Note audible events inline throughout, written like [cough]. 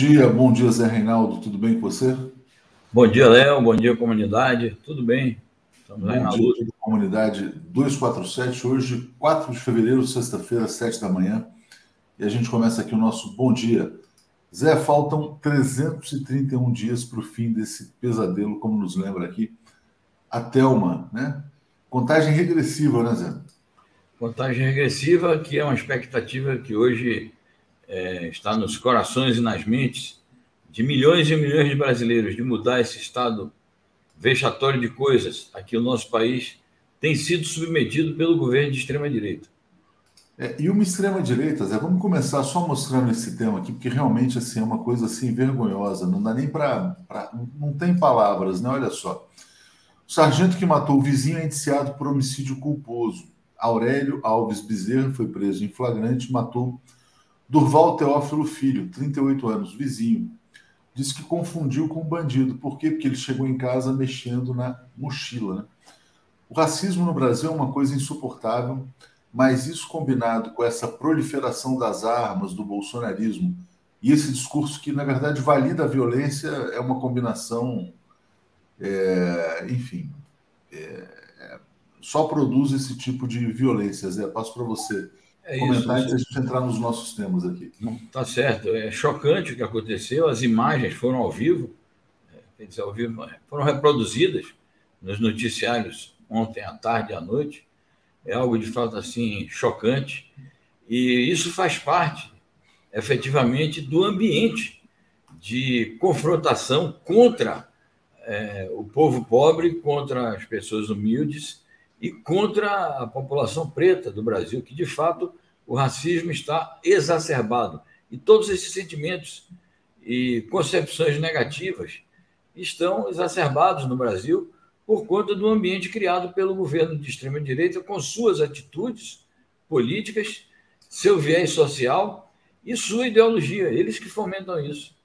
Bom dia, bom dia, Zé Reinaldo. Tudo bem com você? Bom dia, Léo. Bom dia, comunidade. Tudo bem? Estamos bom aí na dia, luta. Comunidade 247, hoje, 4 de fevereiro, sexta-feira, 7 da manhã. E a gente começa aqui o nosso bom dia. Zé, faltam 331 dias para o fim desse pesadelo, como nos lembra aqui a Thelma, né? Contagem regressiva, né, Zé? Contagem regressiva, que é uma expectativa que hoje é, está nos corações e nas mentes de milhões e milhões de brasileiros de mudar esse estado vexatório de coisas a que o nosso país tem sido submetido pelo governo de extrema-direita. É, e uma extrema-direita, Zé, vamos começar só mostrando esse tema aqui, porque realmente assim, é uma coisa assim vergonhosa, não dá nem para. Não tem palavras, né? Olha só. O sargento que matou o vizinho é indiciado por homicídio culposo. Aurélio Alves Bezerra foi preso em flagrante matou Durval Teófilo Filho, 38 anos, vizinho. Disse que confundiu com um bandido. Por quê? Porque ele chegou em casa mexendo na mochila. Né? O racismo no Brasil é uma coisa insuportável, mas isso combinado com essa proliferação das armas, do bolsonarismo, e esse discurso que, na verdade, valida a violência, é uma combinação, é, enfim, é, só produz esse tipo de violência. Zé, passo para você é comentar isso, antes de entrar nos nossos temas aqui. Tá certo. É chocante o que aconteceu. As imagens foram ao vivo, é, dizer, ao vivo foram reproduzidas nos noticiários ontem à tarde e à noite. É algo de fato assim chocante. E isso faz parte, efetivamente, do ambiente de confrontação contra é, o povo pobre, contra as pessoas humildes e contra a população preta do Brasil, que de fato o racismo está exacerbado. E todos esses sentimentos e concepções negativas estão exacerbados no Brasil por conta do ambiente criado pelo governo de extrema-direita, com suas atitudes políticas, seu viés social e sua ideologia. Eles que fomentam isso.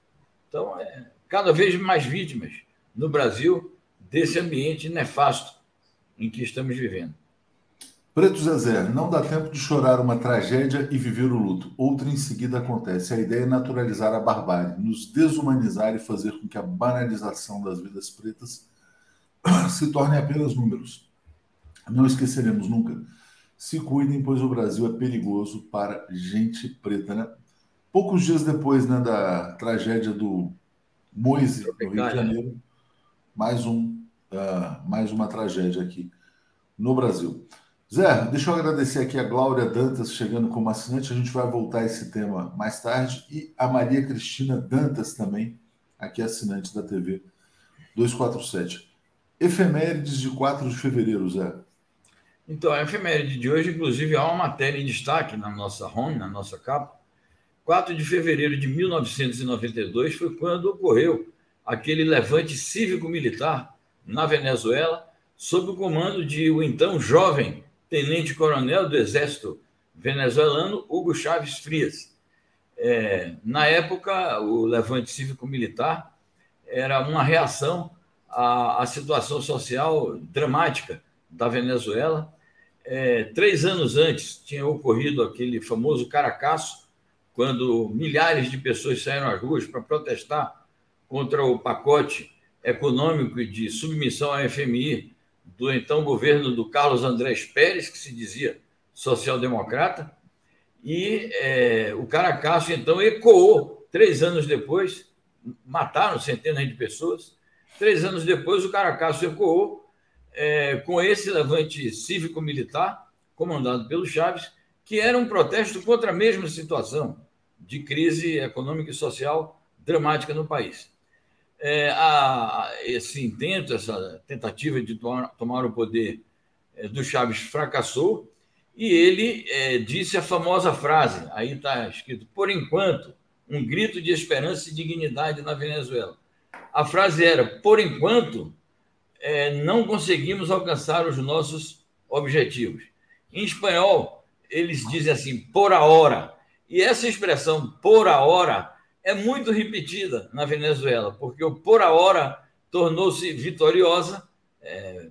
Então, é, cada vez mais vítimas no Brasil desse ambiente nefasto em que estamos vivendo. Preto Zezé, não dá tempo de chorar uma tragédia e viver o luto. Outra em seguida acontece. A ideia é naturalizar a barbárie, nos desumanizar e fazer com que a banalização das vidas pretas [coughs] se torne apenas números. Não esqueceremos nunca. Se cuidem, pois o Brasil é perigoso para gente preta, né? Poucos dias depois né, da tragédia do Moise, no Rio de Janeiro, mais um uh, mais uma tragédia aqui no Brasil. Zé, deixa eu agradecer aqui a Glória Dantas chegando como assinante. A gente vai voltar a esse tema mais tarde. E a Maria Cristina Dantas também, aqui assinante da TV 247. Efemérides de 4 de fevereiro, Zé. Então, a efeméride de hoje, inclusive, há uma matéria em destaque na nossa home, na nossa capa. 4 de fevereiro de 1992 foi quando ocorreu aquele levante cívico-militar na Venezuela, sob o comando de o então jovem tenente-coronel do Exército venezuelano, Hugo Chaves Frias. É, na época, o levante cívico-militar era uma reação à, à, situação social dramática da Venezuela. É, três anos antes tinha ocorrido aquele famoso Caracaço, quando milhares de pessoas saíram às ruas para protestar contra o pacote econômico e de submissão à FMI do então governo do Carlos Andrés Pérez, que se dizia social-democrata, e é, o Caracasso, então, ecoou, três anos depois, mataram centenas de pessoas, três anos depois o Caracasso ecoou é, com esse levante cívico-militar, comandado pelo Chaves, que era um protesto contra a mesma situação de crise econômica e social dramática no país é, a, esse intento, essa tentativa de tomar, tomar o poder é, do Chaves fracassou e ele é, disse a famosa frase, aí está escrito, por enquanto, um grito de esperança e dignidade na Venezuela. A frase era, por enquanto, é, não conseguimos alcançar os nossos objetivos. Em espanhol, eles dizem assim, por a hora. E essa expressão, por a hora, é muito repetida na Venezuela, porque o por a hora tornou-se vitoriosa é,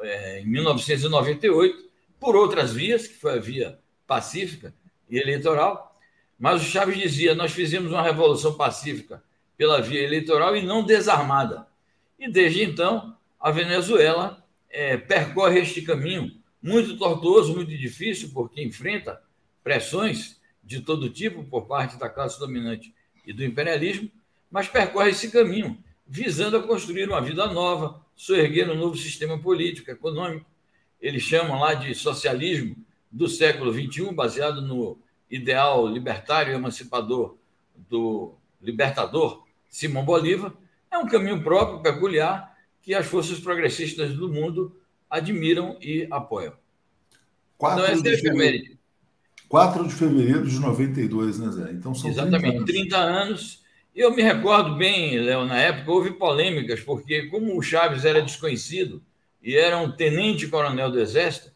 é, em 1998 por outras vias, que foi a via pacífica e eleitoral, Mas o Chaves dizia: nós fizemos uma revolução pacífica pela via eleitoral e não desarmada. E desde então, a Venezuela é, percorre este caminho muito tortuoso, muito difícil, porque enfrenta pressões de todo tipo por parte da classe dominante e do imperialismo, mas percorre esse caminho visando a construir uma vida nova, soerguer um novo sistema político, econômico. Eles chamam lá de socialismo do século XXI, baseado no ideal libertário e emancipador do libertador Simão Bolívar. É um caminho próprio, peculiar, que as forças progressistas do mundo admiram e apoiam. 4 então, essa é a efeméride. 4 de fevereiro de 92, né, Zé? Então são Exatamente, 30 anos. 30 anos. Eu me recordo bem, Léo, na época houve polêmicas, porque como o Chaves era desconhecido e era um tenente-coronel do Exército,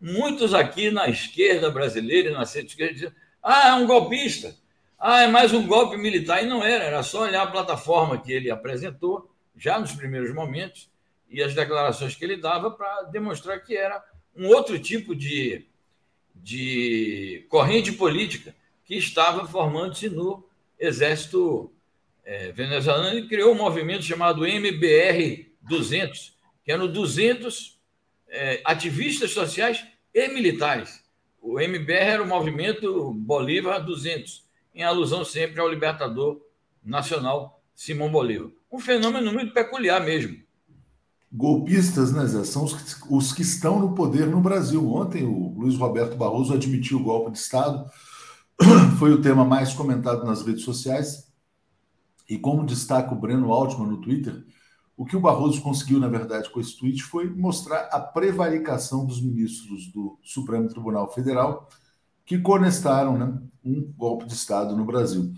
muitos aqui na esquerda brasileira e na centro-esquerda diziam ah, é um golpista, ah, é mais um golpe militar. E não era, era só olhar a plataforma que ele apresentou, já nos primeiros momentos, e as declarações que ele dava para demonstrar que era um outro tipo de, de corrente política que estava formando-se no Exército é, venezuelano e criou um movimento chamado MBR 200, que eram 200 é, ativistas sociais e militares. O MBR era o movimento Bolívar 200, em alusão sempre ao libertador nacional Simão Bolívar. Um fenômeno muito peculiar mesmo. Golpistas, né, Zé? São os, os que estão no poder no Brasil. Ontem o Luiz Roberto Barroso admitiu o golpe de Estado. [clears throat] Foi o tema mais comentado nas redes sociais. E como destaca o Breno Altman no Twitter, o que o Barroso conseguiu, na verdade, com esse tweet foi mostrar a prevaricação dos ministros do Supremo Tribunal Federal que conestaram né, um golpe de Estado no Brasil.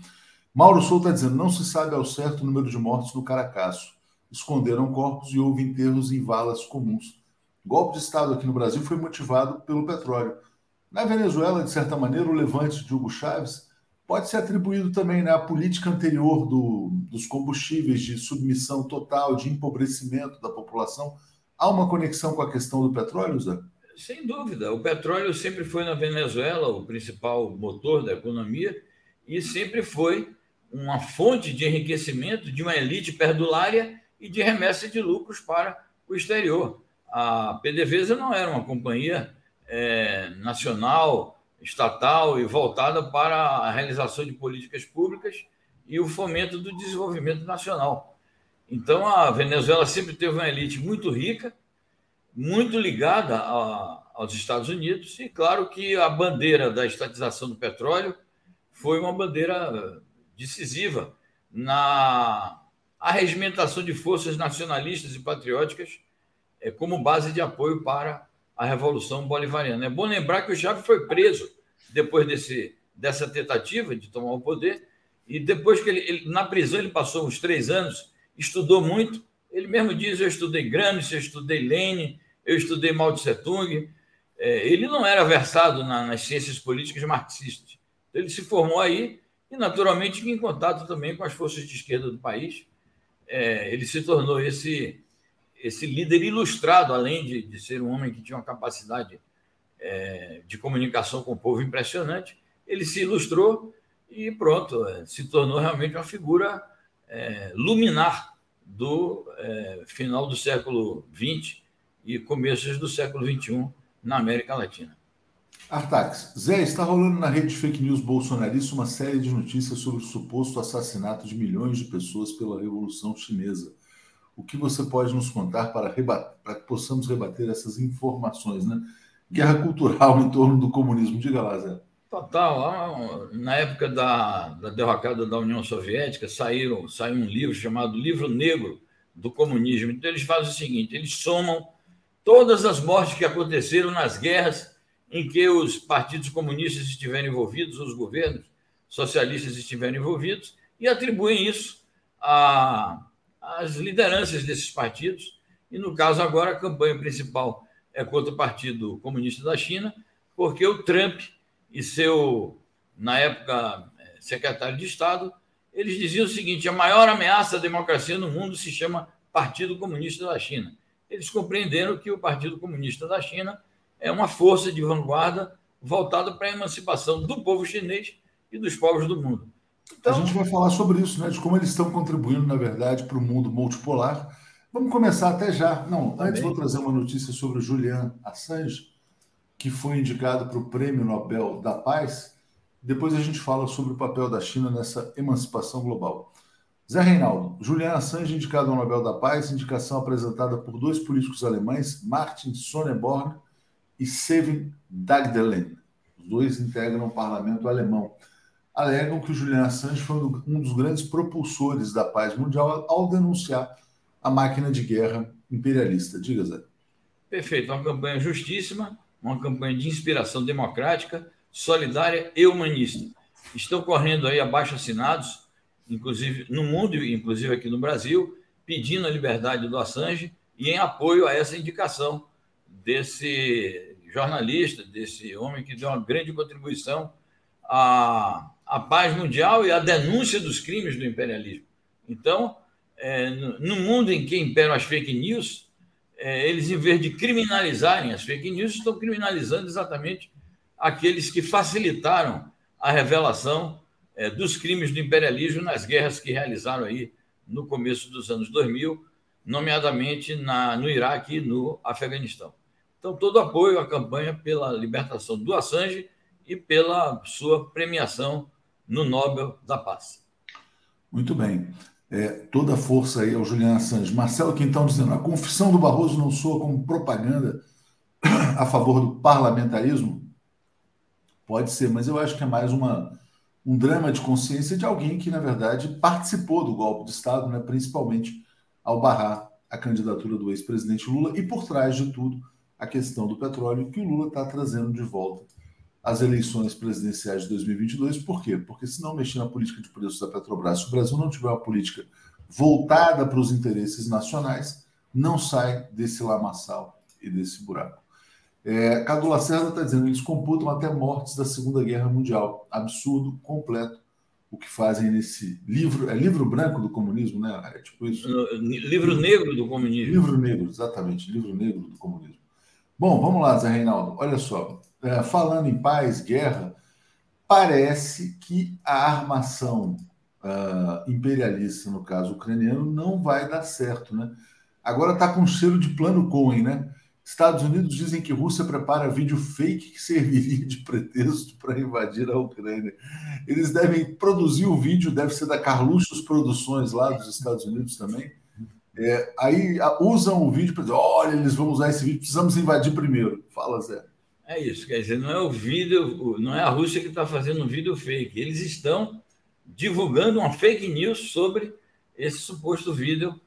Mauro Souto está dizendo: não se sabe ao certo o número de mortos no Caracaço. Esconderam corpos e houve enterros em valas comuns. O golpe de Estado aqui no Brasil foi motivado pelo petróleo. Na Venezuela, de certa maneira, o levante de Hugo Chávez pode ser atribuído também né, à política anterior do, dos combustíveis de submissão total, de empobrecimento da população. Há uma conexão com a questão do petróleo, Zé? Sem dúvida. O petróleo sempre foi na Venezuela o principal motor da economia e sempre foi uma fonte de enriquecimento de uma elite perdulária e de remessa de lucros para o exterior. A PDVSA não era uma companhia é, nacional estatal e voltada para a realização de políticas públicas e o fomento do desenvolvimento nacional. Então, a Venezuela sempre teve uma elite muito rica, muito ligada a, aos Estados Unidos, e claro que a bandeira da estatização do petróleo foi uma bandeira decisiva na arregimentação de forças nacionalistas e patrióticas é, como base de apoio para a Revolução Bolivariana. É bom lembrar que o Chávez foi preso depois desse, dessa tentativa de tomar o poder, e depois que ele, ele, na prisão ele passou uns três anos, estudou muito. Ele mesmo diz: Eu estudei Gramsci, eu estudei Lenin, eu estudei Mao Tse Tung. É, ele não era versado na, nas ciências políticas marxistas. Ele se formou aí e, naturalmente, em contato também com as forças de esquerda do país. É, ele se tornou esse esse líder ilustrado, além de, de ser um homem que tinha uma capacidade é, de comunicação com o povo impressionante, ele se ilustrou e pronto, é, se tornou realmente uma figura é, luminar do é, final do século XX e começos do século XXI na América Latina. Artax, Zé, está rolando na rede de fake news bolsonarista uma série de notícias sobre o suposto assassinato de milhões de pessoas pela Revolução Chinesa o que você pode nos contar para, para que possamos rebater essas informações, né? Guerra cultural em torno do comunismo. Diga lá, Zé. Total. Na época da, da derrocada da União Soviética, saiu, saiu um livro chamado Livro Negro do Comunismo. Então, eles fazem o seguinte: eles somam todas as mortes que aconteceram nas guerras em que os partidos comunistas estiveram envolvidos, os governos socialistas estiveram envolvidos, e atribuem isso as lideranças desses partidos, e no caso agora a campanha principal é contra o Partido Comunista da China, porque o Trump e seu, na época, secretário de Estado, eles diziam o seguinte: a maior ameaça à democracia no mundo se chama Partido Comunista da China. Eles compreenderam que o Partido Comunista da China é uma força de vanguarda voltada para a emancipação do povo chinês e dos povos do mundo. Então, a gente vai falar sobre isso, né? De como eles estão contribuindo, na verdade, para o mundo multipolar. Vamos começar até já. Não, tá antes vou trazer uma notícia sobre o Julian Assange, que foi indicado para o Prêmio Nobel da Paz. Depois a gente fala sobre o papel da China nessa emancipação global. Zé Reinaldo, Julian Assange indicado ao Nobel da Paz, indicação apresentada por dois políticos alemães, Martin Sonneborn e Sevin Dagdelen. Os dois integram o parlamento alemão. Alegam que o Julian Assange foi um dos grandes propulsores da paz mundial ao denunciar a máquina de guerra imperialista. Diga, Zé. Perfeito. Uma campanha justíssima, uma campanha de inspiração democrática, solidária e humanista. Estão correndo aí abaixo assinados inclusive no mundo inclusive aqui no Brasil, pedindo a liberdade do Assange e em apoio a essa indicação desse jornalista, desse homem que deu uma grande contribuição à, à paz mundial e à denúncia dos crimes do imperialismo. Então, é, no, mundo em que imperam as fake news, é, eles, em vez de criminalizarem as fake news, estão criminalizando exatamente aqueles que facilitaram a revelação é, dos crimes do imperialismo nas guerras que realizaram aí no começo dos anos 2000, nomeadamente na, no Iraque e no Afeganistão. Então, todo apoio à campanha pela libertação do Assange e pela sua premiação no Nobel da Paz. Muito bem. É, toda a força aí ao Julian Assange. Marcelo Quintão dizendo: a confissão do Barroso não soa como propaganda a favor do parlamentarismo? Pode ser, mas eu acho que é mais uma um drama de consciência de alguém que, na verdade, participou do golpe de Estado, né, principalmente ao barrar a candidatura do ex-presidente Lula e, por trás de tudo, a questão do petróleo que o Lula está trazendo de volta às eleições presidenciais de 2022. Por quê? Porque se não mexer na política de preços da Petrobras, se o Brasil não tiver uma política voltada para os interesses nacionais, não sai desse lamaçal e desse buraco. É, Cadu Lacerda está dizendo eles computam até mortes da Segunda Guerra Mundial. Absurdo, completo, o que fazem nesse livro. É livro branco do comunismo, né? É tipo isso. Livro negro do comunismo. Livro negro, exatamente. Livro negro do comunismo. Bom, vamos lá, Zé Reinaldo. Olha só. É, falando em paz, guerra, parece que a armação uh, imperialista, no caso ucraniano, não vai dar certo, né? Agora está com cheiro de plano Cohen, né? Estados Unidos dizem que Rússia prepara vídeo fake que serviria de pretexto para invadir a Ucrânia. Eles devem produzir o vídeo, deve ser da Carluxos Produções lá dos Estados Unidos também. É, aí usam o vídeo para dizer: olha, eles vão usar esse vídeo, precisamos invadir primeiro. Fala, Zé. É isso, quer dizer, não é o vídeo, não é a Rússia que está fazendo um vídeo fake. Eles estão divulgando uma fake news sobre esse suposto vídeo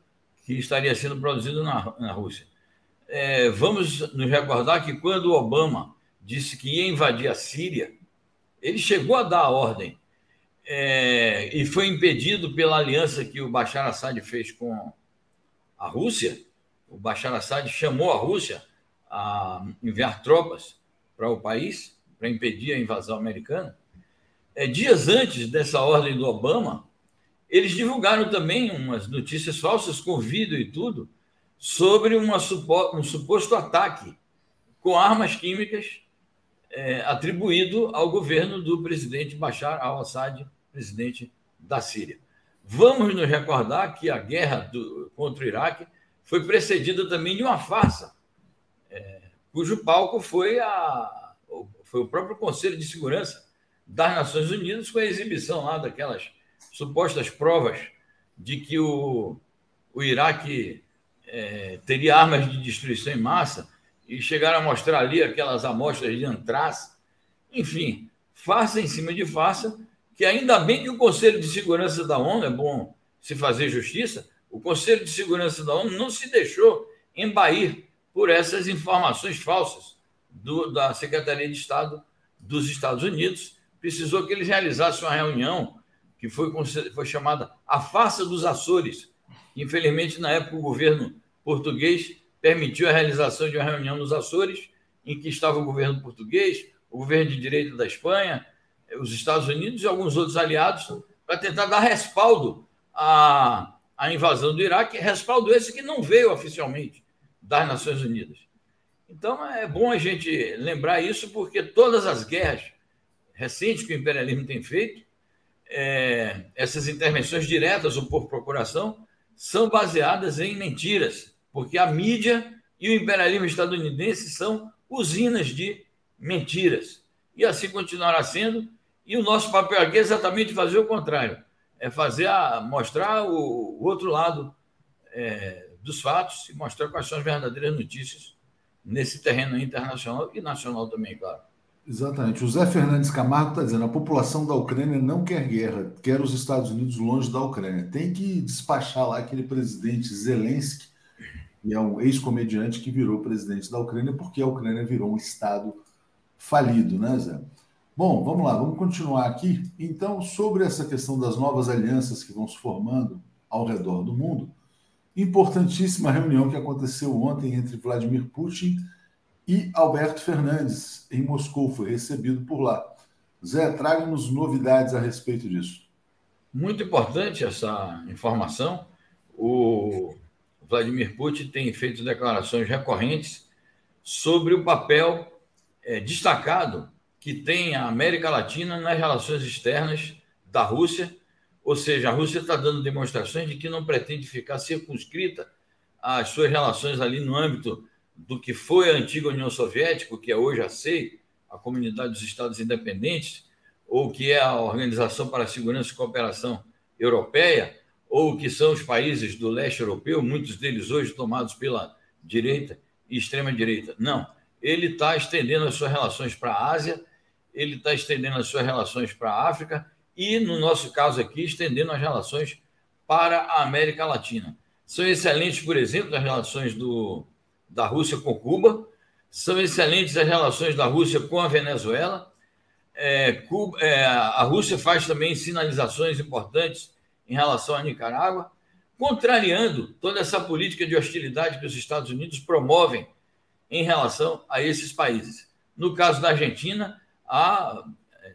que estaria sendo produzido na, na Rússia é, vamos nos recordar que quando o Obama disse que ia invadir a Síria, ele chegou a dar a ordem é, e foi impedido pela aliança que o Bashar Assad fez com a Rússia. O Bashar Assad chamou a Rússia a enviar tropas para o país para impedir a invasão americana. É, dias antes dessa ordem do Obama, eles divulgaram também umas notícias falsas com vídeo e tudo sobre uma, um suposto ataque com armas químicas é, atribuído ao governo do presidente Bashar al-Assad, presidente da Síria. Vamos nos recordar que a guerra do, contra o Iraque foi precedida também de uma farsa, é, cujo palco foi, a, foi o próprio Conselho de Segurança das Nações Unidas, com a exibição lá daquelas supostas provas de que o, o Iraque é, teria armas de destruição em massa e chegaram a mostrar ali aquelas amostras de antraz. Enfim, farsa em cima de farsa, que ainda bem que o Conselho de Segurança da ONU, é bom se fazer justiça, o Conselho de Segurança da ONU não se deixou embair por essas informações falsas do, da Secretaria de Estado dos Estados Unidos. Precisou que eles realizassem uma reunião que foi, foi chamada a farsa dos Açores. Infelizmente, na época, o governo português permitiu a realização de uma reunião nos Açores, em que estava o governo português, o governo de direita da Espanha, os Estados Unidos e alguns outros aliados, para tentar dar respaldo à, à invasão do Iraque, respaldo esse que não veio oficialmente das Nações Unidas. Então é bom a gente lembrar isso, porque todas as guerras recente que o imperialismo tem feito, é, essas intervenções diretas ou por procuração, são baseadas em mentiras, porque a mídia e o imperialismo estadunidense são usinas de mentiras. E assim continuará sendo. E o nosso papel aqui é exatamente fazer o contrário, é fazer a, mostrar o, o outro lado é, dos fatos e mostrar quais são as verdadeiras notícias nesse terreno internacional e nacional também, claro. Exatamente. O Zé Fernandes Camargo está dizendo: a população da Ucrânia não quer guerra, quer os Estados Unidos longe da Ucrânia. Tem que despachar lá aquele presidente Zelensky, que é um ex-comediante que virou presidente da Ucrânia, porque a Ucrânia virou um Estado falido, né, Zé? Bom, vamos lá, vamos continuar aqui. Então, sobre essa questão das novas alianças que vão se formando ao redor do mundo, importantíssima reunião que aconteceu ontem entre Vladimir Putin e Alberto Fernandes, em Moscou, foi recebido por lá. Zé, traga-nos novidades a respeito disso. Muito importante essa informação. O Vladimir Putin tem feito declarações recorrentes sobre o papel é, destacado que tem a América Latina nas relações externas da Rússia ou seja, a Rússia está dando demonstrações de que não pretende ficar circunscrita às suas relações ali no âmbito do que foi a antiga União Soviética, que é hoje a SEI, a Comunidade dos Estados Independentes, ou que é a Organização para a Segurança e Cooperação Europeia, ou que são os países do leste europeu, muitos deles hoje tomados pela direita e extrema-direita. Não. Ele está estendendo as suas relações para a Ásia, ele está estendendo as suas relações para a África e, no nosso caso aqui, estendendo as relações para a América Latina. São excelentes, por exemplo, as relações do, da Rússia com Cuba, são excelentes as relações da Rússia com a Venezuela. É, Cuba, é, a Rússia faz também sinalizações importantes em relação à Nicarágua, contrariando toda essa política de hostilidade que os Estados Unidos promovem em relação a esses países. No caso da Argentina, há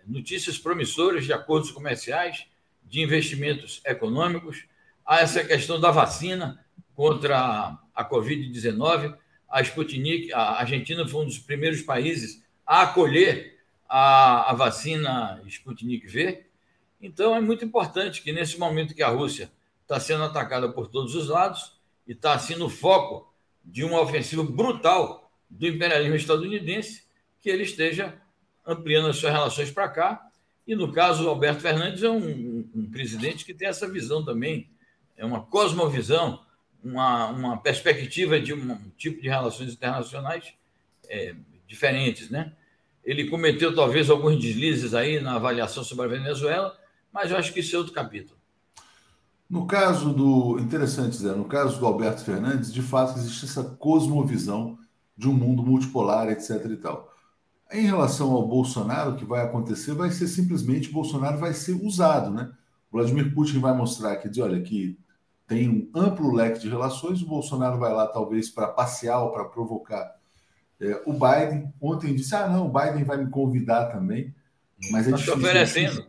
notícias promissoras de acordos comerciais, de investimentos econômicos, há essa questão da vacina contra a Covid-19. A Sputnik, a Argentina foi um dos primeiros países a acolher a, a vacina Sputnik V. Então, é muito importante que, nesse momento que a Rússia está sendo atacada por todos os lados e está assim no foco de uma ofensiva brutal do imperialismo estadunidense, que ele esteja ampliando as suas relações para cá. E no caso, o Alberto Fernandes é um, um, presidente que tem essa visão também, é uma cosmovisão, uma, uma perspectiva de um tipo de relações internacionais é, diferentes, né? Ele cometeu talvez alguns deslizes aí na avaliação sobre a Venezuela, mas eu acho que isso é outro capítulo. No caso do. Interessante, Zé, no caso do Alberto Fernandes, de fato existe essa cosmovisão de um mundo multipolar, etc. e tal. Em relação ao Bolsonaro, o que vai acontecer vai ser simplesmente Bolsonaro vai ser usado, né? Vladimir Putin vai mostrar que diz, olha, que tem um amplo leque de relações, o Bolsonaro vai lá talvez para passear ou para provocar é, o Biden. Ontem disse, ah, não, o Biden vai me convidar também, mas é tá difícil. se oferecendo.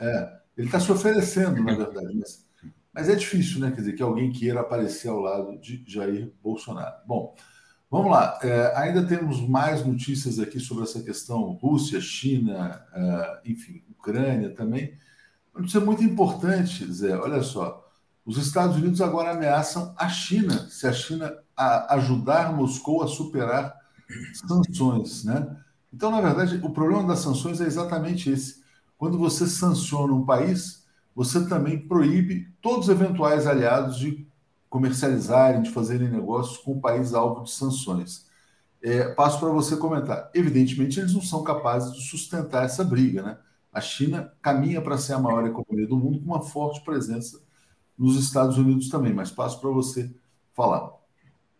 É, ele está se oferecendo, na verdade, mas, mas é difícil, né? Quer dizer, que alguém queira aparecer ao lado de Jair Bolsonaro. Bom, Vamos lá, é, ainda temos mais notícias aqui sobre essa questão Rússia, China, é, enfim, Ucrânia também. Uma notícia muito importante, Zé, olha só. Os Estados Unidos agora ameaçam a China, se a China a ajudar Moscou a superar sanções, né? Então, na verdade, o problema das sanções é exatamente esse. Quando você sanciona um país, você também proíbe todos os eventuais aliados de comercializarem, de fazerem negócios com o país alvo de sanções. É, passo para você comentar. Evidentemente, eles não são capazes de sustentar essa briga. Né? A China caminha para ser a maior economia do mundo com uma forte presença nos Estados Unidos também, mas passo para você falar.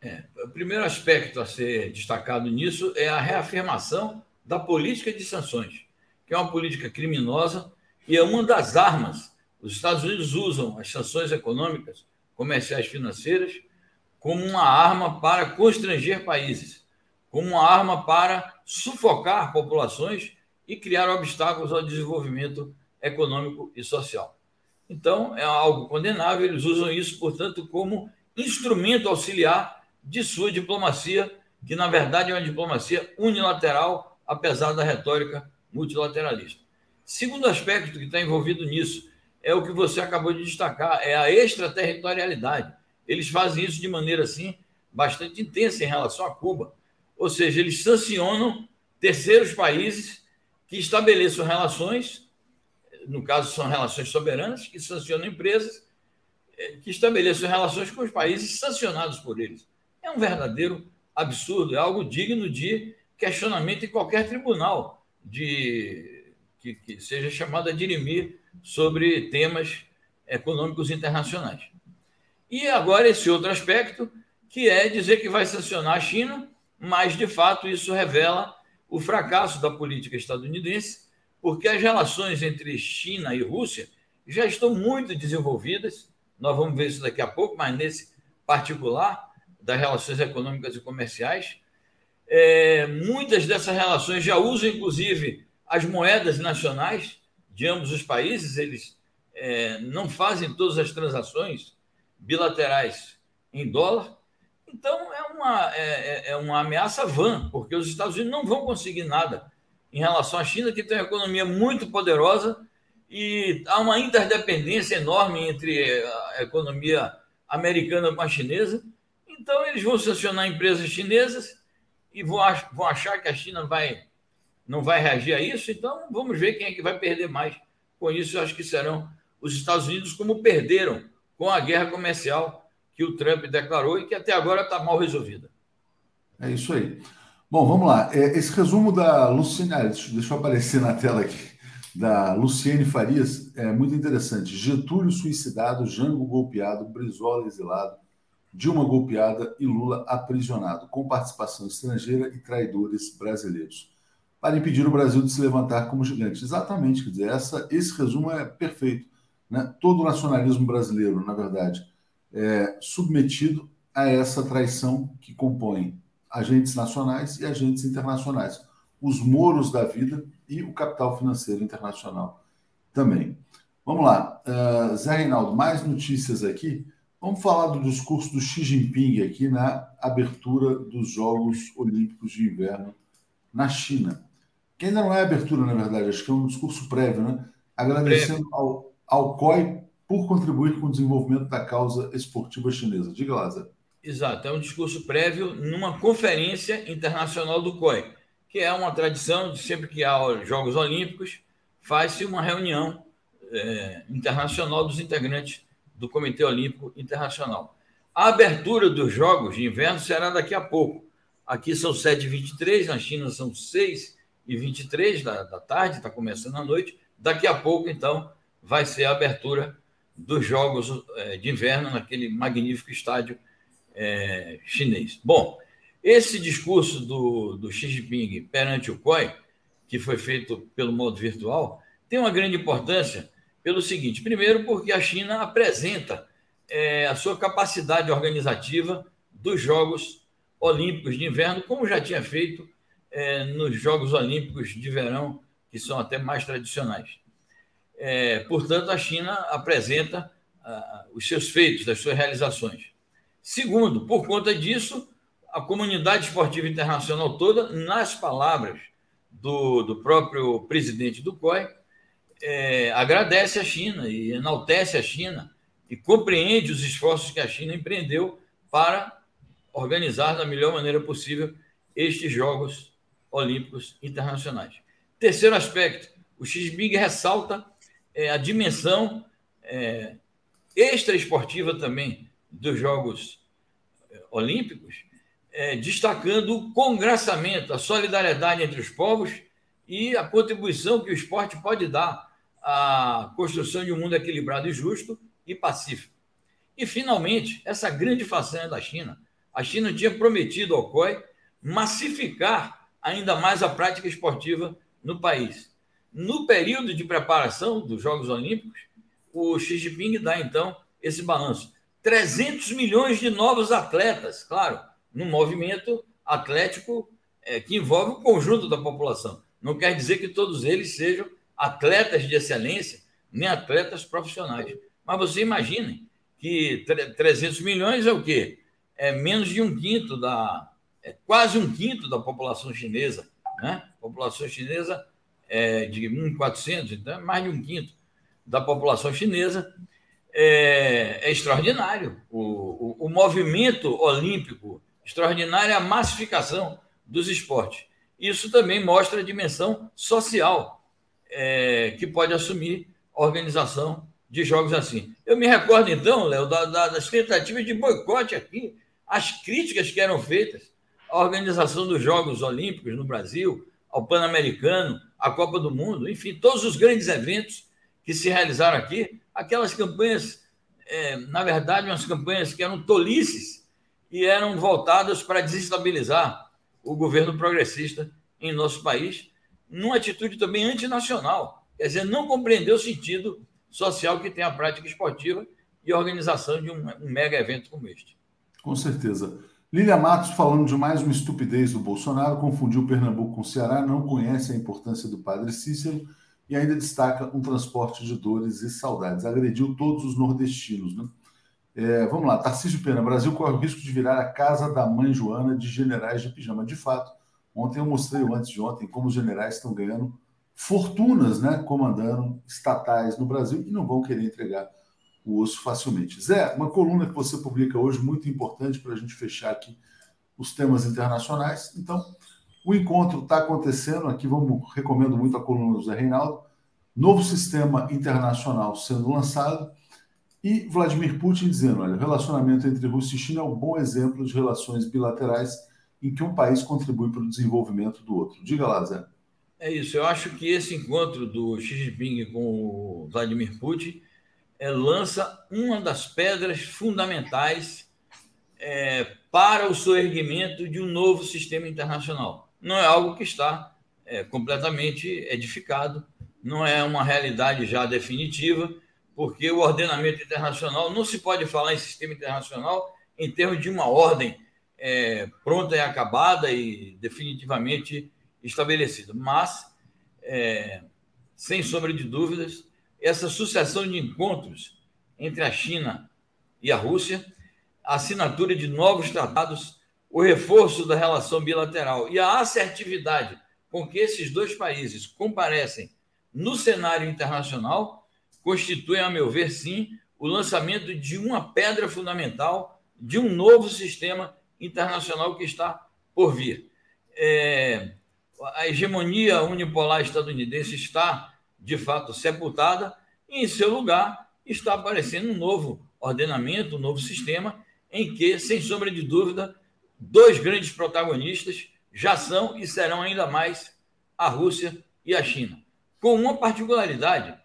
É, o primeiro aspecto a ser destacado nisso é a reafirmação da política de sanções, que é uma política criminosa e é uma das armas. Os Estados Unidos usam as sanções econômicas comerciais financeiras como uma arma para constranger países, como uma arma para sufocar populações e criar obstáculos ao desenvolvimento econômico e social. Então, é algo condenável, eles usam isso, portanto, como instrumento auxiliar de sua diplomacia, que na verdade é uma diplomacia unilateral, apesar da retórica multilateralista. Segundo aspecto que está envolvido nisso é o que você acabou de destacar, é a extraterritorialidade. Eles fazem isso de maneira assim bastante intensa em relação a Cuba. Ou seja, eles sancionam terceiros países que estabeleçam relações, no caso são relações soberanas, que sancionam empresas eh, que estabeleçam relações com os países sancionados por eles. É um verdadeiro absurdo, é algo digno de questionamento em qualquer tribunal de que, que seja chamado a dirimir sobre temas econômicos internacionais. E agora esse outro aspecto, que é dizer que vai sancionar a China, mas de fato isso revela o fracasso da política estadunidense, porque as relações entre China e Rússia já estão muito desenvolvidas. Nós vamos ver isso daqui a pouco, mas nesse particular das relações econômicas e comerciais, é, muitas dessas relações já usam, inclusive, as moedas nacionais de ambos os países, eles é, não fazem todas as transações bilaterais em dólar. Então, é uma, é, é, é uma ameaça vã, porque os Estados Unidos não vão conseguir nada em relação à China, que tem uma economia muito poderosa e há uma interdependência enorme entre a economia americana com a chinesa. Então, eles vão sancionar empresas chinesas e vão, vão achar que a China vai não vai reagir a isso, então vamos ver quem é que vai perder mais. Com isso, acho que serão os Estados Unidos, como perderam com a guerra comercial que o Trump declarou e que até agora está mal resolvida. É isso aí. Bom, vamos lá. É, esse resumo da Luciane, ah, deixa eu aparecer na tela aqui, da Luciene Farias, é muito interessante. Getúlio suicidado, Jango golpeado, Brizola exilado, Dilma golpeada e Lula aprisionado, com participação estrangeira e traidores brasileiros para impedir o Brasil de se levantar como gigante. Exatamente, quer dizer, essa, esse resumo é perfeito. Né? Todo o nacionalismo brasileiro, na verdade, é submetido a essa traição que compõe agentes nacionais e agentes internacionais, os moros da vida e o capital financeiro internacional também. Vamos lá, uh, Zé Reinaldo, mais notícias aqui. Vamos falar do discurso do Xi Jinping aqui na abertura dos Jogos Olímpicos de Inverno na China que ainda não é abertura, na verdade, acho que é um discurso prévio, né? Agradecendo ao, ao COI por contribuir com o desenvolvimento da causa esportiva chinesa. Diga lá, Zé. Exato, é um discurso prévio numa conferência internacional do COI, que é uma tradição de sempre que há Jogos Olímpicos, faz-se uma reunião é, internacional dos integrantes do Comitê Olímpico Internacional. A abertura dos Jogos de Inverno será daqui a pouco. Aqui são 7h23, na China são 6 e 23 da, da tarde, está começando a noite. Daqui a pouco, então, vai ser a abertura dos Jogos é, de Inverno naquele magnífico estádio é, chinês. Bom, esse discurso do, do Xi Jinping perante o COI, que foi feito pelo modo virtual, tem uma grande importância pelo seguinte: primeiro, porque a China apresenta é, a sua capacidade organizativa dos Jogos Olímpicos de Inverno, como já tinha feito é, nos Jogos Olímpicos de Verão, que são até mais tradicionais. É, portanto, a China apresenta ah, os seus feitos, as suas realizações. Segundo, por conta disso, a comunidade esportiva internacional toda, nas palavras do, do próprio presidente do COI, é, agradece a China e enaltece a China e compreende os esforços que a China empreendeu para organizar da melhor maneira possível estes Jogos Olímpicos Internacionais. Terceiro aspecto, o X-Big ressalta é, a dimensão é, extraesportiva também dos Jogos é, Olímpicos, é, destacando o congraçamento, a solidariedade entre os povos e a contribuição que o esporte pode dar à construção de um mundo equilibrado e justo e pacífico. E, finalmente, essa grande façanha da China. A China tinha prometido ao COI massificar ainda mais a prática esportiva no país. No período de preparação dos Jogos Olímpicos, o Xi Jinping dá então esse balanço. 300 milhões de novos atletas, claro, num movimento atlético é, que envolve o conjunto da população. Não quer dizer que todos eles sejam atletas de excelência, nem atletas profissionais. Mas você imagine que 300 milhões é o quê? É menos de um quinto da, é quase um quinto da população chinesa. Né? A população chinesa é, de 1.400, então é mais de um quinto da população chinesa, é, é extraordinário. O, o, o, movimento olímpico extraordinário é a massificação dos esportes. Isso também mostra a dimensão social é, que pode assumir a organização de jogos assim. Eu me recordo, então, Léo, da, da, das tentativas de boicote aqui, as críticas que eram feitas à organização dos Jogos Olímpicos no Brasil, ao Pan-Americano, à Copa do Mundo, enfim, todos os grandes eventos que se realizaram aqui, aquelas campanhas, é, na verdade, umas campanhas que eram tolices e eram voltadas para desestabilizar o governo progressista em nosso país, numa atitude também antinacional. Quer dizer, não compreendeu o sentido social que tem a prática esportiva e a organização de um, um mega evento como este. Com certeza. Lília Matos, falando de mais uma estupidez do Bolsonaro, confundiu Pernambuco com o Ceará, não conhece a importância do padre Cícero e ainda destaca um transporte de dores e saudades. Agrediu todos os nordestinos. Né? É, vamos lá, Tarcísio Pena. Brasil corre o risco de virar a casa da mãe Joana de generais de pijama. De fato, ontem eu mostrei, antes de ontem, como os generais estão ganhando fortunas né, comandando estatais no Brasil e não vão querer entregar o osso facilmente. Zé, uma coluna que você publica hoje muito importante para a gente fechar aqui os temas internacionais. Então, o encontro está acontecendo, aqui vamos recomendo muito a coluna do Zé Reinaldo, novo sistema internacional sendo lançado e Vladimir Putin dizendo, olha, o relacionamento entre Rússia e China é um bom exemplo de relações bilaterais em que um país contribui para o desenvolvimento do outro. Diga lá, Zé. É isso, eu acho que esse encontro do Xi Jinping com o Vladimir Putin é, lança uma das pedras fundamentais é, para o soerguimento de um novo sistema internacional não é algo que está é, completamente edificado, não é uma realidade já definitiva, porque o ordenamento internacional não se pode falar em sistema internacional em termos de uma ordem é, pronta e acabada e definitivamente estabelecida. Mas, é, sem sombra de dúvidas, essa sucessão de encontros entre a China e a Rússia, a assinatura de novos tratados o reforço da relação bilateral e a assertividade com que esses dois países comparecem no cenário internacional constituem, a meu ver, sim, o lançamento de uma pedra fundamental de um novo sistema internacional que está por vir. É, a hegemonia unipolar estadunidense está, de fato, sepultada, e em seu lugar está aparecendo um novo ordenamento, um novo sistema, em que, sem sombra de dúvida, dois grandes protagonistas já são e serão ainda mais a Rússia e a China. Com uma particularidade: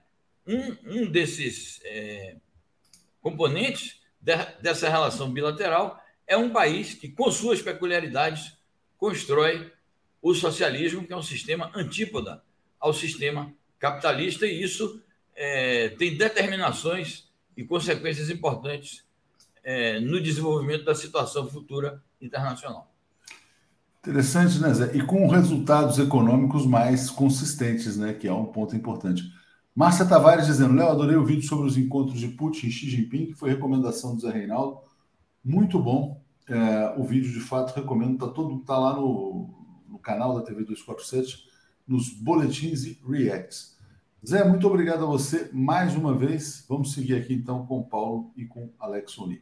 um, um desses é, componentes de, dessa relação bilateral é um país que, com suas peculiaridades, constrói o socialismo, que é um sistema antípoda ao sistema capitalista, e isso é, tem determinações e consequências importantes é, no desenvolvimento da situação futura internacional. Interessante, né, Zé? E com resultados econômicos mais consistentes, né? Que é um ponto importante. Márcia Tavares dizendo: Léo, adorei o vídeo sobre os encontros de Putin e Xi Jinping, que foi recomendação do Zé Reinaldo. Muito bom. É, o vídeo, de fato, recomendo. Está todo tá lá no, no canal da TV 247, nos boletins e reacts. Zé, muito obrigado a você mais uma vez. Vamos seguir aqui então com o Paulo e com Alex Onick.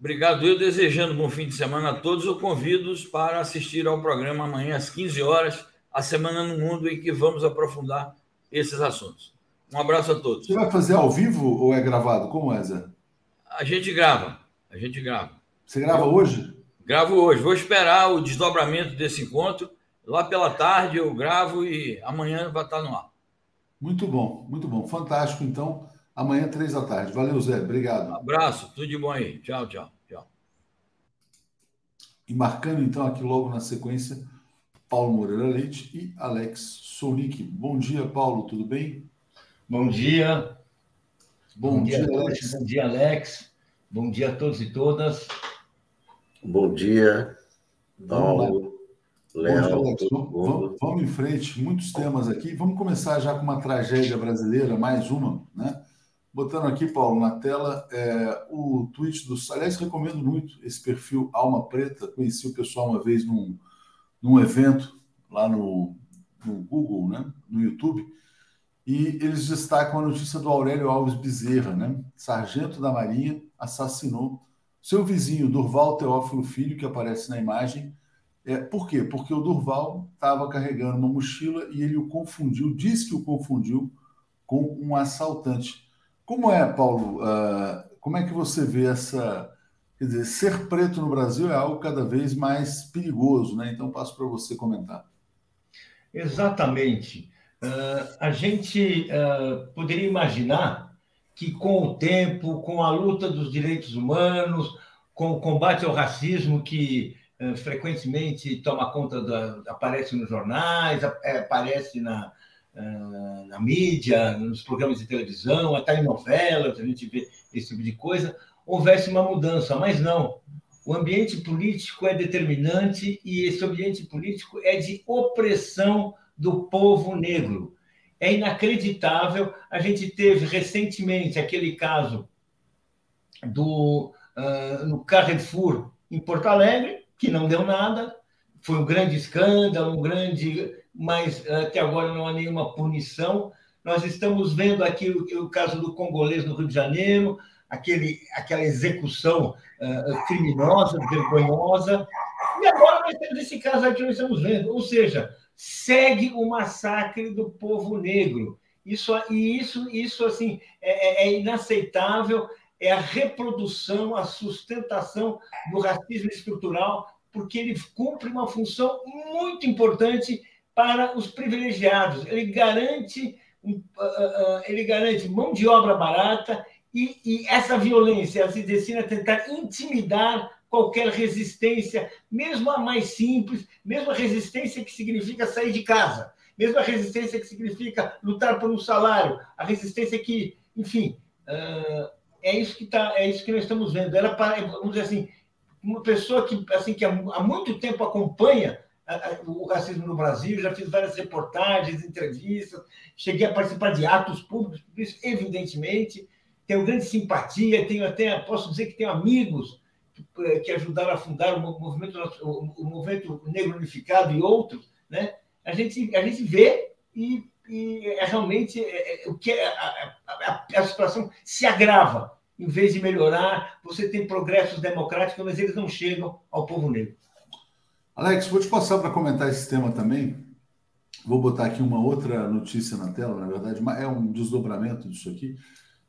Obrigado. Eu desejando um bom fim de semana a todos. Eu convido-os para assistir ao programa amanhã às 15 horas, a Semana no Mundo, em que vamos aprofundar esses assuntos. Um abraço a todos. Você vai fazer ao vivo ou é gravado? Como é, Zé? A gente grava. A gente grava. Você grava eu, hoje? Gravo hoje. Vou esperar o desdobramento desse encontro. Lá pela tarde eu gravo e amanhã vai estar no ar. Muito bom, muito bom. Fantástico, então. Amanhã, três da tarde. Valeu, Zé. Obrigado. Um abraço, tudo de bom aí. Tchau, tchau. tchau. E marcando, então, aqui logo na sequência, Paulo Moreira Leite e Alex Soulic. Bom dia, Paulo, tudo bem? Bom dia. Bom, bom dia, dia, Alex. Bom dia, Alex. Bom dia a todos e todas. Bom dia, Paulo. Léo, Alex, vamos, vamos, em frente, muitos temas aqui. Vamos começar já com uma tragédia brasileira, mais uma, né? Botando aqui, Paulo, na tela, é, o tweet do. Aliás, recomendo muito esse perfil Alma Preta. Conheci o pessoal uma vez num, num evento lá no, no Google, né? no YouTube, e eles destacam a notícia do Aurélio Alves Bezerra, né? Sargento da Marinha assassinou seu vizinho, Durval Teófilo Filho, que aparece na imagem. É, por quê? Porque o Durval estava carregando uma mochila e ele o confundiu, diz que o confundiu com um assaltante. Como é, Paulo? Uh, como é que você vê essa. Quer dizer, ser preto no Brasil é algo cada vez mais perigoso, né? Então, passo para você comentar. Exatamente. Uh, a gente uh, poderia imaginar que, com o tempo, com a luta dos direitos humanos, com o combate ao racismo que frequentemente toma conta, da, aparece nos jornais, aparece na, na mídia, nos programas de televisão, até em novelas, a gente vê esse tipo de coisa, houvesse uma mudança, mas não. O ambiente político é determinante e esse ambiente político é de opressão do povo negro. É inacreditável. A gente teve recentemente aquele caso do uh, no Carrefour em Porto Alegre, que não deu nada, foi um grande escândalo, um grande, mas até agora não há nenhuma punição. Nós estamos vendo aqui o, o caso do congolês no Rio de Janeiro, aquele, aquela execução uh, criminosa, vergonhosa. E agora nós temos esse caso aqui nós estamos vendo. Ou seja, segue o massacre do povo negro. Isso, e isso, isso assim, é, é, é inaceitável, é a reprodução, a sustentação do racismo estrutural, porque ele cumpre uma função muito importante para os privilegiados. Ele garante, ele garante mão de obra barata e, e essa violência se destina a tentar intimidar qualquer resistência, mesmo a mais simples, mesmo a resistência que significa sair de casa, mesmo a resistência que significa lutar por um salário, a resistência que, enfim, uh, é isso que tá, é isso que nós estamos vendo. Para, vamos dizer assim, uma pessoa que assim que há, muito tempo acompanha o racismo no Brasil, já fiz várias reportagens, entrevistas, cheguei a participar de atos públicos, isso evidentemente tenho grande simpatia, tenho até posso dizer que tenho amigos eh, que ajudaram a fundar o movimento, o movimento negro unificado e outros, né? A gente a gente vê e, e é realmente é, é, o que é, a, a, a, situação se agrava em vez de melhorar. Você tem progressos democráticos, mas eles não chegam ao povo negro. Alex, vou te passar para comentar esse tema também. Vou botar aqui uma outra notícia na tela, na verdade, é um desdobramento disso aqui.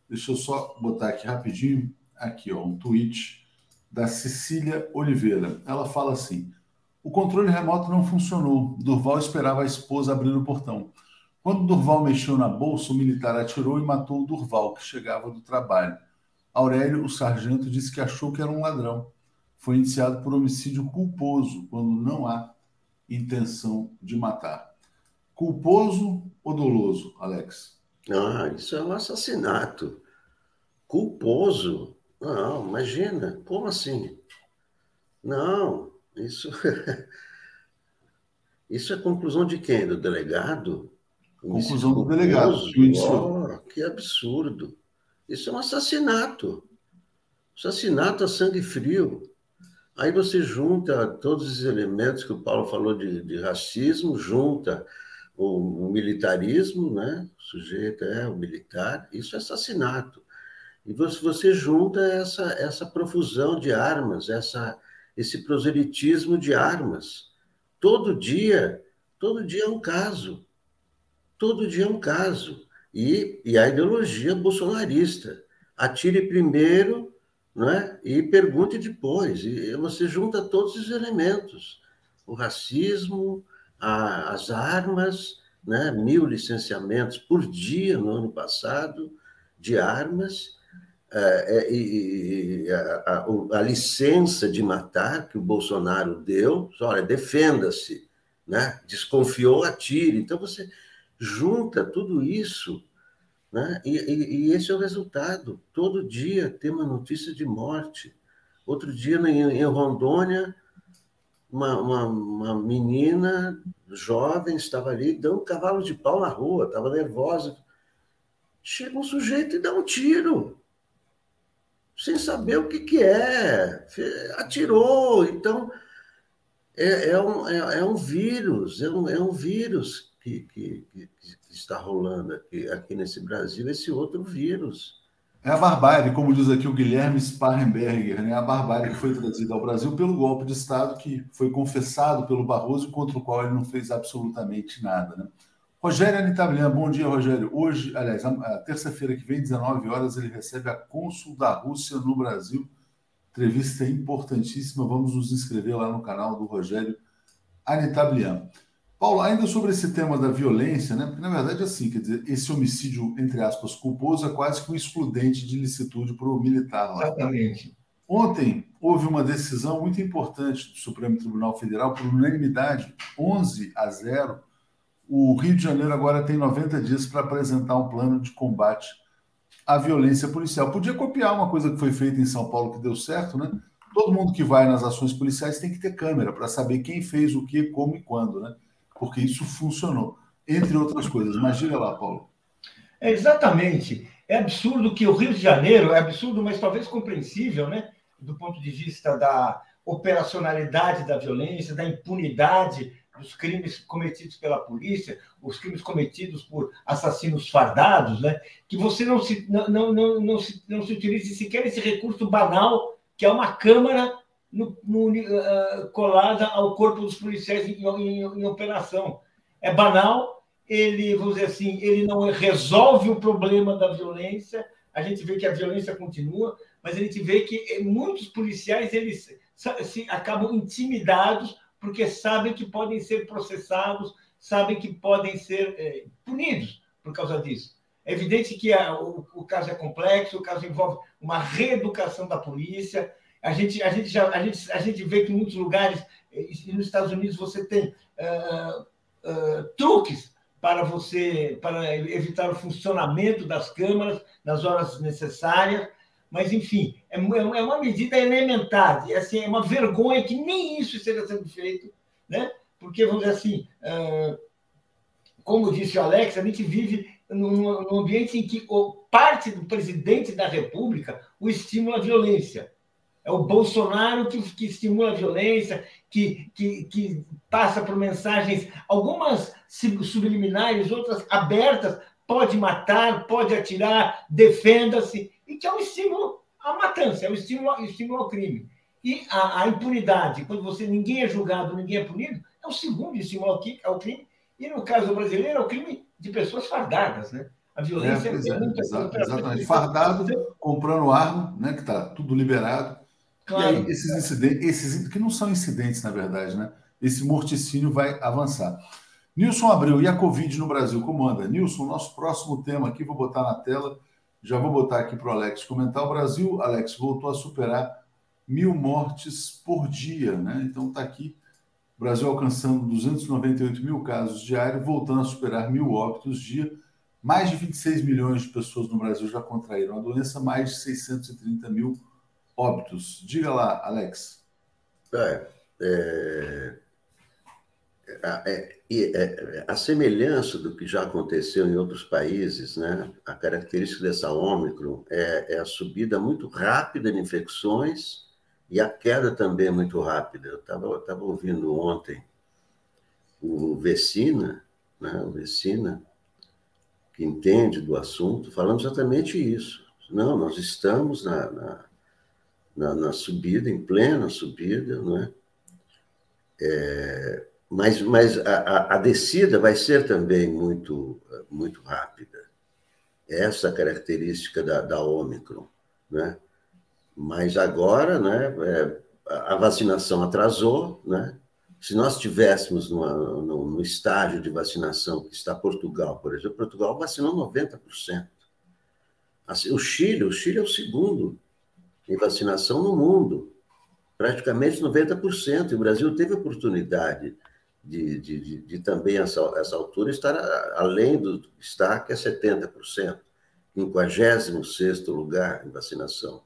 Deixa eu só botar aqui rapidinho, aqui, ó, um tweet da Cecília Oliveira. Ela fala assim: o controle remoto não funcionou. Durval esperava a esposa abrir o portão. Quando Durval mexeu na bolsa, o militar atirou e matou o Durval, que chegava do trabalho. Aurélio, o sargento, disse que achou que era um ladrão. Foi indiciado por homicídio culposo, quando não há intenção de matar. Culposo ou doloso, Alex? Ah, isso é um assassinato. Culposo não, imagina, como assim? Não, isso. [laughs] Isso é conclusão de quem? Do delegado? Conclusão do delegado. Oh, que absurdo. Isso é um assassinato. Assassinato a sangue frio. Aí você junta todos os elementos que o Paulo falou de, de racismo, junta o, o, militarismo, né? O sujeito é o militar, isso é assassinato. E você junta essa, essa profusão de armas, essa, esse proselitismo de armas. Todo dia, todo dia é um caso. Todo dia é um caso. E, e a ideologia bolsonarista. Atire primeiro né, e pergunte depois. E você junta todos os elementos. O racismo, a, as armas, né, mil licenciamentos por dia no ano passado de armas, é, é, e, a, a, a, licença de matar que o Bolsonaro deu, olha, defenda-se, né? desconfiou, atire. Então você junta tudo isso, né? E, e, e, esse é o resultado. Todo dia tem uma notícia de morte. Outro dia, em, em Rondônia, uma, uma, uma, menina jovem estava ali dando um cavalo de pau na rua, estava nervosa. Chega um sujeito e dá um tiro sem saber o que, que é. Atirou. Então, é, é, um, é, é um vírus, é um, é um vírus que, que, que, que está rolando aqui, aqui nesse Brasil, esse outro vírus. É a barbárie, como diz aqui o Guilherme Sparrenberger, né? a barbárie que foi trazida ao Brasil pelo golpe de Estado que foi confessado pelo Barroso, contra o qual ele não fez absolutamente nada. Né? Rogério Anitablian, bom dia, Rogério. Hoje, aliás, a, terça-feira que vem, 19 horas, ele recebe a cônsul da Rússia no Brasil. Entrevista importantíssima, vamos nos inscrever lá no canal do Rogério Anitablian. Paulo, ainda sobre esse tema da violência, né? Porque, na verdade, assim, quer dizer, esse homicídio, entre aspas, culposo, é quase que um excludente de licitude para o militar lá. Exatamente. Ontem houve uma decisão muito importante do Supremo Tribunal Federal, por unanimidade, 11 a 0. O Rio de Janeiro agora tem 90 dias para apresentar um plano de combate à violência policial. Podia copiar uma coisa que foi feita em São Paulo que deu certo, né? Todo mundo que vai nas ações policiais tem que ter câmera para saber quem fez o que, como e quando, né? Porque isso funcionou, entre outras coisas. Mas diga lá, Paulo. É exatamente. É absurdo que o Rio de Janeiro, é absurdo, mas talvez compreensível, né? do ponto de vista da operacionalidade da violência, da impunidade dos crimes cometidos pela polícia, os crimes cometidos por assassinos fardados, né? que você não se, não, não, não, não, se, não se utilize sequer esse recurso banal, que é uma câmara no, no, uh, colada ao corpo dos policiais em, em, em, operação. É banal, ele, vamos dizer assim, ele não resolve o problema da violência, a gente vê que a violência continua, mas a gente vê que eh, muitos policiais eles se, acabam intimidados porque sabem que podem ser processados, sabem que podem ser é, punidos por causa disso. É evidente que a, o, o caso é complexo, o caso envolve uma reeducação da polícia, a gente, a gente, já, a gente, a gente vê que em muitos lugares, e nos Estados Unidos, você tem uh, uh, truques para você para evitar o funcionamento das câmaras nas horas necessárias. Mas, enfim, é, é, é uma medida elementar. É, assim, é uma vergonha que nem isso esteja sendo feito, né? porque, vamos dizer assim, uh, como disse o Alex, a gente vive num, ambiente em que parte do presidente da República o estimula a violência. É o Bolsonaro que, que estimula a violência, que, que, que passa por mensagens, algumas subliminares, outras abertas, pode matar, pode atirar, defenda-se, e que é um estímulo à matança, é um estímulo, estímulo ao crime. E a, a, impunidade, quando você ninguém é julgado, ninguém é punido, é o segundo estímulo ao crime, e no caso brasileiro é o crime de pessoas fardadas, né? A violência é, é, é muito exatamente. Fardado, comprando arma, né, que está tudo liberado, Claro. E aí, esses incidentes, esses que não são incidentes, na verdade, né? Esse morticínio vai avançar. Nilson Abreu, e a Covid no Brasil, como anda? Nilson, nosso próximo tema aqui, vou botar na tela, já vou botar aqui para o Alex comentar. O Brasil, Alex, voltou a superar mil mortes por dia, né? Então está aqui, o Brasil alcançando 298 mil casos diários, voltando a superar mil óbitos dia. Mais de 26 milhões de pessoas no Brasil já contraíram a doença, mais de 630 mil óbitos. Diga lá, Alex. É, é, é, é, a semelhança do que já aconteceu em outros países, né? a característica dessa Ômicron é, é a subida muito rápida de infecções e a queda também é muito rápida. Eu estava ouvindo ontem o Vecina, né? o Vecina, que entende do assunto, falando exatamente isso. Não, nós estamos na, na na, na subida, em plena subida, não é? é mas mas a, a, descida vai ser também muito, muito rápida. Essa é característica da, da Ômicron, né? Mas agora, né, é, a vacinação atrasou, né? Se nós tivéssemos numa, no, no estágio de vacinação que está Portugal, por exemplo, Portugal vacinou 90%. Assim, o Chile, o Chile é o segundo em vacinação no mundo, praticamente 90%. E o Brasil teve oportunidade de, de, de, de também, essa, essa altura, estar além do estar, que é 70%, 56 lugar em vacinação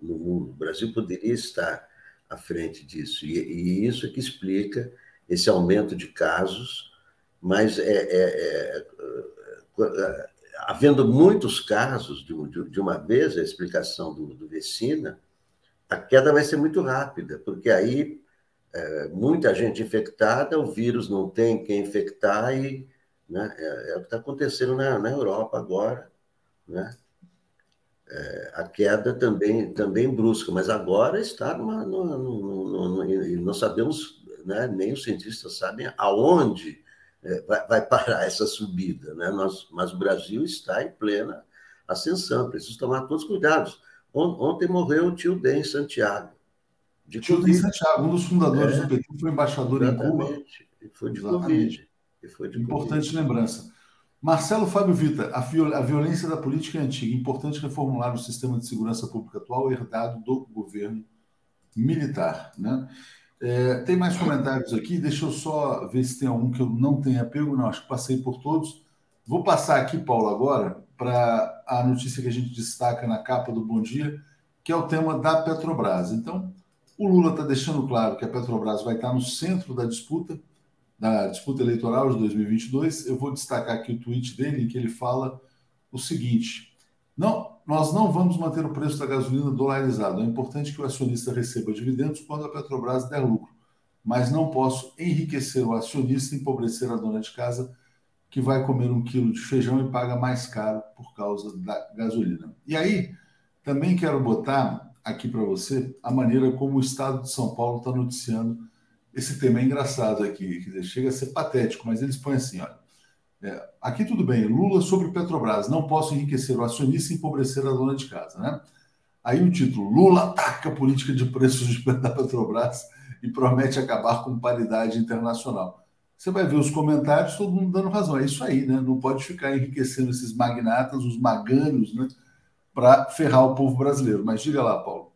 no mundo. O Brasil poderia estar à frente disso. E, e isso é que explica esse aumento de casos, mas é, é, é, é havendo muitos casos de, de, de, uma vez, a explicação do, do Vecina, a queda vai ser muito rápida, porque aí é, muita gente infectada, o vírus não tem quem infectar e Né? É, é o que está acontecendo na, na Europa agora. Né? É, a queda também, também brusca, mas agora está numa. numa, numa, numa e não sabemos, né, nem os cientistas sabem aonde vai, vai, parar essa subida. Né? Nós, mas o Brasil está em plena ascensão, precisa tomar todos os cuidados. Ontem morreu o tio Den Santiago. De tio Den Santiago, um dos fundadores é, do PT, foi embaixador em Cuba. E foi de exatamente. Covid. E foi de Importante COVID. lembrança. Marcelo Fábio Vita, a, a violência da política é antiga. Importante reformular o sistema de segurança pública atual herdado do governo militar. Né? É, tem mais comentários aqui, deixa eu só ver se tem algum que eu não tenha pego. Não, acho que passei por todos. Vou passar aqui, Paulo, agora para a notícia que a gente destaca na capa do Bom Dia, que é o tema da Petrobras. Então, o Lula está deixando claro que a Petrobras vai estar no centro da disputa da disputa eleitoral de 2022, eu vou destacar aqui o tweet dele, em que ele fala o seguinte: não, nós não vamos manter o preço da gasolina dolarizado. É importante que o acionista receba dividendos quando a Petrobras der lucro, mas não posso enriquecer o acionista e empobrecer a dona de casa que vai comer um quilo de feijão e paga mais caro por causa da gasolina. E aí, também quero botar aqui para você a maneira como o Estado de São Paulo está noticiando esse tema é engraçado aqui, chega a ser patético, mas eles põem assim, olha, é, aqui tudo bem, Lula sobre Petrobras, não posso enriquecer o acionista e empobrecer a dona de casa, né? Aí o título, Lula ataca a política de preços [laughs] da Petrobras e promete acabar com paridade internacional. Você vai ver os comentários, todo mundo dando razão. É isso aí, né? Não pode ficar enriquecendo esses magnatas, os magânios, né? Para ferrar o povo brasileiro. Mas diga lá, Paulo.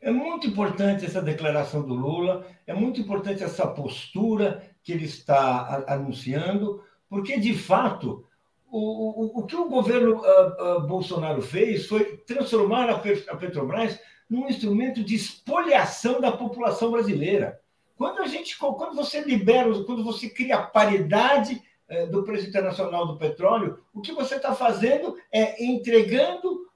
É muito importante essa declaração do Lula, é muito importante essa postura que ele está anunciando, porque, de fato, o, o, o que o governo uh, uh, Bolsonaro fez foi transformar a, Petrobras num instrumento de espoliação da população brasileira. Quando a gente, quando você libera, quando você cria paridade uh, do preço internacional do petróleo, o que você está fazendo é entregando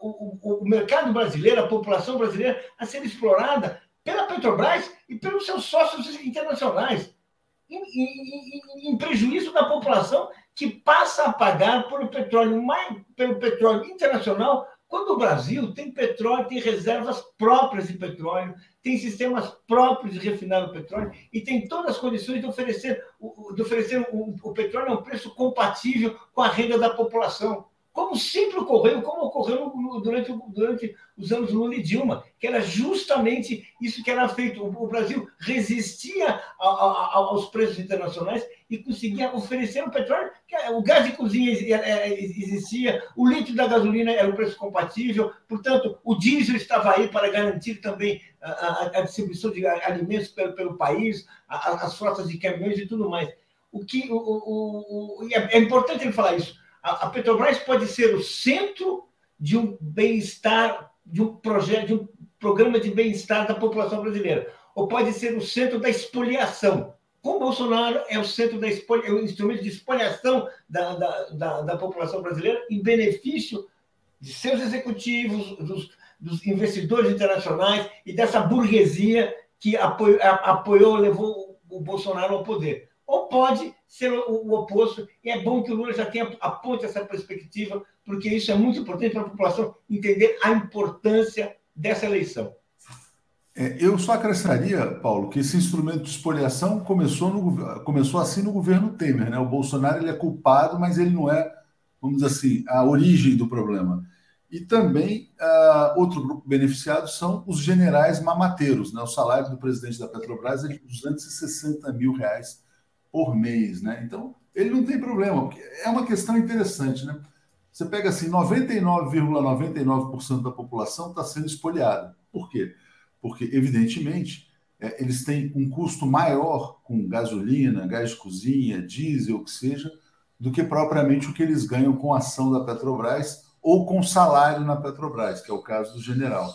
o, o, mercado brasileiro, a população brasileira, a ser explorada pela Petrobras e pelos seus sócios internacionais, em, prejuízo da população que passa a pagar pelo petróleo, mais, pelo petróleo internacional, quando o Brasil tem petróleo, tem reservas próprias de petróleo, tem sistemas próprios de refinar o petróleo e tem todas as condições de oferecer, de oferecer o, o petróleo a um preço compatível com a renda da população como sempre ocorreu, como ocorreu durante, durante os anos Lula e Dilma, que era justamente isso que era feito. O Brasil resistia a, a, aos preços internacionais e conseguia oferecer o petróleo, é, o gás de cozinha existia, o litro da gasolina era o preço compatível, portanto, o diesel estava aí para garantir também a, a distribuição de alimentos pelo, pelo país, as frotas de caminhões e tudo mais. O que o, o, o, é, é importante ele falar isso a, Petrobras pode ser o centro de um bem-estar, de um projeto, de um programa de bem-estar da população brasileira, ou pode ser o centro da expoliação. Com Bolsonaro é o centro da expoliação, é o instrumento de expoliação da, da, da, da população brasileira em benefício de seus executivos, dos, dos investidores internacionais e dessa burguesia que apoiou, apoiou levou o Bolsonaro ao poder ou pode ser o, o, oposto. E é bom que o Lula já tenha aponte essa perspectiva, porque isso é muito importante para a população entender a importância dessa eleição. É, eu só acrescentaria, Paulo, que esse instrumento de espoliação começou, no, começou assim no governo Temer. Né? O Bolsonaro ele é culpado, mas ele não é, vamos dizer assim, a origem do problema. E também, uh, outro grupo beneficiado são os generais mamateiros. Né? O salário do presidente da Petrobras é de 260 mil reais por mês, né? Então, ele não tem problema, porque é uma questão interessante, né? Você pega assim, 99,99% ,99 da população está sendo espoliada. Por quê? Porque, evidentemente, é, eles têm um custo maior com gasolina, gás de cozinha, diesel, o que seja, do que propriamente o que eles ganham com a ação da Petrobras ou com salário na Petrobras, que é o caso do general.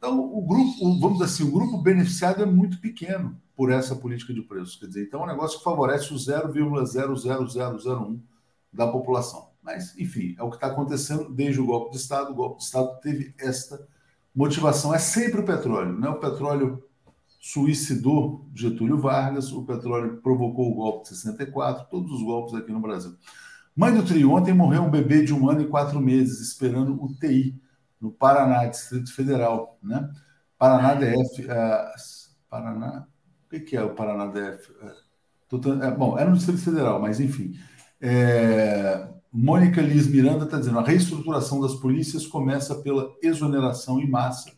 Então, o grupo, vamos assim, o grupo beneficiado é muito pequeno por essa política de preços. Quer dizer, então é um negócio que favorece o 0,00001 da população. Mas, enfim, é o que está acontecendo desde o golpe de Estado. O golpe de Estado teve esta motivação. É sempre o petróleo, né? O petróleo suicidou Getúlio Vargas, o petróleo provocou o golpe de 64, todos os golpes aqui no Brasil. Mãe do trio, ontem morreu um bebê de um ano e quatro meses, esperando UTI, no Paraná, Distrito Federal, né? Paraná DF. Uh, é, Paraná. O que, que é o Paraná DF? Uh, é, bom, é no Distrito Federal, mas enfim. É, Mônica Liz Miranda está dizendo: a reestruturação das polícias começa pela exoneração em massa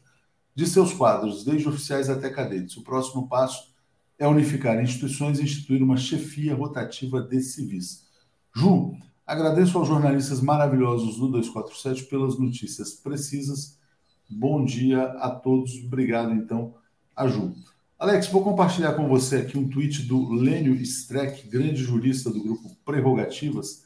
de seus quadros, desde oficiais até cadetes. O próximo passo é unificar instituições e instituir uma chefia rotativa de civis. Ju, agradeço aos jornalistas maravilhosos do 247 pelas notícias precisas. Bom dia a todos. Obrigado, então, a Ju. Alex, vou compartilhar com você aqui um tweet do Lênio Streck, grande jurista do grupo Prerrogativas,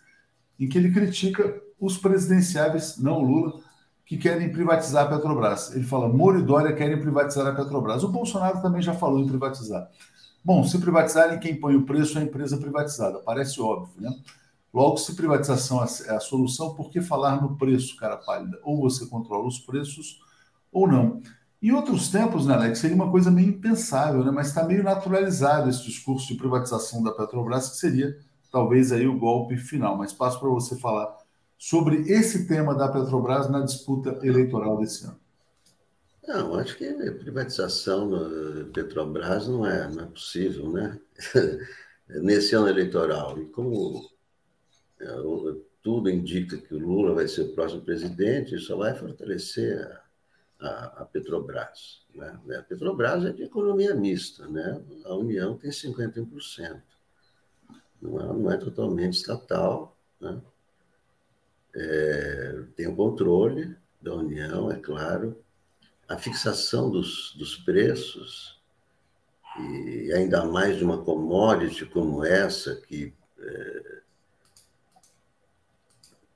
em que ele critica os presidenciáveis, não Lula, que querem privatizar a Petrobras. Ele fala, Moro e Dória querem privatizar a Petrobras. O Bolsonaro também já falou em privatizar. Bom, se privatizarem, quem põe o preço é a empresa privatizada. Parece óbvio, né? Logo, se privatização é a solução, por que falar no preço, cara pálida? Ou você controla os preços ou não. Em outros tempos, né, Alex, seria uma coisa meio impensável, né? mas está meio naturalizado esse discurso de privatização da Petrobras, que seria talvez aí o golpe final. Mas passo para você falar sobre esse tema da Petrobras na disputa eleitoral desse ano. Não, acho que privatização da Petrobras não é, não é possível, né? [laughs] Nesse ano eleitoral. E como é, tudo indica que o Lula vai ser o próximo presidente, isso vai fortalecer a, a, a Petrobras. Né? A Petrobras é de economia mista, né? A União tem 51%. Não é, não é totalmente estatal, né? É, tem o controle da União, é claro, a fixação dos, dos preços, e ainda mais de uma commodity como essa, que é,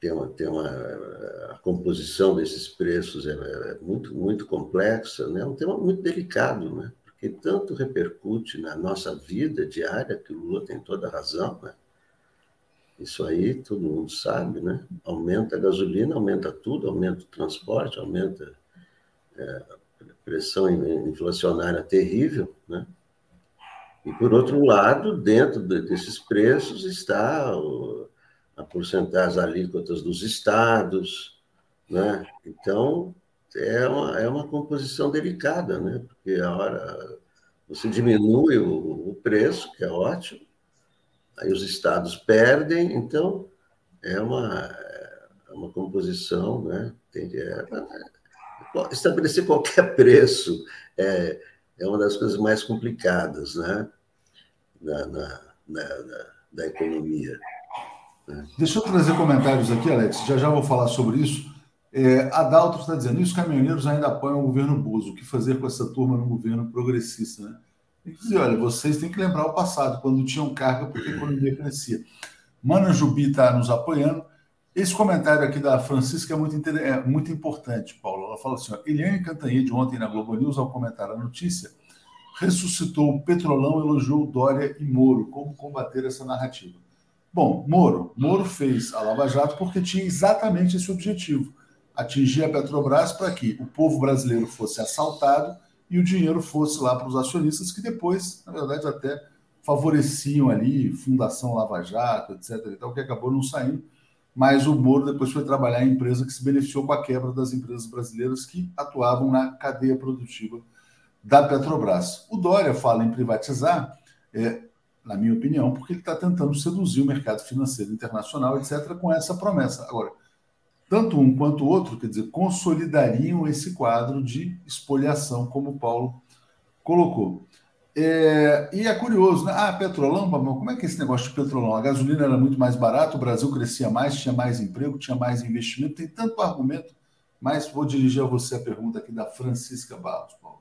tem, uma, tem uma. A composição desses preços é, é, muito, muito complexa, né? é um tema muito delicado, né? porque tanto repercute na nossa vida diária, que o Lula tem toda a razão, né? Isso aí todo mundo sabe, né? Aumenta a gasolina, aumenta tudo, aumenta o transporte, aumenta é, pressão inflacionária terrível, né? E, por outro lado, dentro desses preços está o, a porcentagem alíquotas dos estados, né? Então, é uma, é uma composição delicada, né? Porque a hora você diminui o, o preço, que é ótimo, aí os estados perdem, então é uma, é uma composição, né? Tem, é, é, estabelecer qualquer [laughs] preço é, é uma das coisas mais complicadas, né? Na, na, na, da economia. Deixa eu trazer comentários aqui, Alex, já já vou falar sobre isso. É, Adalto está dizendo, e os caminhoneiros ainda apoiam o governo Bozo, o que fazer com essa turma no governo progressista, né? Tem que dizer, olha, vocês têm que lembrar o passado, quando tinham carga porque a economia crescia. Mana Jubi está nos apoiando. Esse comentário aqui da Francisca é muito, é muito importante, Paulo. Ela fala assim: ó, Eliane Cantanhede, ontem na Globo News, ao comentar a notícia, ressuscitou o Petrolão, elogiou Dória e Moro. Como combater essa narrativa? Bom, Moro. Moro fez a Lava Jato porque tinha exatamente esse objetivo: atingir a Petrobras para que o povo brasileiro fosse assaltado e o dinheiro fosse lá para os acionistas, que depois, na verdade, até favoreciam ali Fundação Lava Jato, etc. E tal, que acabou não saindo. Mas o Moro depois foi trabalhar em empresa que se beneficiou com a quebra das empresas brasileiras que atuavam na cadeia produtiva da Petrobras. O Dória fala em privatizar, é, na minha opinião, porque ele está tentando seduzir o mercado financeiro internacional, etc., com essa promessa. Agora, tanto um quanto o outro, quer dizer, consolidariam esse quadro de espoliação, como o Paulo colocou. É, e é curioso, né? Ah, petrolão, como é que é esse negócio de petrolão? A gasolina era muito mais barata, o Brasil crescia mais, tinha mais emprego, tinha mais investimento, tem tanto argumento, mas vou dirigir a você a pergunta aqui da Francisca Barros, Paulo.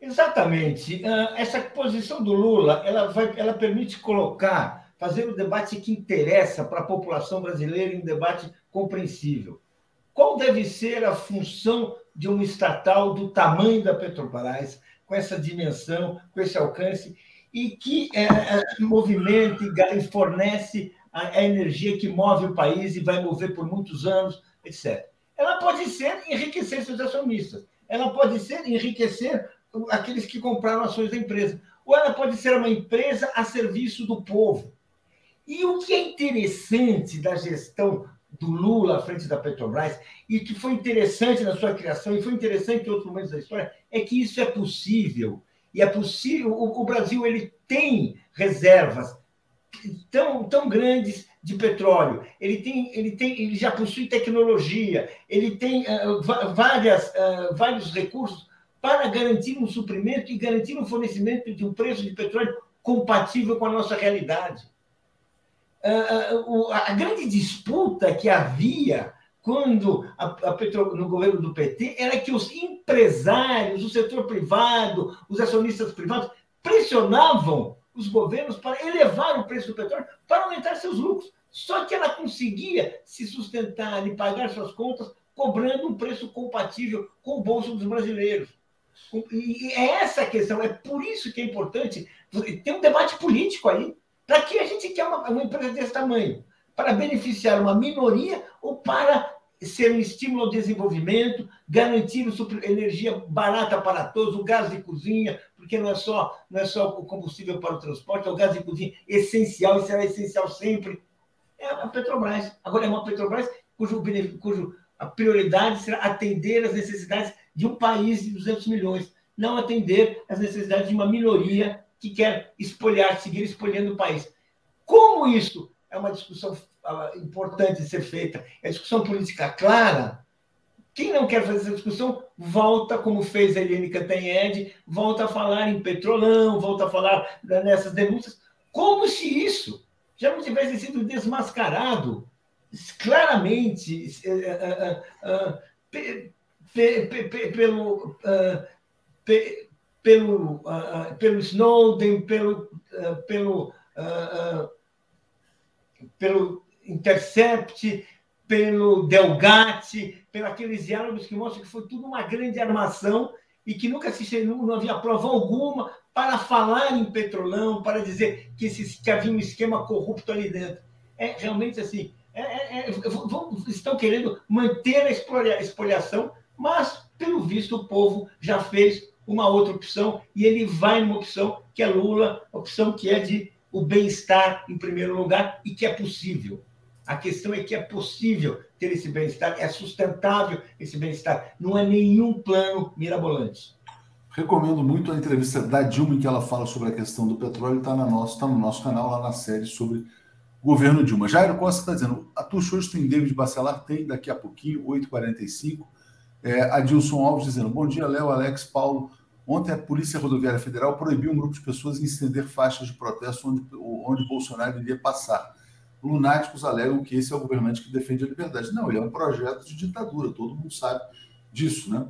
Exatamente. Ah, essa posição do Lula, ela, vai, ela permite colocar, fazer o debate que interessa para a população brasileira um debate compreensível. Qual deve ser a função de uma estatal do tamanho da Petrobras, com essa dimensão, com esse alcance, e que é movimenta e fornece a, a energia que move o país e vai mover por muitos anos, etc. Ela pode ser enriquecer seus acionistas, ela pode ser enriquecer aqueles que compraram ações da empresa. Ou ela pode ser uma empresa a serviço do povo. E o que é interessante da gestão do Lula à frente da Petrobras, e que foi interessante na sua criação, e foi interessante em outros momentos da história, é que isso é possível. E é possível. O, o Brasil ele tem reservas tão, tão grandes de petróleo. Ele tem, ele tem, ele já possui tecnologia. Ele tem uh, várias, uh, vários recursos para garantir um suprimento e garantir um fornecimento de um preço de petróleo compatível com a nossa realidade. Uh, a grande disputa que havia quando a Petro, no governo do PT era que os empresários, o setor privado, os acionistas privados pressionavam os governos para elevar o preço do petróleo para aumentar seus lucros. Só que ela conseguia se sustentar e pagar suas contas cobrando um preço compatível com o bolso dos brasileiros. E é essa a questão, é por isso que é importante ter um debate político aí. Para que a gente quer uma, uma empresa desse tamanho? Para beneficiar uma minoria ou para ser um estímulo ao desenvolvimento, garantir energia barata para todos, o gás de cozinha, porque não é só não é só o combustível para o transporte, é o gás de cozinha essencial e será essencial sempre. É a Petrobras. Agora é uma Petrobras cujo, cujo a prioridade será atender as necessidades de um país de 200 milhões, não atender as necessidades de uma minoria que quer espolhar, seguir espolhando o país. Como isso é uma discussão importante de ser feita, é discussão política clara, quem não quer fazer essa discussão, volta, como fez a Eliane Cantanhede, volta a falar em petrolão, volta a falar nessas denúncias, como se isso já não tivesse sido desmascarado claramente uh, uh, pelo, pelo, pelo Snowden, pelo, pelo, pelo Intercept, pelo Delgatti, pelos aqueles diálogos que mostram que foi tudo uma grande armação e que nunca se não havia prova alguma para falar em petrolão, para dizer que, esse, que havia um esquema corrupto ali dentro. É realmente assim. É, é, é, estão querendo manter a expoliação, mas, pelo visto, o povo já fez uma outra opção e ele vai numa opção que é Lula, opção que é de o bem-estar em primeiro lugar e que é possível. A questão é que é possível ter esse bem-estar, é sustentável esse bem-estar, não é nenhum plano mirabolante. Recomendo muito a entrevista da Dilma, em que ela fala sobre a questão do petróleo, está tá no nosso canal, lá na série sobre governo Dilma. Jairo Costa está dizendo, a hoje tem David Bacelar? Tem, daqui a pouquinho, 8h45. É, Adilson Alves dizendo, bom dia, Léo, Alex, Paulo. Ontem a Polícia Rodoviária Federal proibiu um grupo de pessoas em estender faixas de protesto onde, onde Bolsonaro iria passar lunáticos alegam que esse é o governante que defende a liberdade. Não, ele é um projeto de ditadura, todo mundo sabe disso, né?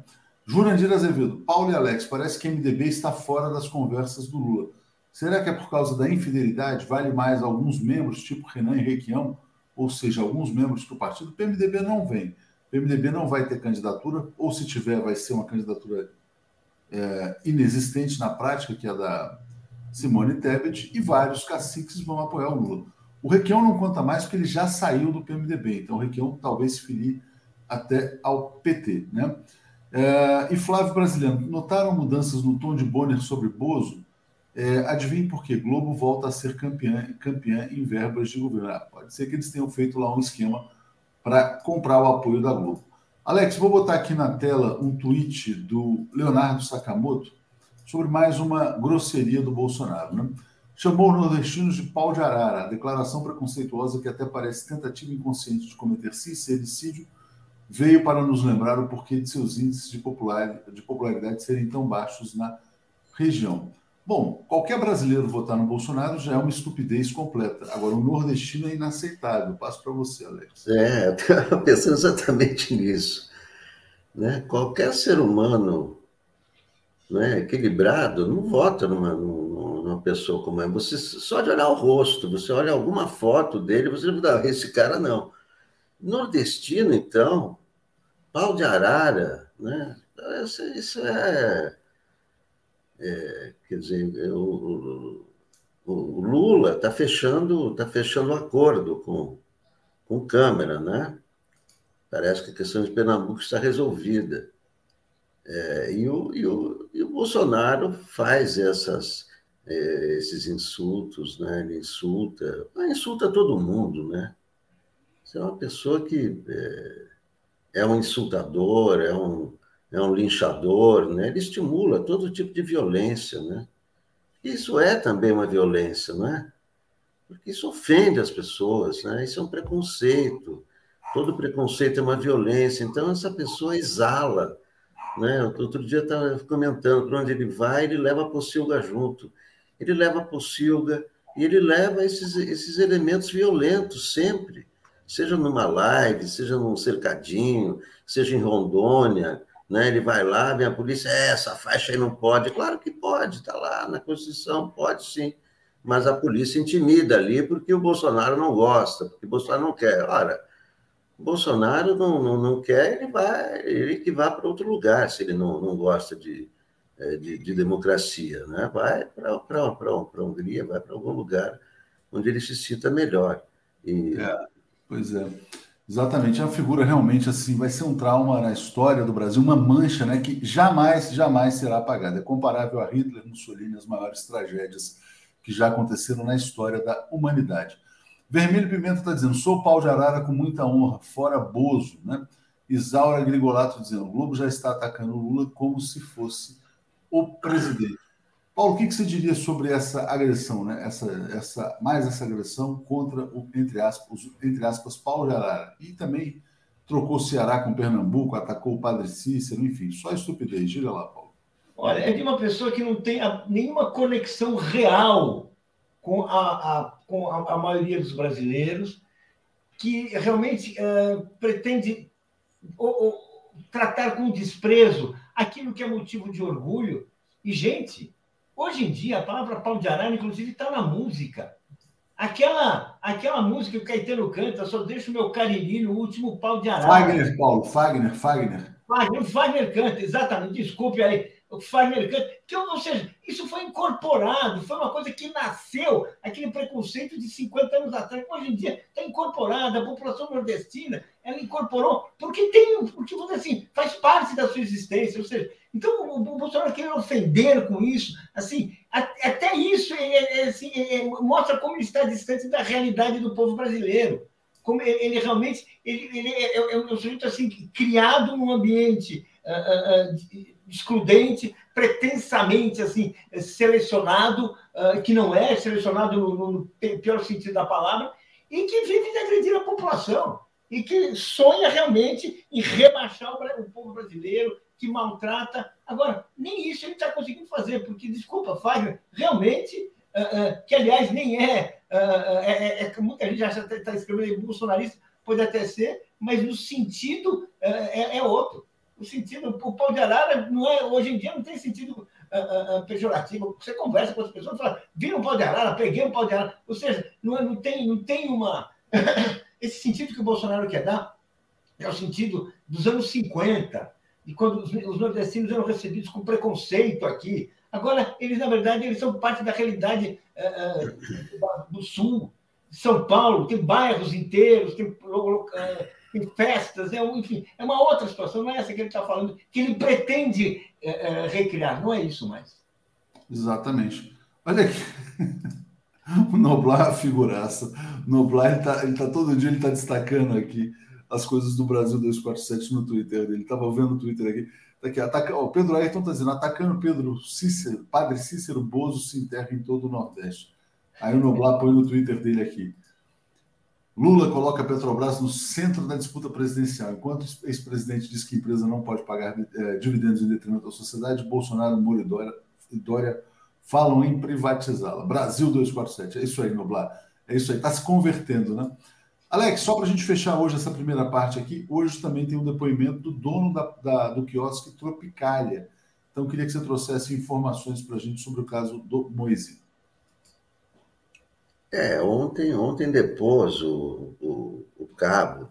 Jurandir Azevedo, Paulo e Alex, parece que MDB está fora das conversas do Lula. Será que é por causa da infidelidade? Vale mais alguns membros, tipo Renan e Requião, ou seja, alguns membros do partido? O PMDB não vem. O PMDB não vai ter candidatura, ou se tiver, vai ser uma candidatura é, inexistente na prática, que é da Simone Tebet, e vários caciques vão apoiar o Lula. O Requião não conta mais porque ele já saiu do PMDB, então o Requião talvez se filie até ao PT. Né? É, e Flávio Brasileiro, notaram mudanças no tom de Bonner sobre Bozo? É, adivinhe por quê? Globo volta a ser campeã, campeã em verbas de governo. Ah, pode ser que eles tenham feito lá um esquema para comprar o apoio da Globo. Alex, vou botar aqui na tela um tweet do Leonardo Sakamoto sobre mais uma grosseria do Bolsonaro. Né? chamou os nordestinos de pau de arara, declaração preconceituosa que até parece tentativa inconsciente de cometer sincericídio, veio para nos lembrar o porquê de seus índices de popularidade, de popularidade serem tão baixos na região. Bom, qualquer brasileiro votar no Bolsonaro já é uma estupidez completa. Agora, o nordestino é inaceitável. Passo para você, Alex. É, [laughs] eu pensando exatamente nisso. Né? Qualquer ser humano né, equilibrado não vota numa, numa uma pessoa como é. Você só de olhar o rosto, você olha alguma foto dele, você não dá, esse cara não. Nordestino, então, pau de arara, né? Isso, isso é, é, Quer dizer, o, o Lula está fechando, tá fechando acordo com, com Câmara, né? Parece que a questão de Pernambuco está resolvida. É, e, o, e, o, e o Bolsonaro faz essas, é, esses insultos, né? Ele insulta, insulta todo mundo, né? Você é uma pessoa que é, é um insultador, é um, é um linchador, né? Ele estimula todo tipo de violência, né? Isso é também uma violência, não é? Porque isso ofende as pessoas, né? Isso é um preconceito. Todo preconceito é uma violência. Então, essa pessoa exala. Né? Outro dia estava comentando, para onde ele vai, ele leva a pocilga junto. Ele leva a pocilga e ele leva esses, esses elementos violentos sempre. Seja numa live, seja num cercadinho, seja em Rondônia, né? Ele vai lá, vem a polícia, é, essa faixa aí não pode. Claro que pode, está lá na Constituição, pode sim. Mas a polícia intimida ali porque o Bolsonaro não gosta, porque o Bolsonaro não quer. Ora, o Bolsonaro não, não, não quer, ele vai, ele que vá para outro lugar, se ele não, não gosta de, é, de, de democracia. Né? Vai para a Hungria, vai para algum lugar onde ele se sinta melhor. E... É, pois é. Exatamente, é uma figura realmente assim, vai ser um trauma na história do Brasil, uma mancha né, que jamais, jamais será apagada. É comparável a Hitler, Mussolini, as maiores tragédias que já aconteceram na história da humanidade. Vermelho Pimenta está dizendo: sou pau de arara com muita honra, fora Bozo, né? Isaura Grigolato dizendo: o Globo já está atacando o Lula como se fosse o presidente. Paulo, o que, você diria sobre essa agressão, né? Essa, essa, mais essa agressão contra o, entre aspas, entre aspas, Paulo de Arara? E também trocou Ceará com Pernambuco, atacou o Padre Cícero, enfim, só estupidez. Diga lá, Paulo. Olha, é de uma pessoa que não tem nenhuma conexão real com a, a com a, a, maioria dos brasileiros, que realmente uh, pretende tratar com desprezo aquilo que é motivo de orgulho. E, gente, Hoje em dia, a palavra pau de arara, inclusive, está na música. Aquela, aquela música que o Caetano canta, só deixa o meu cariri no último pau de arara. Fagner, Paulo, Fagner, Fagner. Fagner, Fagner canta, exatamente, desculpe aí. O canta, que, ou seja, isso foi incorporado, foi uma coisa que nasceu, aquele preconceito de 50 anos atrás, que hoje em dia está incorporado, a população nordestina, ela incorporou, porque tem, porque assim, faz parte da sua existência, ou seja, então, o Bolsonaro querendo ofender com isso, assim, até isso é, é, assim, é, mostra como ele está distante da realidade do povo brasileiro. Como ele, ele realmente ele, ele é, é, é, um sujeito assim, criado num ambiente uh, uh, excludente, pretensamente assim, selecionado, uh, que não é selecionado no, pior sentido da palavra, e que vive de agredir a população e que sonha realmente em rebaixar o povo brasileiro, que maltrata. Agora, nem isso ele está conseguindo fazer, porque, desculpa, Fagner, realmente, uh, uh, que aliás nem é, uh, é, é, muita gente já está tá escrevendo bolsonarista, pode até ser, mas no sentido é, é, outro. O sentido, o pau de arara não é, hoje em dia não tem sentido pejorativo. Você conversa com as pessoas e fala, vi um pau de arara, peguei um pau de arara. Ou seja, não, é, não, tem, não tem uma. [coughs] Esse sentido que o Bolsonaro quer dar é o sentido dos anos 50, e quando os, os nordestinos eram recebidos com preconceito aqui. Agora, eles, na verdade, eles são parte da realidade uh, do Sul. São Paulo tem bairros inteiros, tem, tem festas, é, enfim, é uma outra situação, não é essa que ele está falando, que ele pretende uh, recriar, não é isso mais. Exatamente. Olha aqui. [laughs] O Noblar, figuraça. O Noblar, ele está tá, todo dia ele está destacando aqui as coisas do Brasil 247 no Twitter dele. Estava vendo o Twitter aqui. Tá aqui ataca... o Pedro Ayrton está dizendo: atacando Pedro Cícero, Padre Cícero Bozo se enterra em todo o Nordeste. Aí o Noblar põe no Twitter dele aqui. Lula coloca a Petrobras no centro da disputa presidencial. Enquanto o ex-presidente diz que a empresa não pode pagar é, dividendos em detrimento da sociedade, Bolsonaro, Moro e Dória, e Dória falam em privatizá-la. Brasil 247. É isso aí, Noblar. É isso aí. Está se convertendo, né? Alex, só para a gente fechar hoje essa primeira parte aqui, hoje também tem um depoimento do dono da, da, do quiosque Tropicália. Então, queria que você trouxesse informações para a gente sobre o caso do Moisés. É, ontem, ontem depois o, o, o cabo,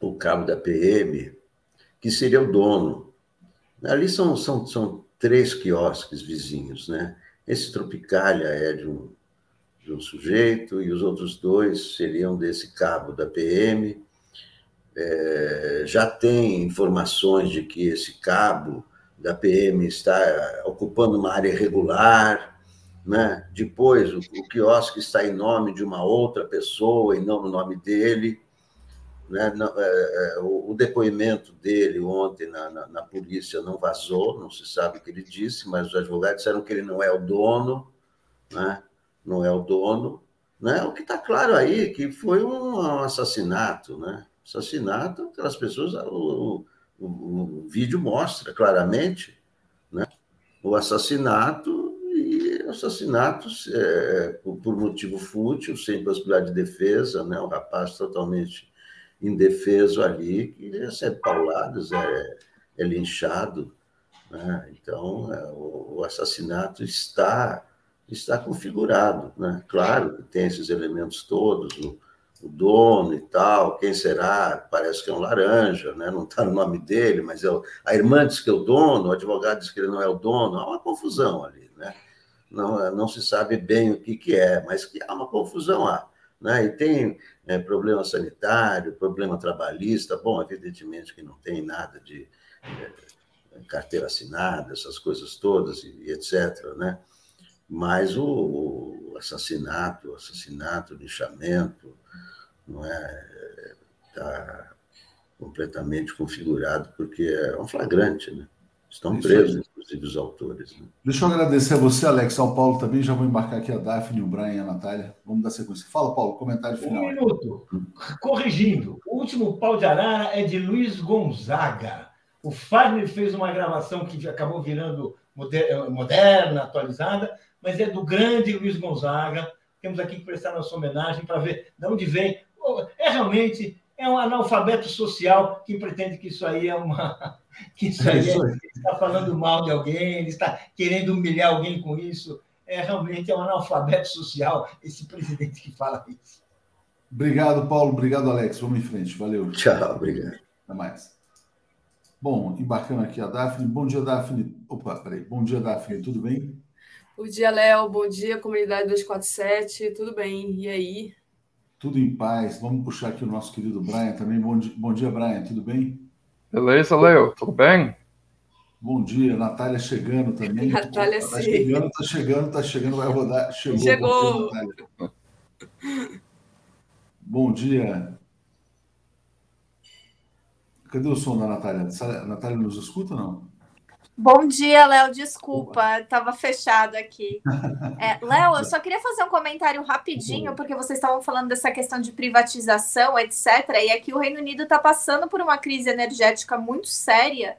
o cabo da PM, que seria o dono. Ali são, são, são três quiosques vizinhos, né? Esse Tropicália é de um, de um sujeito, e os outros dois seriam desse cabo da PM. é, já tem informações de que esse cabo da PM está ocupando uma área irregular, né? Depois, o, o quiosque está em nome de uma outra pessoa e não no nome dele. Né? Não, é, é, o, o, depoimento dele ontem na, na, na, polícia não vazou, não se sabe o que ele disse, mas os advogados disseram que ele não é o dono, né? não é o dono. Né? O que está claro aí que foi um, um assassinato, né? Assassinato, aquelas pessoas, o, o, o vídeo mostra claramente né? o assassinato assassinatos é, por, por motivo fútil, sem possibilidade de defesa, né? o rapaz totalmente indefeso ali, que recebe pauladas, é, é linchado. Né? Então, é, o, o, assassinato está está configurado. Né? Claro que tem esses elementos todos, o, o dono e tal, quem será? Parece que é um laranja, né? não está no nome dele, mas é o, a irmã diz que é o dono, o advogado diz que ele não é o dono, há uma confusão ali. Né? Não, não se sabe bem o que, que é, mas que há uma confusão lá. Né? E tem é, problema sanitário, problema trabalhista, bom, evidentemente que não tem nada de é, carteira assinada, essas coisas todas, e, e etc., né? Mas o, o assassinato, assassinato, lixamento, não é, está completamente configurado porque é um flagrante, né? Estão presos, inclusive, os autores. Né? Deixa eu agradecer a você, Alex, ao Paulo também. Já vou embarcar aqui a Daphne, o Brian e a Natália. Vamos dar sequência. Fala, Paulo, comentário final. Um minuto. Corrigindo. O último pau de arara é de Luiz Gonzaga. O Fagner fez uma gravação que acabou virando moderna, atualizada, mas é do grande Luiz Gonzaga. Temos aqui que prestar nossa homenagem para ver de onde vem. É realmente é um analfabeto social que pretende que isso aí é uma. Que isso aí, é, ele está falando mal de alguém, ele está querendo humilhar alguém com isso. É realmente é um analfabeto social esse presidente que fala isso. Obrigado, Paulo. Obrigado, Alex. Vamos em frente. Valeu. Tchau, obrigado. Até mais. Bom, embarcando aqui a Daphne. Bom dia, Daphne. Opa, peraí. Bom dia, Daphne. Tudo bem? Bom dia, Léo. Bom dia, comunidade 247. Tudo bem? E aí? Tudo em paz. Vamos puxar aqui o nosso querido Brian também. Bom dia, bom dia Brian. Tudo bem? Beleza, Léo. Tudo bem? Bom dia, Natália chegando também. [laughs] Natália, tá sim. chegando, tá chegando, tá chegando, vai rodar. Chegou. Chegou. Bom dia, bom dia. Cadê o som da Natália? A Natália nos escuta ou não? Bom dia, Léo. Desculpa, estava fechado aqui. [laughs] É, Léo, eu só queria fazer um comentário rapidinho, porque vocês estavam falando dessa questão de privatização, etc. E aqui o Reino Unido está passando por uma crise energética muito séria.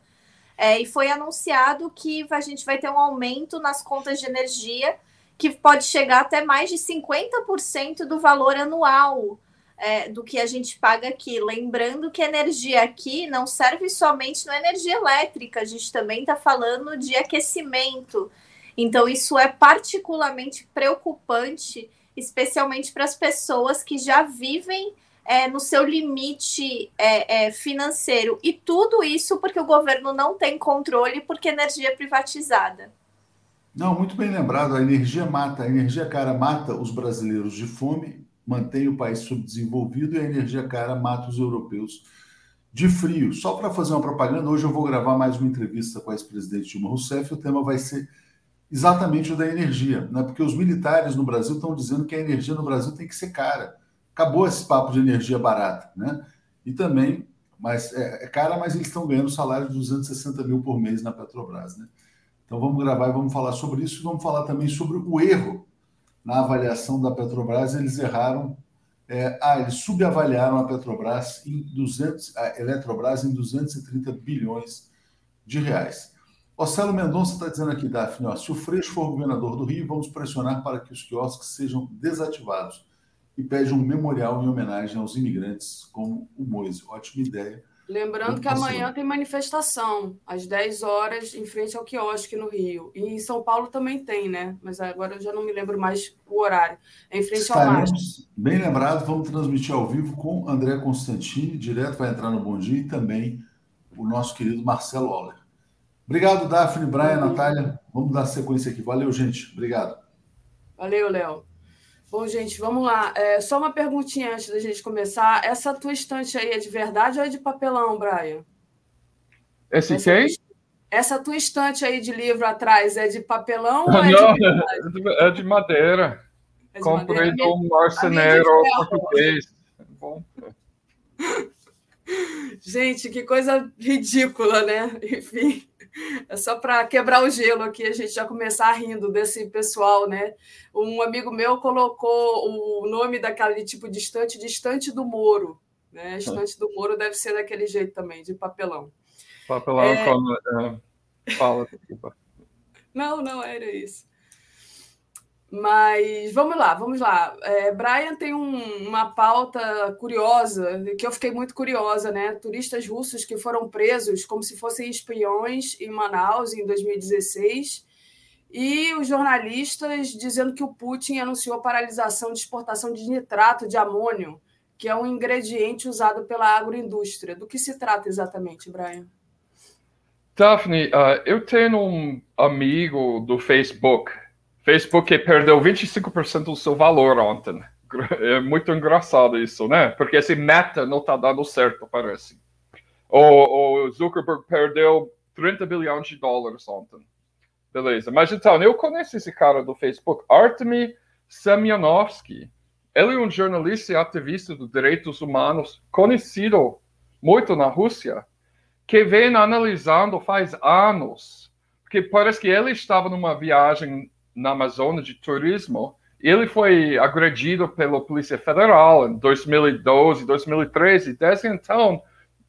É, e foi anunciado que a gente vai ter um aumento nas contas de energia que pode chegar até mais de 50% do valor anual é, do que a gente paga aqui. Lembrando que energia aqui não serve somente na energia elétrica, a gente também está falando de aquecimento. Então, isso é particularmente preocupante, especialmente para as pessoas que já vivem é, no seu limite é, é, financeiro. E tudo isso porque o governo não tem controle, porque energia é privatizada. Não, muito bem lembrado. A energia mata, a energia cara mata os brasileiros de fome mantém o país subdesenvolvido e a energia cara mata os europeus de frio. Só para fazer uma propaganda, hoje eu vou gravar mais uma entrevista com a ex-presidente Dilma Rousseff o tema vai ser exatamente o da energia, né? porque os militares no Brasil estão dizendo que a energia no Brasil tem que ser cara. Acabou esse papo de energia barata. Né? E também, mas é, é cara, mas eles estão ganhando salário de 260 mil por mês na Petrobras. Né? Então vamos gravar e vamos falar sobre isso e vamos falar também sobre o erro na avaliação da Petrobras, eles erraram. É, ah, eles subavaliaram a Petrobras em 200, a Eletrobras em 230 bilhões de reais. Ocelo Mendonça está dizendo aqui, Daphne, ó, se o Freixo for governador do Rio, vamos pressionar para que os quiosques sejam desativados e pede um memorial em homenagem aos imigrantes como o Moise. Ótima ideia. Lembrando que amanhã tem manifestação, às 10 horas, em frente ao quiosque no Rio. E em São Paulo também tem, né? Mas agora eu já não me lembro mais o horário. É em frente Estaremos, ao mar. Bem lembrado, vamos transmitir ao vivo com André Constantini, direto vai entrar no Bom Dia, e também o nosso querido Marcelo Oller. Obrigado, Daphne, Brian, Natália. Vamos dar sequência aqui. Valeu, gente. Obrigado. Valeu, Léo. Bom, gente, vamos lá. É, só uma perguntinha antes da gente começar. Essa tua estante aí é de verdade ou é de papelão, Brian? Esse essa quem? Tua, essa tua estante aí de livro atrás é de papelão ou é, Não, de, é de madeira. É de Comprei de um marceneiro português. Bom. [laughs] Gente, que coisa ridícula, né? Enfim. É só para quebrar o gelo aqui, a gente já começar rindo desse pessoal, né? Um amigo meu colocou o nome daquele tipo de estante de estante do Moro. Né? Estante do Moro deve ser daquele jeito também, de papelão. Papelão é... como. É... Fala, desculpa. Não, não era isso. Mas vamos lá, vamos lá. É, Brian tem um, uma pauta curiosa, que eu fiquei muito curiosa, né? Turistas russos que foram presos como se fossem espiões em Manaus em 2016, e os jornalistas dizendo que o Putin anunciou paralisação de exportação de nitrato de amônio, que é um ingrediente usado pela agroindústria. Do que se trata exatamente, Brian? Daphne, uh, eu tenho um amigo do Facebook Facebook perdeu 25% do seu valor ontem. É muito engraçado isso, né? Porque esse meta não está dando certo, parece. O, o, Zuckerberg perdeu 30 bilhões de dólares ontem. Beleza. Mas então, eu conheço esse cara do Facebook, Artemy Semyonovsky. Ele é um jornalista e ativista dos direitos humanos conhecido muito na Rússia, que vem analisando faz anos, porque parece que ele estava numa viagem na Amazônia de turismo, ele foi agredido pela Polícia Federal em 2012, 2013. Desde então,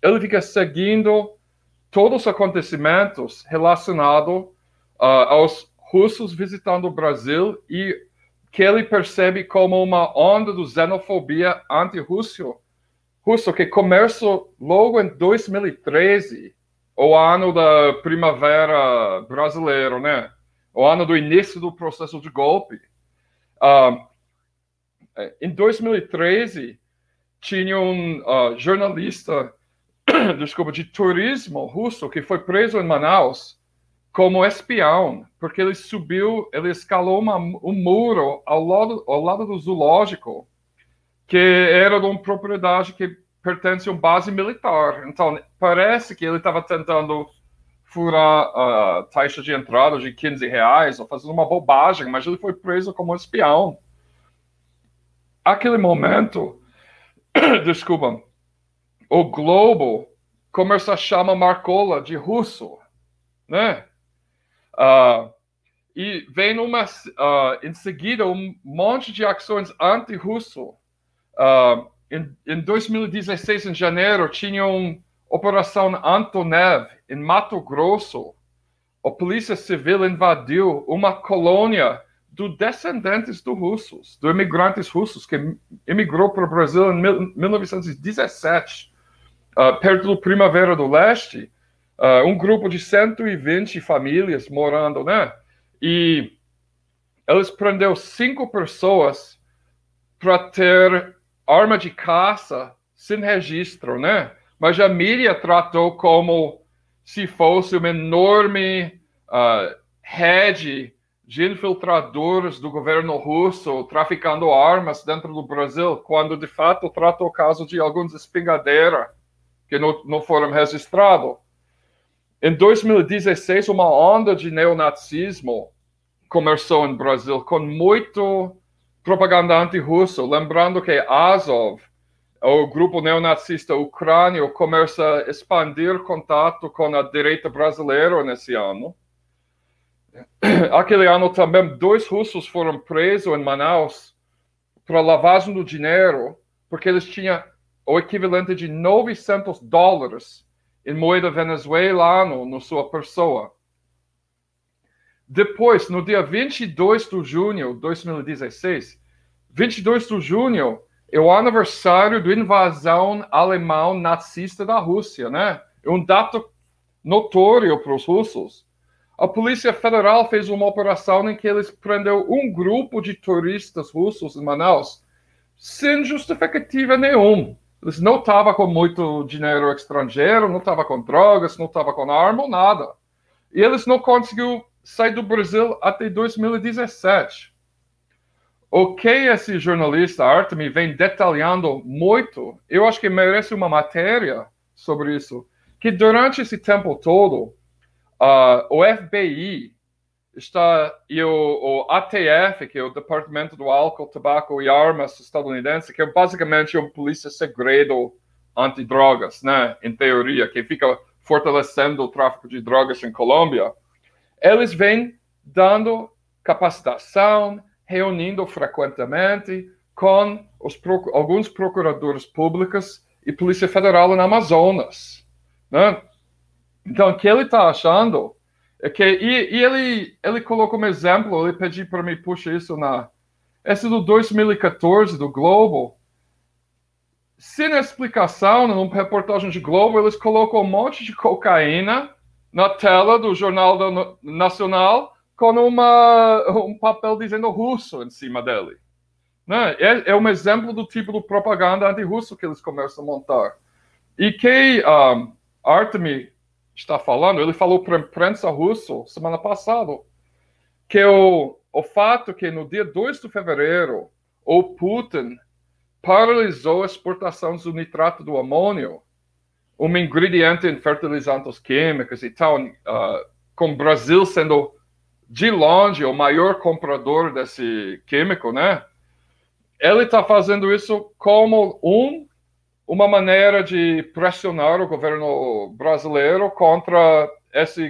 ele fica seguindo todos os acontecimentos relacionados uh, aos russos visitando o Brasil e que ele percebe como uma onda de xenofobia anti-russo, russo que começou logo em 2013, o ano da primavera brasileira, né? O ano do início do processo de golpe. Uh, em 2013, tinha um uh, jornalista, [clears throat] desculpa, de turismo russo que foi preso em Manaus como espião, porque ele subiu, ele escalou uma, um muro ao lado, ao lado do zoológico, que era de uma propriedade que pertence a uma base militar. Então, parece que ele estava tentando furar a taxa de entrada de 15 reais ou fazendo uma bobagem, mas ele foi preso como espião. Aquele momento, [coughs] desculpa, o Globo começou a chamar Marcola de russo, né? Uh, e vem uma, uh, em seguida um monte de ações anti-russo. Uh, em, em 2016, em janeiro, tinha um Operação Antonev, em Mato Grosso, a Polícia Civil invadiu uma colônia dos descendentes dos russos, dos imigrantes russos que emigrou para o Brasil em 1917, uh, ah, perto do Primavera do Leste, uh, um grupo de 120 famílias morando, né? E eles prenderam cinco pessoas para ter arma de caça sem registro, né? Mas a mídia tratou como se fosse uma enorme uh, rede de infiltradores do governo russo traficando armas dentro do Brasil, quando de fato trata o caso de alguns espingadeiros que não, não foram registrados. Em 2016, uma onda de neonazismo começou no Brasil com muito propaganda anti-russo, lembrando que Azov o grupo neonazista ucrânio começa a expandir contato com a direita brasileira nesse ano. Aquele ano também dois russos foram presos em Manaus para lavagem do dinheiro, porque eles tinham o equivalente de 900 dólares em moeda venezuelana na sua pessoa. Depois, no dia 22 de junho de 2016, 22 de junho, é o aniversário da invasão alemã nazista da Rússia, né? É um dado notório para os russos. A Polícia Federal fez uma operação em que eles prendeu um grupo de turistas russos em Manaus sem justificativa nenhuma. Eles não estavam com muito dinheiro estrangeiro, não estavam com drogas, não estavam com arma, nada. E eles não conseguiram sair do Brasil até 2017 o que esse jornalista Artemi vem detalhando muito, eu acho que merece uma matéria sobre isso, que durante esse tempo todo, uh, o FBI está e o, o, ATF, que é o Departamento do Álcool, Tabaco e Armas estadunidense, que é basicamente um polícia segredo antidrogas, né, em teoria, que fica fortalecendo o tráfico de drogas em Colômbia, eles vêm dando capacitação, reunindo frequentemente com os, alguns procuradores públicos e Polícia Federal no Amazonas. Né? Então, o que ele está achando é que. E, e, ele, ele colocou como exemplo, ele pediu para mim, puxa isso na. Esse do 2014 do Globo. Sem explicação, numa reportagem de Globo, eles colocam um monte de cocaína na tela do Jornal Nacional com uma, um papel dizendo russo em cima dele. Né? É, é um exemplo do tipo de propaganda anti-russo que eles começam a montar. E que um, Artemi está falando, ele falou para a imprensa russa semana passada que o, o fato que no dia 2 de fevereiro o Putin paralisou a exportação do nitrato do amônio, um ingrediente em fertilizantes químicos e tal, uh, com o Brasil sendo de longe, o maior comprador desse químico, né? Ele está fazendo isso como um, uma maneira de pressionar o governo brasileiro contra essa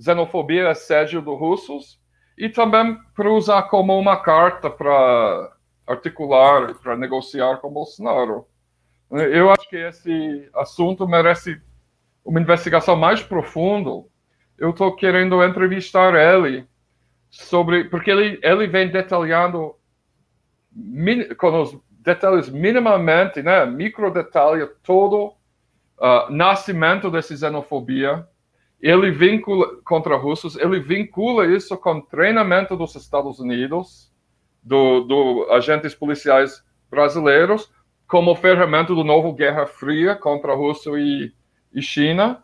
xenofobia assédio dos russos e também para usar como uma carta para articular, para negociar com Bolsonaro. Eu acho que esse assunto merece uma investigação mais profunda eu estou querendo entrevistar ele sobre porque ele ele vem detalhando min, com os detalhes minimamente, né, micro detalhe todo uh, nascimento dessa xenofobia. Ele vincula contra russos, ele vincula isso com treinamento dos Estados Unidos, do, do agentes policiais brasileiros, como ferramenta do novo Guerra Fria contra a Rússia e, e China.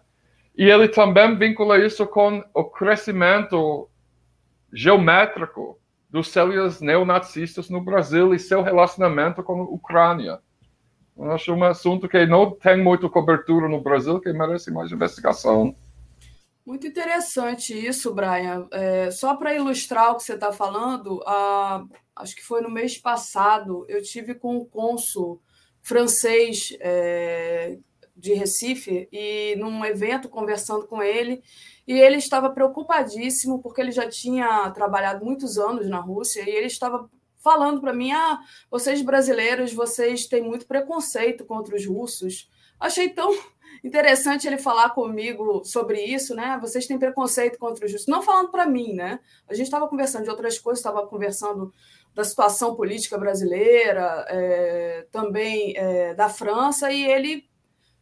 E ele também vincula isso com o crescimento geométrico dos células neonazistas no Brasil e seu relacionamento com a Ucrânia. Eu acho um assunto que não tem muita cobertura no Brasil, que merece mais investigação. Muito interessante isso, Brian. É, só para ilustrar o que você está falando, a, acho que foi no mês passado, eu tive com o cônsul francês é, de Recife e num evento conversando com ele. E ele estava preocupadíssimo porque ele já tinha trabalhado muitos anos na Rússia e ele estava falando para mim ah vocês brasileiros vocês têm muito preconceito contra os russos. Achei tão [laughs] interessante ele falar comigo sobre isso né? Vocês têm preconceito contra os russos. Não falando para mim né? A gente estava conversando de outras coisas estava conversando da situação política brasileira, é, também é, da França, e ele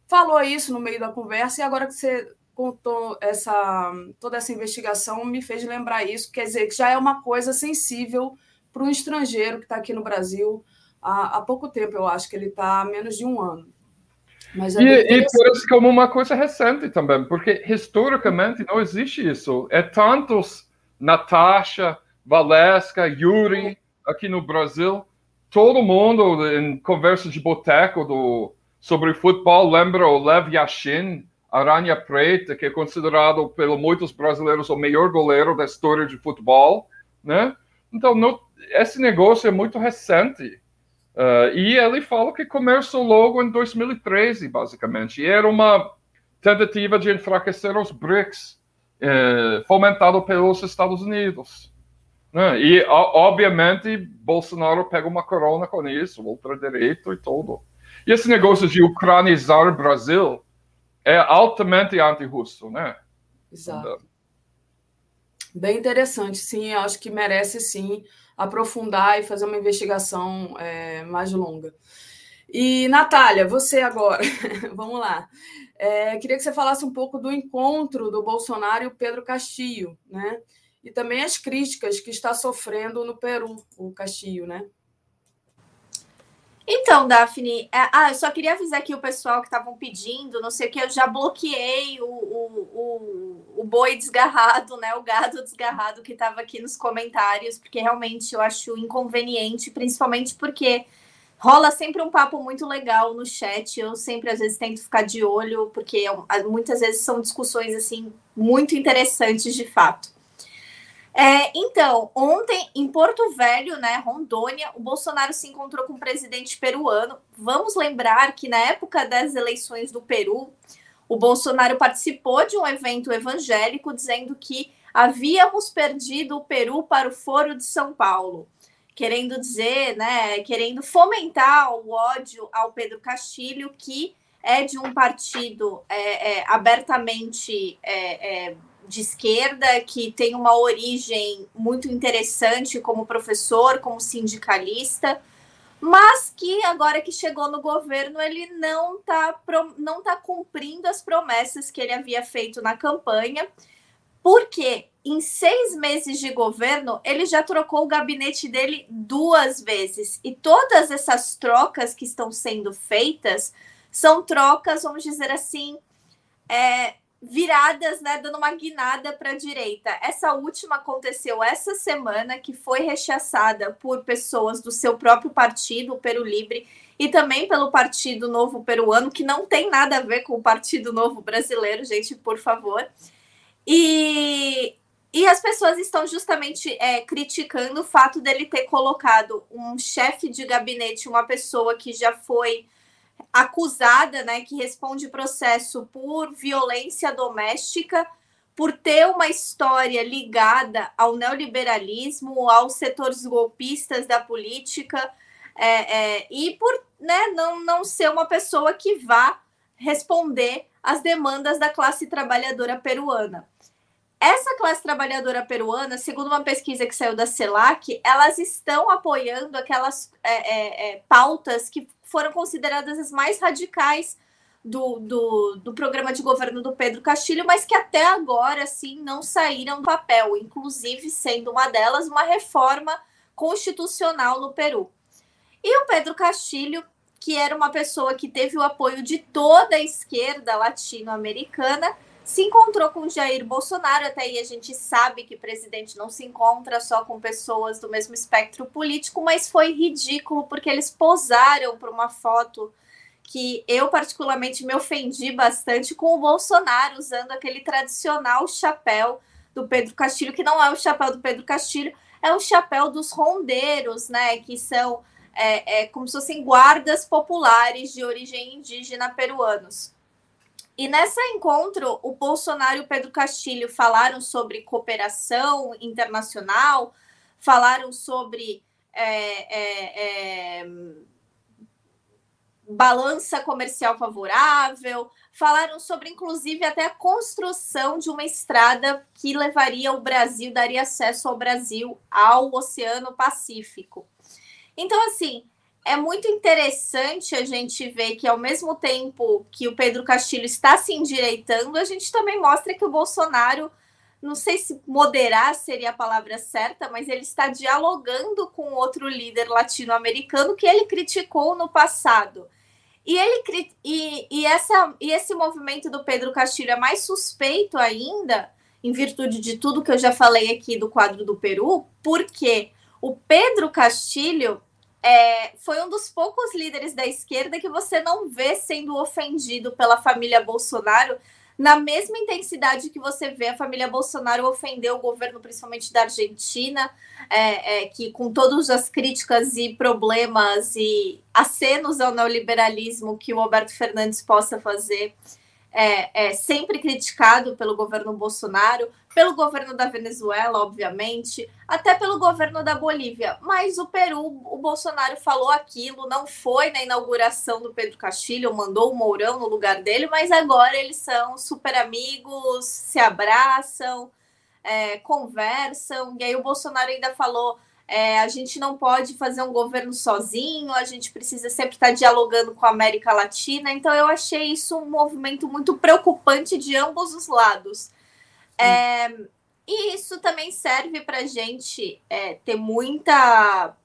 falou isso no meio da conversa e agora que você contou essa toda essa investigação me fez lembrar isso, quer dizer que já é uma coisa sensível para um estrangeiro que está aqui no Brasil há, há, pouco tempo, eu acho que ele está há menos de um ano. Mas é e, e por isso como uma coisa recente também, porque historicamente não existe isso. É tantos Natasha, Valesca, Yuri aqui no Brasil, todo mundo em conversa de boteco do sobre futebol lembra o Lev Yashin, Aranha Preta, que é considerado por muitos brasileiros o melhor goleiro da história de futebol, né? Então, no, esse negócio é muito recente. Uh, e ele fala que começou logo em 2013, basicamente. E era uma tentativa de enfraquecer os BRICS, eh, fomentado pelos Estados Unidos. Né? E, obviamente, Bolsonaro pega uma corona com isso, ultradireito e tudo. E esse negócio de ucranizar o Brasil é altamente anti-russo, né? Exato. Bem interessante, sim. Eu acho que merece, sim, aprofundar e fazer uma investigação é, mais longa. E, Natália, você agora, [laughs] vamos lá. É, queria que você falasse um pouco do encontro do Bolsonaro e o Pedro Castillo, né? E também as críticas que está sofrendo no Peru, o Castillo, né? Então, Daphne, é, ah, eu só queria avisar aqui o pessoal que estavam pedindo, não sei o que, eu já bloqueei o, o, o, o, boi desgarrado, né? O gado desgarrado que estava aqui nos comentários, porque realmente eu acho inconveniente, principalmente porque rola sempre um papo muito legal no chat. Eu sempre, às vezes, tento ficar de olho, porque muitas vezes são discussões assim muito interessantes de fato. É, então, ontem em Porto Velho, né, Rondônia, o Bolsonaro se encontrou com o presidente peruano. Vamos lembrar que na época das eleições do Peru, o Bolsonaro participou de um evento evangélico dizendo que havíamos perdido o Peru para o Foro de São Paulo, querendo dizer, né, querendo fomentar o ódio ao Pedro Castilho, que é de um partido é, é, abertamente é, é de esquerda, que tem uma origem muito interessante como professor, como sindicalista, mas que agora que chegou no governo, ele não está não tá cumprindo as promessas que ele havia feito na campanha, porque em seis meses de governo, ele já trocou o gabinete dele duas vezes. E todas essas trocas que estão sendo feitas são trocas, vamos dizer assim, é, viradas, né, dando uma guinada para a direita. Essa última aconteceu essa semana, que foi rechaçada por pessoas do seu próprio partido, o Peru Livre, e também pelo Partido Novo Peruano, que não tem nada a ver com o Partido Novo Brasileiro, gente, por favor. E, e as pessoas estão justamente é, criticando o fato dele ter colocado um chefe de gabinete, uma pessoa que já foi acusada, né, que responde processo por violência doméstica, por ter uma história ligada ao neoliberalismo, aos setores golpistas da política, é, é, e por né, não, não ser uma pessoa que vá responder às demandas da classe trabalhadora peruana. Essa classe trabalhadora peruana, segundo uma pesquisa que saiu da CELAC, elas estão apoiando aquelas é, é, é pautas que foram consideradas as mais radicais do, do, do, programa de governo do Pedro Castilho, mas que até agora, assim, não saíram do papel, inclusive sendo uma delas uma reforma constitucional no Peru. E o Pedro Castilho, que era uma pessoa que teve o apoio de toda a esquerda latino-americana, se encontrou com Jair Bolsonaro. Até aí a gente sabe que presidente não se encontra só com pessoas do mesmo espectro político, mas foi ridículo porque eles posaram para uma foto que eu particularmente me ofendi bastante com o Bolsonaro usando aquele tradicional chapéu do Pedro Castilho, que não é o chapéu do Pedro Castilho, é o chapéu dos rondeiros, né? Que são é, é, como se fossem guardas populares de origem indígena peruanos. E nesse encontro, o Bolsonaro e o Pedro Castilho falaram sobre cooperação internacional, falaram sobre é, é, é, balança comercial favorável, falaram sobre, inclusive, até a construção de uma estrada que levaria o Brasil, daria acesso ao Brasil ao Oceano Pacífico. Então, assim, é muito interessante a gente ver que, ao mesmo tempo que o Pedro Castilho está se endireitando, a gente também mostra que o Bolsonaro, não sei se moderar seria a palavra certa, mas ele está dialogando com outro líder latino-americano que ele criticou no passado. E, ele, e, e, essa, e esse movimento do Pedro Castilho é mais suspeito ainda, em virtude de tudo que eu já falei aqui do quadro do Peru, porque o Pedro Castilho é, foi um dos poucos líderes da esquerda que você não vê sendo ofendido pela família Bolsonaro na mesma intensidade que você vê a família Bolsonaro ofender o governo, principalmente da Argentina, é, é, que com todas as críticas e problemas e acenos ao neoliberalismo que o Roberto Fernandes possa fazer, é, é, sempre criticado pelo governo Bolsonaro, pelo governo da Venezuela, obviamente, até pelo governo da Bolívia. Mas o Peru, o Bolsonaro falou aquilo, não foi na inauguração do Pedro Castilho, mandou o Mourão no lugar dele, mas agora eles são super amigos, se abraçam, é, conversam. E aí o Bolsonaro ainda falou é, a gente não pode fazer um governo sozinho, a gente precisa sempre estar dialogando com a América Latina. Então, eu achei isso um movimento muito preocupante de ambos os lados. É, e isso também serve para a gente é, ter muita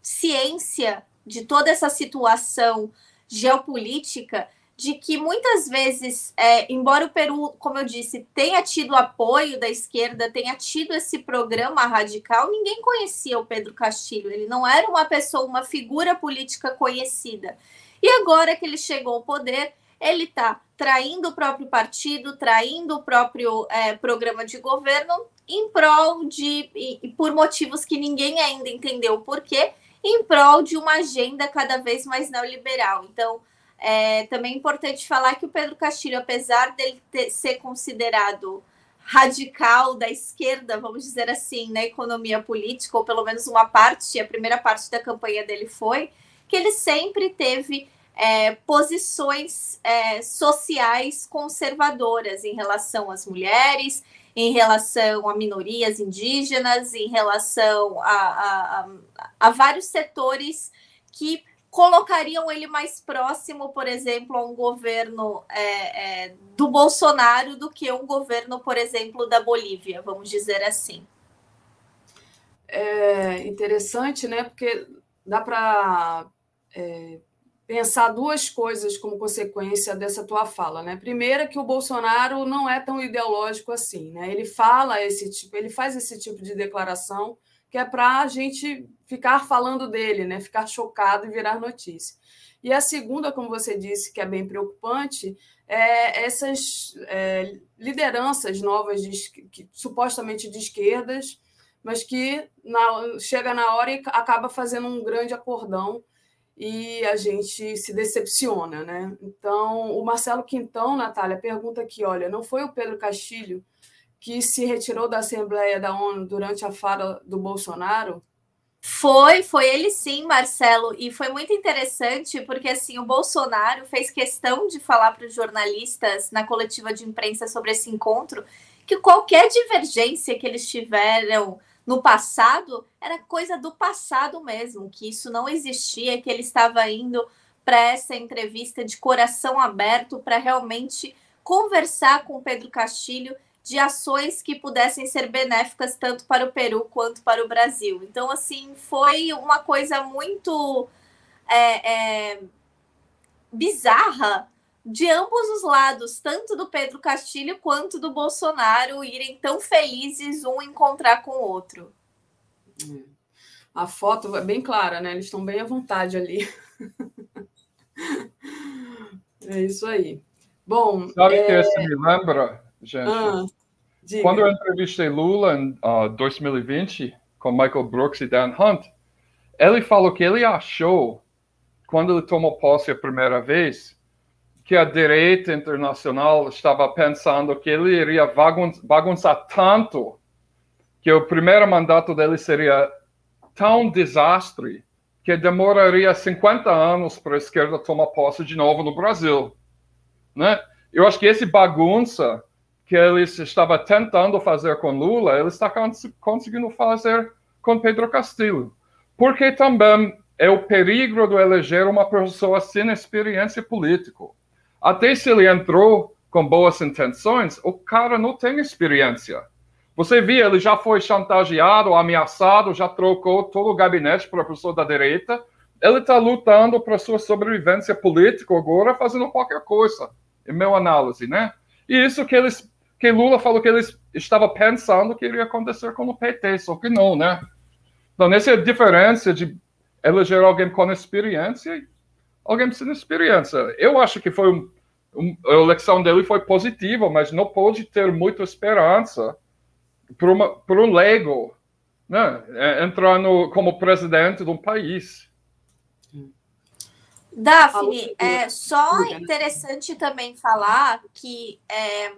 ciência de toda essa situação geopolítica de que muitas vezes, é, embora o Peru, como eu disse, tenha tido apoio da esquerda, tenha tido esse programa radical, ninguém conhecia o Pedro Castilho. Ele não era uma pessoa, uma figura política conhecida. E agora que ele chegou ao poder, ele está traindo o próprio partido, traindo o próprio é, programa de governo em prol de, e, e por motivos que ninguém ainda entendeu o porquê, em prol de uma agenda cada vez mais neoliberal. Então, é também importante falar que o Pedro Castilho, apesar dele ter, ser considerado radical da esquerda, vamos dizer assim, na economia política, ou pelo menos uma parte, a primeira parte da campanha dele foi, que ele sempre teve é, posições é, sociais conservadoras em relação às mulheres, em relação a minorias indígenas, em relação a, a, a, vários setores que colocariam ele mais próximo, por exemplo, a um governo é, é, do Bolsonaro do que um governo, por exemplo, da Bolívia, vamos dizer assim. É interessante, né? Porque dá para é, pensar duas coisas como consequência dessa tua fala, né? Primeira, que o Bolsonaro não é tão ideológico assim, né? Ele fala esse tipo, ele faz esse tipo de declaração que é para a gente ficar falando dele, né? Ficar chocado e virar notícia. E a segunda, como você disse, que é bem preocupante, é essas é, lideranças novas, de, que, supostamente de esquerdas, mas que na, chega na hora e acaba fazendo um grande acordão e a gente se decepciona, né? Então, o Marcelo Quintão, Natália, pergunta aqui, olha, não foi o Pedro Castilho que se retirou da Assembleia da ONU durante a fala do Bolsonaro? Foi, foi ele sim, Marcelo, e foi muito interessante porque assim o Bolsonaro fez questão de falar para os jornalistas na coletiva de imprensa sobre esse encontro que qualquer divergência que eles tiveram no passado era coisa do passado mesmo, que isso não existia, que ele estava indo para essa entrevista de coração aberto para realmente conversar com Pedro Castilho de ações que pudessem ser benéficas tanto para o Peru quanto para o Brasil. Então, assim, foi uma coisa muito é, é, bizarra de ambos os lados, tanto do Pedro Castilho quanto do Bolsonaro, irem tão felizes um encontrar com o outro. A foto é bem clara, né? Eles estão bem à vontade ali. [laughs] é isso aí. Bom. Sabe é... que você me lembra, gente? Ah, Quando eu entrevistei Lula em uh, 2020 com Michael Brooks e Dan Hunt, ele falou que ele achou, quando ele tomou posse a primeira vez, que a direita internacional estava pensando que ele iria bagunçar tanto que o primeiro mandato dele seria tão desastre que demoraria 50 anos para a esquerda tomar posse de novo no Brasil. Né? Eu acho que esse bagunça que ele estava tentando fazer com Lula, ele está conseguindo fazer com Pedro Castillo. Porque também é o perigo de eleger uma pessoa sem experiência política. Até se ele entrou com boas intenções, o cara não tem experiência. Você viu, ele já foi chantageado, ameaçado, já trocou todo o gabinete para a pessoa da direita. Ele está lutando para sua sobrevivência política agora, fazendo qualquer coisa, em meu análise, né? E isso que eles, que Lula falou que eles estava pensando que iria acontecer com o PT, só que não, né? Então, essa é a diferença de eleger alguém com experiência alguém sem experiência. Eu acho que foi um, um, a eleição dele foi positiva, mas não pode ter muita esperança por, uma, por um leigo né, é, entrar no, como presidente de um país. Daphne, é só interessante também falar que é,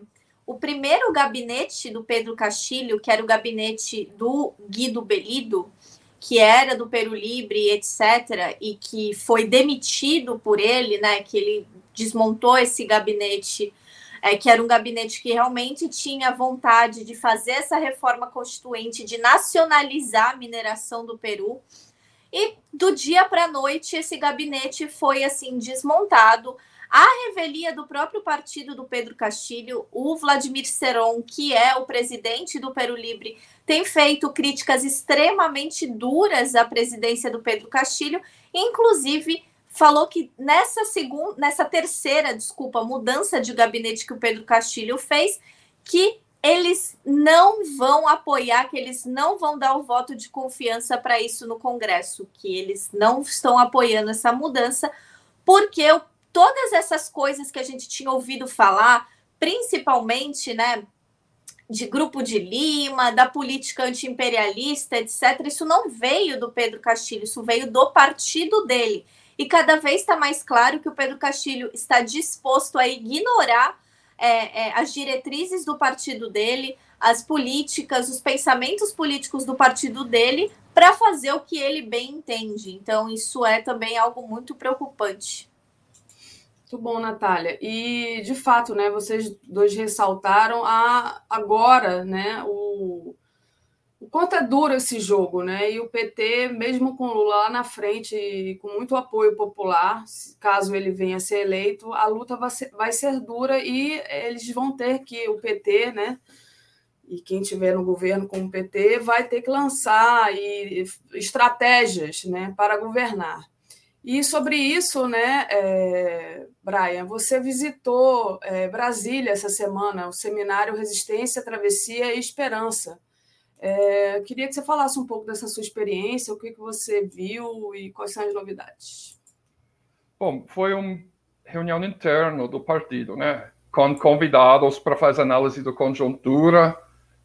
o primeiro gabinete do Pedro Castilho, que era o gabinete do Guido Belido, que era do Peru Libre, etc., e que foi demitido por ele, né? Que ele desmontou esse gabinete, é, que era um gabinete que realmente tinha vontade de fazer essa reforma constituinte, de nacionalizar a mineração do Peru. E do dia para a noite esse gabinete foi assim desmontado. A revelia do próprio partido do Pedro Castilho, o Vladimir Seron, que é o presidente do Peru Livre, tem feito críticas extremamente duras à presidência do Pedro Castilho, inclusive falou que nessa segunda, nessa terceira, desculpa, mudança de gabinete que o Pedro Castilho fez, que eles não vão apoiar, que eles não vão dar o voto de confiança para isso no Congresso, que eles não estão apoiando essa mudança, porque todas essas coisas que a gente tinha ouvido falar, principalmente, né, de Grupo de Lima, da política antiimperialista, etc., isso não veio do Pedro Castilho, isso veio do partido dele. E cada vez está mais claro que o Pedro Castilho está disposto a ignorar é, é, as diretrizes do partido dele, as políticas, os pensamentos políticos do partido dele, para fazer o que ele bem entende. Então, isso é também algo muito preocupante. Muito bom, Natália. E, de fato, né, vocês dois ressaltaram a, agora né, o, o quanto é duro esse jogo, né? E o PT, mesmo com Lula lá na frente, com muito apoio popular, caso ele venha a ser eleito, a luta vai ser, vai ser dura e eles vão ter que, o PT, né? E quem tiver no governo com o PT vai ter que lançar e, estratégias né, para governar. E sobre isso, né, é, Brian, você visitou é, Brasília essa semana, o seminário Resistência, Travessia e Esperança. É, queria que você falasse um pouco dessa sua experiência, o que, que você viu e quais são as novidades. Bom, foi uma reunião interna do partido, né? Com convidados para fazer análise da conjuntura,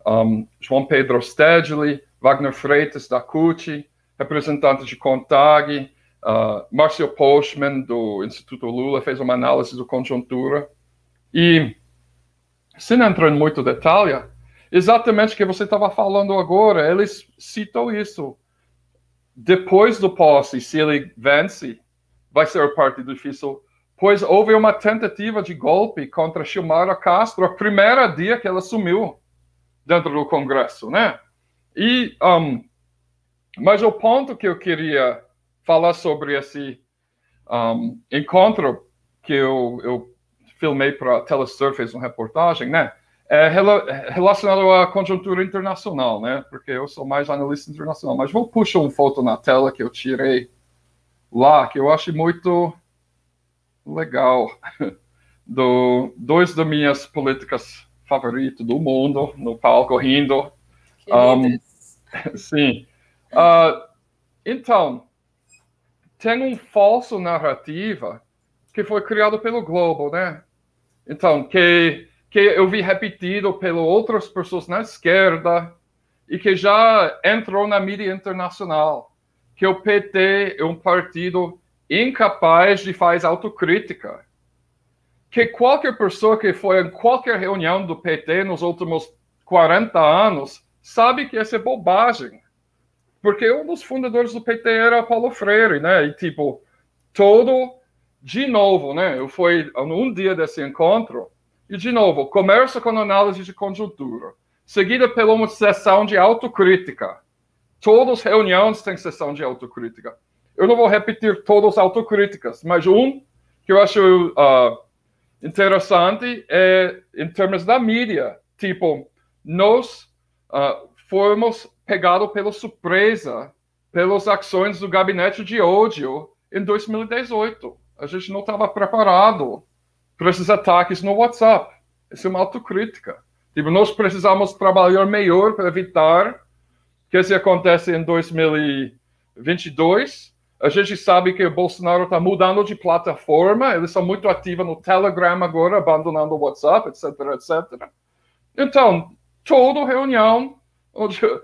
um, João Pedro Stedley, Wagner Freitas da CUT, representante de CONTAG, uh, Márcio Postman do Instituto Lula fez uma análise da conjuntura e, sem entrar em muito detalhe, exatamente o que você estava falando agora. Eles citam isso. Depois do posse, se ele vence, vai ser a parte difícil, pois houve uma tentativa de golpe contra Xiomara Castro, a primeira dia que ela assumiu dentro do Congresso, né? E, um, mas o ponto que eu queria falar sobre esse um, encontro que eu, eu filmei para a Telesurf, fez uma reportagem, né? é relacionado à conjuntura internacional, né? Porque eu sou mais analista internacional. Mas vou puxar uma foto na tela que eu tirei lá, que eu acho muito legal. [laughs] Do, dois das minhas políticas favoritas do mundo no palco rindo. Um, [laughs] sim. Uh, então, tem um falso narrativa que foi criado pelo Globo, né? Então, que que eu vi repetido pelas outras pessoas na esquerda e que já entrou na mídia internacional, que o PT é um partido incapaz de fazer autocrítica. Que qualquer pessoa que foi em qualquer reunião do PT nos últimos 40 anos sabe que essa é bobagem. Porque um dos fundadores do PT era Paulo Freire, né? E tipo, todo, de novo, né? Eu fui um dia desse encontro, e, de novo, começa com análise de conjuntura, seguida pela uma sessão de autocrítica. Todas as reuniões têm sessão de autocrítica. Eu não vou repetir todas as autocríticas, mas um que eu acho uh, interessante é em termos da mídia. Tipo, nós uh, fomos pegados pela surpresa pelas ações do gabinete de ódio em 2018. A gente não estava preparado para esses ataques no WhatsApp. Isso é uma autocrítica. Tipo, nós precisamos trabalhar melhor para evitar que isso aconteça em 2022. A gente sabe que o Bolsonaro está mudando de plataforma, eles são muito ativos no Telegram agora, abandonando o WhatsApp, etc, etc. Então, toda reunião. Eh,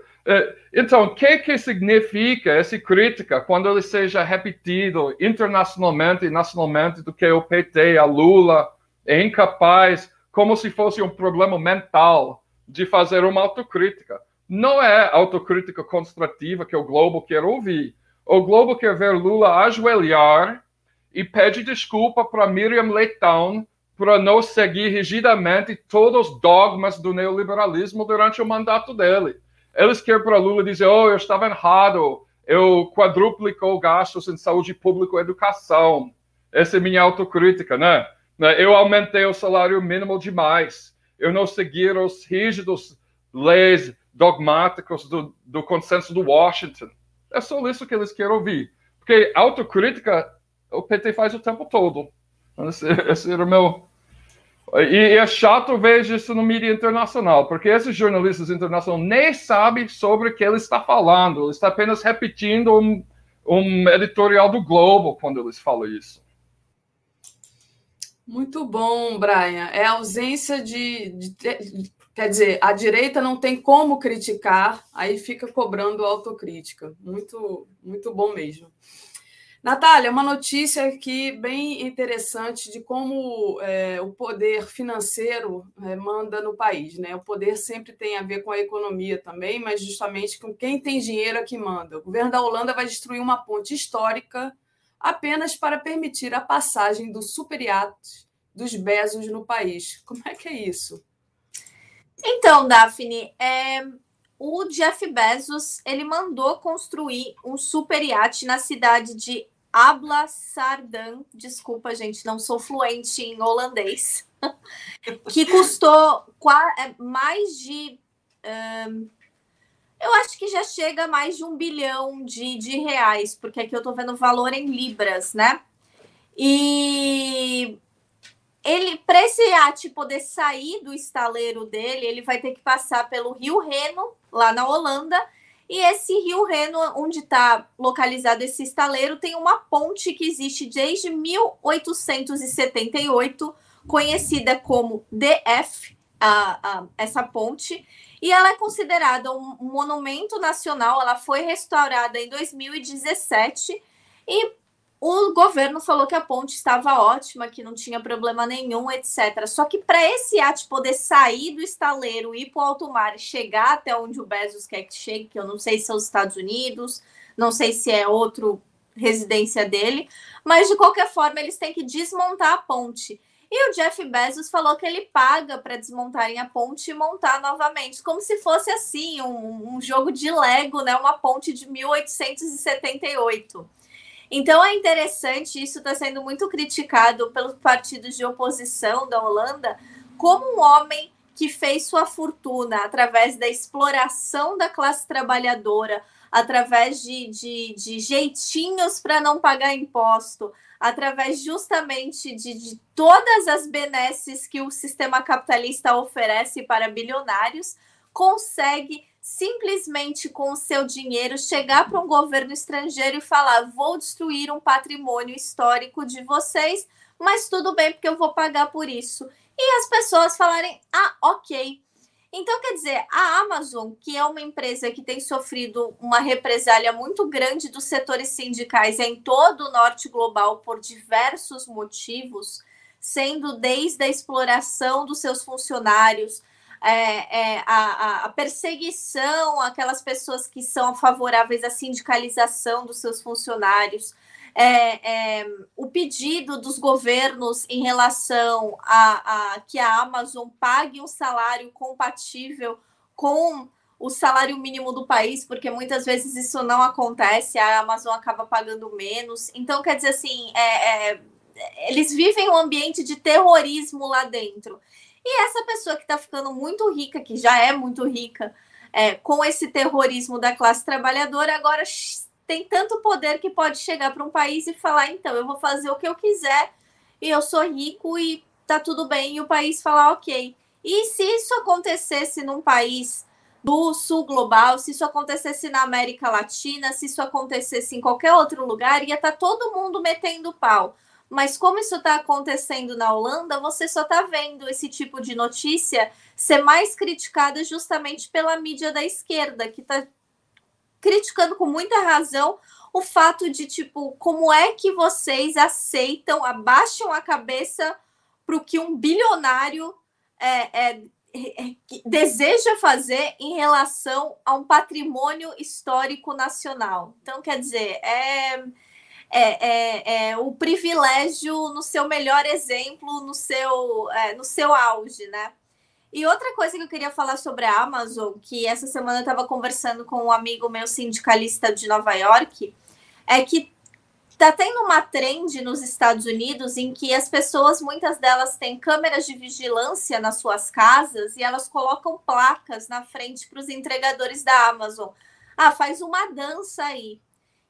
então, o que, que significa essa crítica quando ele seja repetido internacionalmente e nacionalmente do que o PT, a Lula, é incapaz, como se fosse um problema mental, de fazer uma autocrítica? Não é autocrítica construtiva que o Globo quer ouvir. O Globo quer ver Lula ajoelhar e pede desculpa para Miriam Leitão para não seguir rigidamente todos os dogmas do neoliberalismo durante o mandato dele. Eles querem para Lula dizer: oh, eu estava errado, eu quadruplicou gastos em saúde pública e educação, Essa é minha autocrítica, né? né? Eu aumentei o salário mínimo demais. Eu não segui os rígidos leis dogmáticos do, do consenso do Washington. É só isso que eles querem ouvir. Porque autocrítica o PT faz o tempo todo. Esse, esse era o meu. E, é chato ver isso no mídia internacional, porque esses jornalistas internacionais nem sabem sobre o que ele está falando. Ele está apenas repetindo um, um editorial do Globo quando eles falam isso. Muito bom, Brian. É a ausência de, de, de, Quer dizer, a direita não tem como criticar, aí fica cobrando autocrítica. Muito, muito bom mesmo. Natália, uma notícia aqui bem interessante de como é, o poder financeiro é, manda no país. Né? O poder sempre tem a ver com a economia também, mas justamente com quem tem dinheiro é que manda. O governo da Holanda vai destruir uma ponte histórica apenas para permitir a passagem do superiato dos Bezos no país. Como é que é isso? Então, Daphne, é, o Jeff Bezos ele mandou construir um super iate na cidade de Abla Sardan. Desculpa, gente, não sou fluente em holandês. [laughs] que custou é, mais de. Um, eu acho que já chega a mais de um bilhão de, de reais, porque aqui eu estou vendo valor em libras, né? E ele para esse iate poder sair do estaleiro dele, ele vai ter que passar pelo Rio Reno, lá na Holanda. E esse Rio Reno, onde está localizado esse estaleiro, tem uma ponte que existe desde 1878, conhecida como DF, a, a, essa ponte, e ela é considerada um monumento nacional. Ela foi restaurada em 2017 e o governo falou que a ponte estava ótima, que não tinha problema nenhum, etc. Só que para esse iate poder sair do estaleiro, ir para o alto mar e chegar até onde o Bezos quer que chegue, que eu não sei se são os Estados Unidos, não sei se é outro residência dele, mas de qualquer forma eles têm que desmontar a ponte. E o Jeff Bezos falou que ele paga para desmontarem a ponte e montar novamente, como se fosse assim, um, um jogo de Lego, né? Uma ponte de 1878. Então é interessante, isso está sendo muito criticado pelos partidos de oposição da Holanda, como um homem que fez sua fortuna através da exploração da classe trabalhadora, através de, de, de jeitinhos para não pagar imposto, através justamente de, de todas as benesses que o sistema capitalista oferece para bilionários, consegue simplesmente com o seu dinheiro chegar para um governo estrangeiro e falar: vou destruir um patrimônio histórico de vocês, mas tudo bem, porque eu vou pagar por isso. E as pessoas falarem: ah, ok. Então, quer dizer, a Amazon, que é uma empresa que tem sofrido uma represália muito grande dos setores sindicais em todo o norte global por diversos motivos, sendo desde a exploração dos seus funcionários, é, é, a, a, perseguição àquelas pessoas que são favoráveis à sindicalização dos seus funcionários, é, é, o pedido dos governos em relação a, a, que a Amazon pague um salário compatível com o salário mínimo do país, porque muitas vezes isso não acontece, a Amazon acaba pagando menos. Então, quer dizer assim, é, é eles vivem um ambiente de terrorismo lá dentro. E essa pessoa que está ficando muito rica, que já é muito rica, é, com esse terrorismo da classe trabalhadora, agora tem tanto poder que pode chegar para um país e falar: então, eu vou fazer o que eu quiser e eu sou rico e tá tudo bem, e o país falar: ok. E se isso acontecesse num país do sul global, se isso acontecesse na América Latina, se isso acontecesse em qualquer outro lugar, ia estar tá todo mundo metendo pau. Mas como isso está acontecendo na Holanda, você só está vendo esse tipo de notícia ser mais criticada justamente pela mídia da esquerda, que está criticando com muita razão o fato de, tipo, como é que vocês aceitam, abaixam a cabeça para o que um bilionário é, é, é, deseja fazer em relação a um patrimônio histórico nacional. Então, quer dizer, é é, é, é, o privilégio no seu melhor exemplo, no seu, é, no seu auge, né? E outra coisa que eu queria falar sobre a Amazon, que essa semana eu estava conversando com um amigo meu sindicalista de Nova York, é que Tá tendo uma trend nos Estados Unidos em que as pessoas, muitas delas têm câmeras de vigilância nas suas casas e elas colocam placas na frente para os entregadores da Amazon. Ah, faz uma dança aí.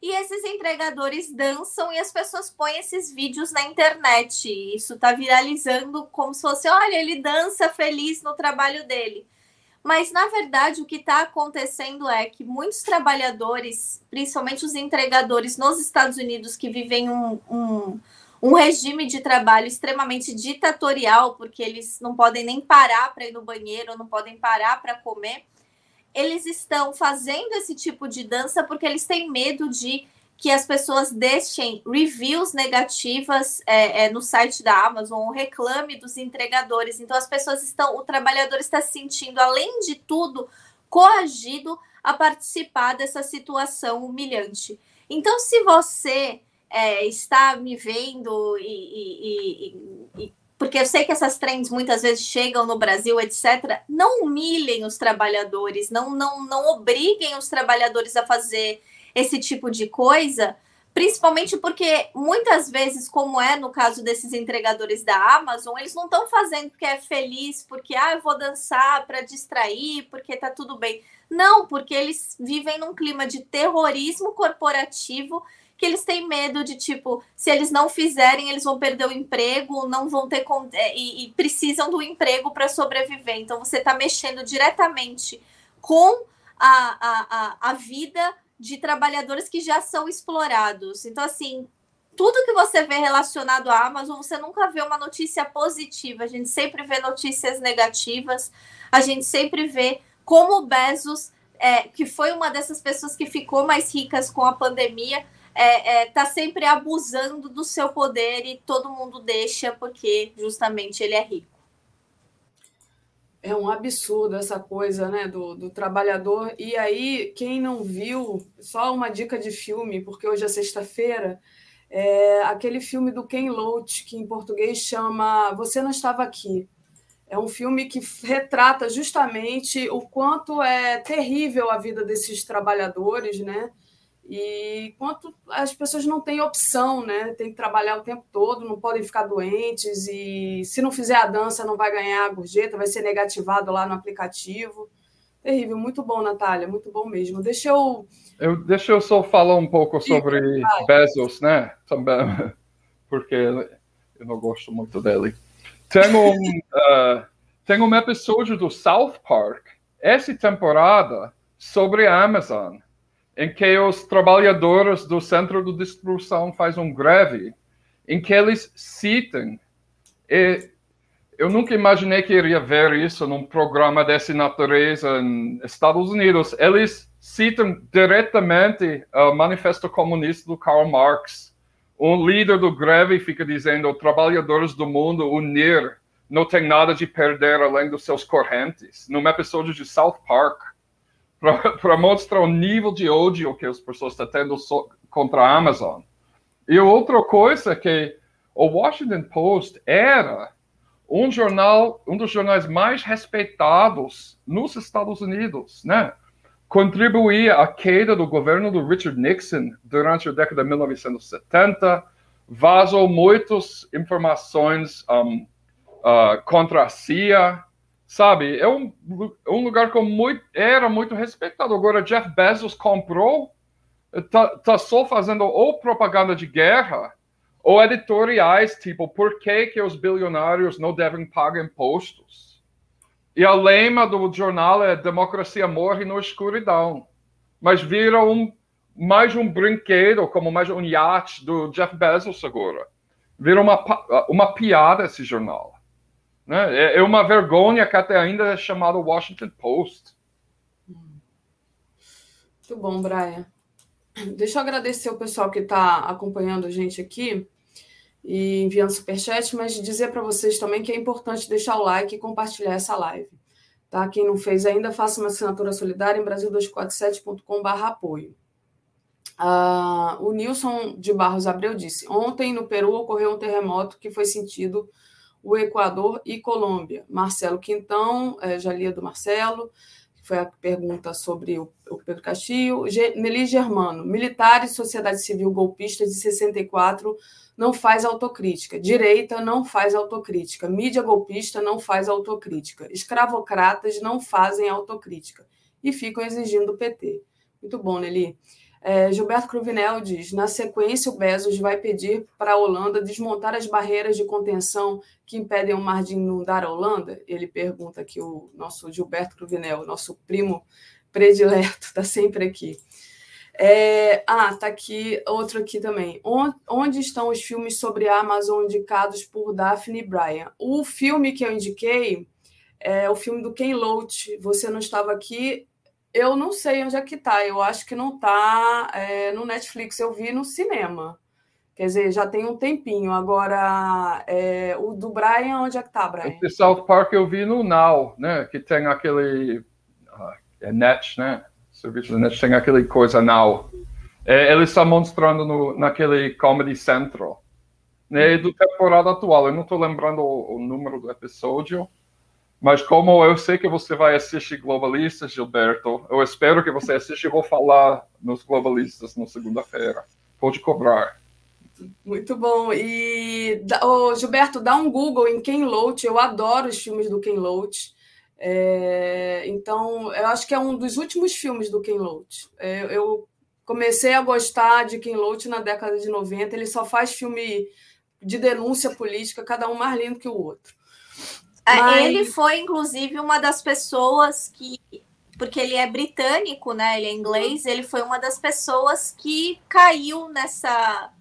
E esses entregadores dançam e as pessoas põem esses vídeos na internet. Isso está viralizando como se fosse: olha, ele dança feliz no trabalho dele. Mas, na verdade, o que está acontecendo é que muitos trabalhadores, principalmente os entregadores nos Estados Unidos, que vivem um, um, um regime de trabalho extremamente ditatorial, porque eles não podem nem parar para ir no banheiro, não podem parar para comer, eles estão fazendo esse tipo de dança porque eles têm medo de que as pessoas deixem reviews negativas é, é, no site da Amazon, ou reclame dos entregadores. Então, as pessoas estão, o trabalhador está se sentindo, além de tudo, coagido a participar dessa situação humilhante. Então, se você é, está me vendo e, e, e, e porque eu sei que essas trends muitas vezes chegam no Brasil, etc. Não humilhem os trabalhadores, não, não, não obriguem os trabalhadores a fazer esse tipo de coisa, principalmente porque muitas vezes, como é no caso desses entregadores da Amazon, eles não estão fazendo porque é feliz, porque ah, eu vou dançar para distrair, porque tá tudo bem. Não, porque eles vivem num clima de terrorismo corporativo que eles têm medo de tipo, se eles não fizerem, eles vão perder o emprego, não vão ter é, e, e precisam do emprego para sobreviver. Então você está mexendo diretamente com a, a, a, a vida de trabalhadores que já são explorados. Então, assim, tudo que você vê relacionado à Amazon, você nunca vê uma notícia positiva. A gente sempre vê notícias negativas. A gente sempre vê como o Bezos, é, que foi uma dessas pessoas que ficou mais ricas com a pandemia, é, é, tá sempre abusando do seu poder e todo mundo deixa porque justamente ele é rico. É um absurdo essa coisa, né, do, do trabalhador. E aí, quem não viu, só uma dica de filme, porque hoje é sexta-feira, é aquele filme do Ken Loach, que em português chama Você Não Estava Aqui. É um filme que retrata justamente o quanto é terrível a vida desses trabalhadores, né? E quanto as pessoas não têm opção, né? Tem que trabalhar o tempo todo, não podem ficar doentes e se não fizer a dança não vai ganhar a gorjeta, vai ser negativado lá no aplicativo. Terrível, muito bom, Natália, muito bom mesmo. Deixa eu eu deixa eu só falar um pouco sobre Bezos, né? Também, [laughs] porque eu não gosto muito dele. Tem um, uh, [laughs] tem um episódio do South Park essa temporada sobre a Amazon em que os trabalhadores do centro de distribuição fazem um greve, em que eles citam, e eu nunca imaginei que iria ver isso num programa dessa natureza nos Estados Unidos, eles citam diretamente o Manifesto Comunista do Karl Marx. Um líder do greve fica dizendo, trabalhadores do mundo unir, não tem nada de perder além dos seus correntes. Num episódio de South Park, para mostrar o nível de ódio que as pessoas estão tendo so, contra a Amazon. E outra coisa é que o Washington Post era um jornal, um dos jornais mais respeitados nos Estados Unidos, né? Contribuía à queda do governo do Richard Nixon durante a década de 1970, vazou muitas informações um, uh, contra a CIA, Sabe, é um, um lugar que muito, era muito respeitado. Agora, Jeff Bezos comprou, tá, tá só fazendo ou propaganda de guerra, ou editoriais, tipo, por que, que os bilionários não devem pagar impostos? E a lema do jornal é democracia morre na escuridão. Mas vira um, mais um brinquedo, como mais um iate do Jeff Bezos agora. Vira uma, uma piada esse jornal. Né? É, é uma vergonha que até ainda é chamado Washington Post. Muito bom, Brian. Deixa eu agradecer o pessoal que está acompanhando a gente aqui e enviando superchat, mas dizer para vocês também que é importante deixar o like e compartilhar essa live. Tá? Quem não fez ainda, faça uma assinatura solidária em brasil247.com.br apoio. Ah, o Nilson de Barros Abreu disse: Ontem no Peru ocorreu um terremoto que foi sentido o Equador e Colômbia. Marcelo Quintão, é, já lia do Marcelo, foi a pergunta sobre o, o Pedro Castilho. Meli Germano, militares, sociedade civil golpista de 64 não faz autocrítica. Direita não faz autocrítica. Mídia golpista não faz autocrítica. Escravocratas não fazem autocrítica. E ficam exigindo o PT. Muito bom, Nelly. É, Gilberto Cruvinel diz: na sequência, o Bezos vai pedir para a Holanda desmontar as barreiras de contenção que impedem o mar de inundar a Holanda? Ele pergunta aqui, o nosso Gilberto Cruvinel, nosso primo predileto, está sempre aqui. É, ah, tá aqui outro aqui também. Onde estão os filmes sobre a Amazon indicados por Daphne Bryan? O filme que eu indiquei é o filme do Ken Loach. Você não estava aqui, eu não sei onde é que tá. Eu acho que não tá é, no Netflix. Eu vi no cinema. Quer dizer, já tem um tempinho. Agora, é, o do Brian, onde é que tá, Brian? Esse South Park eu vi no Now, né? Que tem aquele. Uh, é Net, né? Serviço da Net tem aquele coisa Now. É, ele está mostrando no, naquele Comedy Central. Né, do temporada atual. Eu não estou lembrando o, o número do episódio. Mas como eu sei que você vai assistir Globalistas, Gilberto, eu espero que você assista e vou falar nos Globalistas na segunda-feira. Pode cobrar. Muito bom. E, oh, Gilberto, dá um Google em Ken Loach. Eu adoro os filmes do Ken Loach. É, então, eu acho que é um dos últimos filmes do Ken Loach. É, eu comecei a gostar de Ken Loach na década de 90. Ele só faz filme de denúncia política, cada um mais lindo que o outro. É, Mas... Ele foi, inclusive, uma das pessoas que. Porque ele é britânico, né? Ele é inglês, ele foi uma das pessoas que caiu nessa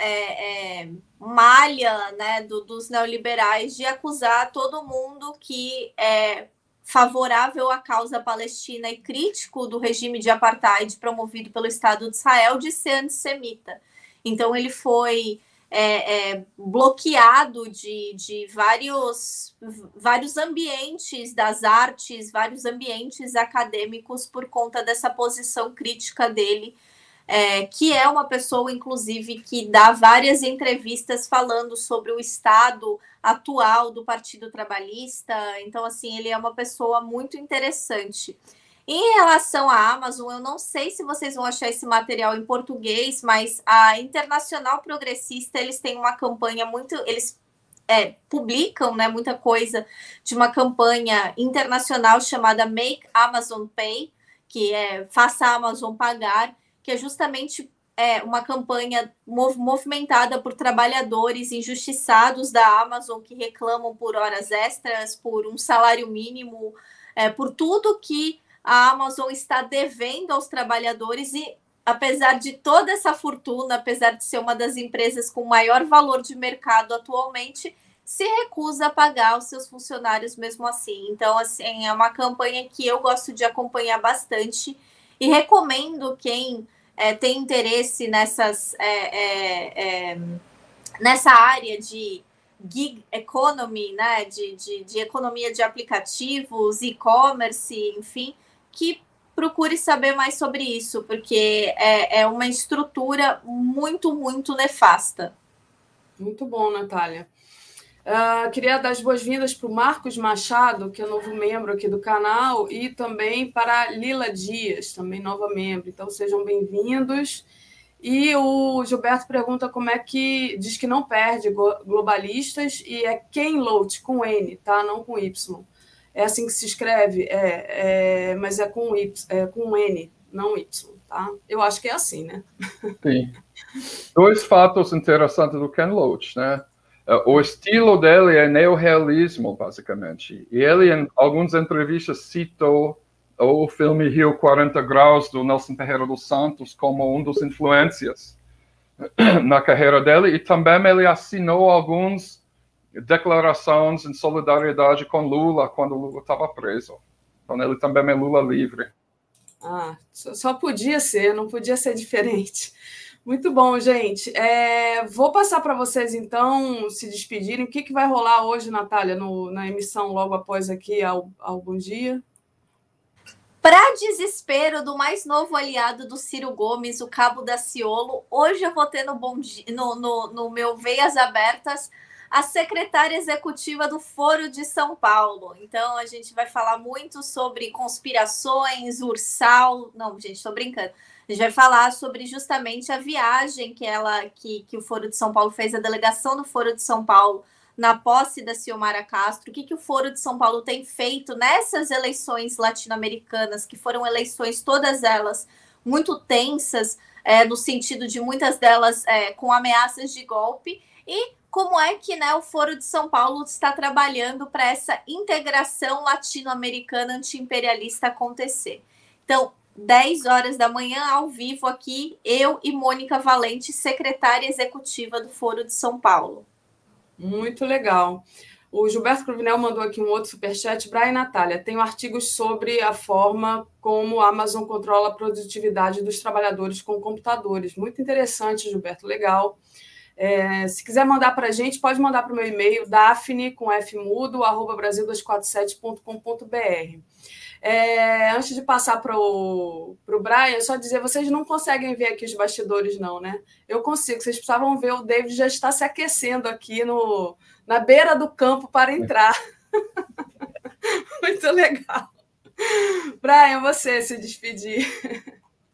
é, é, malha né, do, dos neoliberais de acusar todo mundo que é favorável à causa palestina e crítico do regime de apartheid promovido pelo Estado de Israel de ser antissemita. Então ele foi é, é, bloqueado de, de vários, vários ambientes das artes, vários ambientes acadêmicos por conta dessa posição crítica dele, é, que é uma pessoa, inclusive, que dá várias entrevistas falando sobre o estado atual do Partido Trabalhista. Então, assim, ele é uma pessoa muito interessante. Em relação à Amazon, eu não sei se vocês vão achar esse material em português, mas a Internacional Progressista, eles têm uma campanha muito. Eles é, publicam né, muita coisa de uma campanha internacional chamada Make Amazon Pay, que é Faça a Amazon Pagar, que é justamente é, uma campanha mov movimentada por trabalhadores injustiçados da Amazon que reclamam por horas extras, por um salário mínimo, é, por tudo que a Amazon está devendo aos trabalhadores e apesar de toda essa fortuna, apesar de ser uma das empresas com maior valor de mercado atualmente, se recusa a pagar os seus funcionários mesmo assim. Então, assim, é uma campanha que eu gosto de acompanhar bastante e recomendo quem é, tem interesse nessas é, é, é nessa área de gig economy, né, de, de, de economia de aplicativos, e-commerce, enfim, que procure saber mais sobre isso, porque é, é uma estrutura muito, muito nefasta. Muito bom, Natália. Uh, queria dar as boas-vindas para o Marcos Machado, que é novo membro aqui do canal, e também para Lila Dias, também nova membro. Então, sejam bem-vindos. E o Gilberto pergunta como é que diz que não perde globalistas e é Ken Loach com N, tá? Não com Y. É assim que se escreve, é, é mas é com, y, é com N, não Y, tá? Eu acho que é assim, né? Sim. Dois fatos interessantes do Ken Loach, né? O estilo dele é neorrealismo, basicamente. E ele, em algumas entrevistas, citou o filme Rio 40 Graus, do Nelson Ferreira dos Santos, como um dos influências [clears throat] na carreira dele. E também ele assinou alguns declarações em solidariedade com Lula quando Lula estava preso. Então ele também é Lula livre. Ah, só podia ser, não podia ser diferente. Muito bom, gente. É, vou passar para vocês, então, se despedirem. O que, que vai rolar hoje, Natália, no, na emissão logo após aqui, ao, algum dia? Para desespero do mais novo aliado do Ciro Gomes, o Cabo da Ciolo, hoje eu vou ter no, bom, no, no, no meu Veias Abertas a secretária executiva do Foro de São Paulo. Então, a gente vai falar muito sobre conspirações, Ursal. Não, gente, estou brincando. A gente vai falar sobre justamente a viagem que ela, que, que o Foro de São Paulo fez, a delegação do Foro de São Paulo na posse da Ciomara Castro, o que, que o Foro de São Paulo tem feito nessas eleições latino-americanas, que foram eleições todas elas muito tensas, é, no sentido de muitas delas é, com ameaças de golpe, e como é que né, o Foro de São Paulo está trabalhando para essa integração latino-americana anti-imperialista acontecer. Então, 10 horas da manhã, ao vivo aqui, eu e Mônica Valente, secretária executiva do Foro de São Paulo. Muito legal. O Gilberto Cruvinel mandou aqui um outro superchat. Brian Natália, tenho artigos sobre a forma como a Amazon controla a produtividade dos trabalhadores com computadores. Muito interessante, Gilberto, legal. É, se quiser mandar para a gente, pode mandar para o meu e-mail, dafne, com fmudo, arroba brasil247.com.br. É, antes de passar para o Brian, só dizer, vocês não conseguem ver aqui os bastidores, não, né? Eu consigo, vocês precisavam ver, o David já está se aquecendo aqui no, na beira do campo para entrar. [laughs] Muito legal. Brian, você se despedir.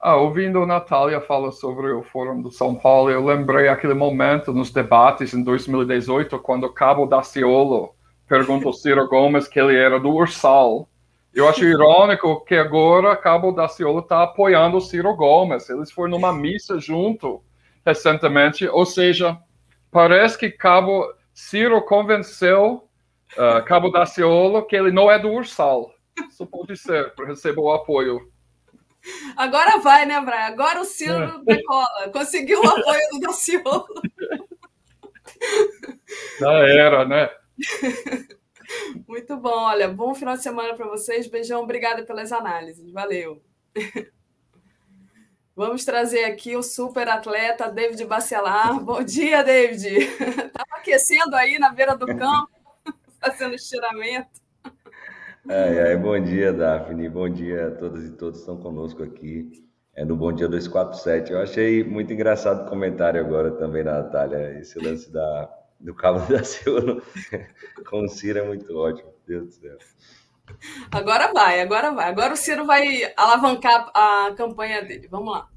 Ah, ouvindo a Natália falar sobre o Fórum do São Paulo, eu lembrei aquele momento nos debates em 2018, quando o Cabo Daciolo perguntou [laughs] ao Ciro Gomes que ele era do Ursal, eu acho [laughs] irônico que agora Cabo Daciolo está apoiando o Ciro Gomes. Eles foram numa missa junto recentemente, ou seja, parece que Cabo Ciro convenceu uh, Cabo Daciolo que ele não é do Ursal. Isso pode ser, para receber o apoio. Agora vai, né, Brian? Agora o Ciro é. decola. Conseguiu o apoio do Daciolo. Já era, né? Muito bom, olha, bom final de semana para vocês. Beijão, obrigada pelas análises. Valeu. Vamos trazer aqui o super atleta David Bacelar. Bom dia, David. Estava aquecendo aí na beira do campo, fazendo estiramento. Ai, ai, bom dia, Daphne. Bom dia a todas e todos que estão conosco aqui é, no Bom Dia 247. Eu achei muito engraçado o comentário agora também, Natália, esse lance da, do Cabo [laughs] da Silva com o Ciro é muito ótimo. Deus do céu. Agora vai, agora vai. Agora o Ciro vai alavancar a campanha dele. Vamos lá.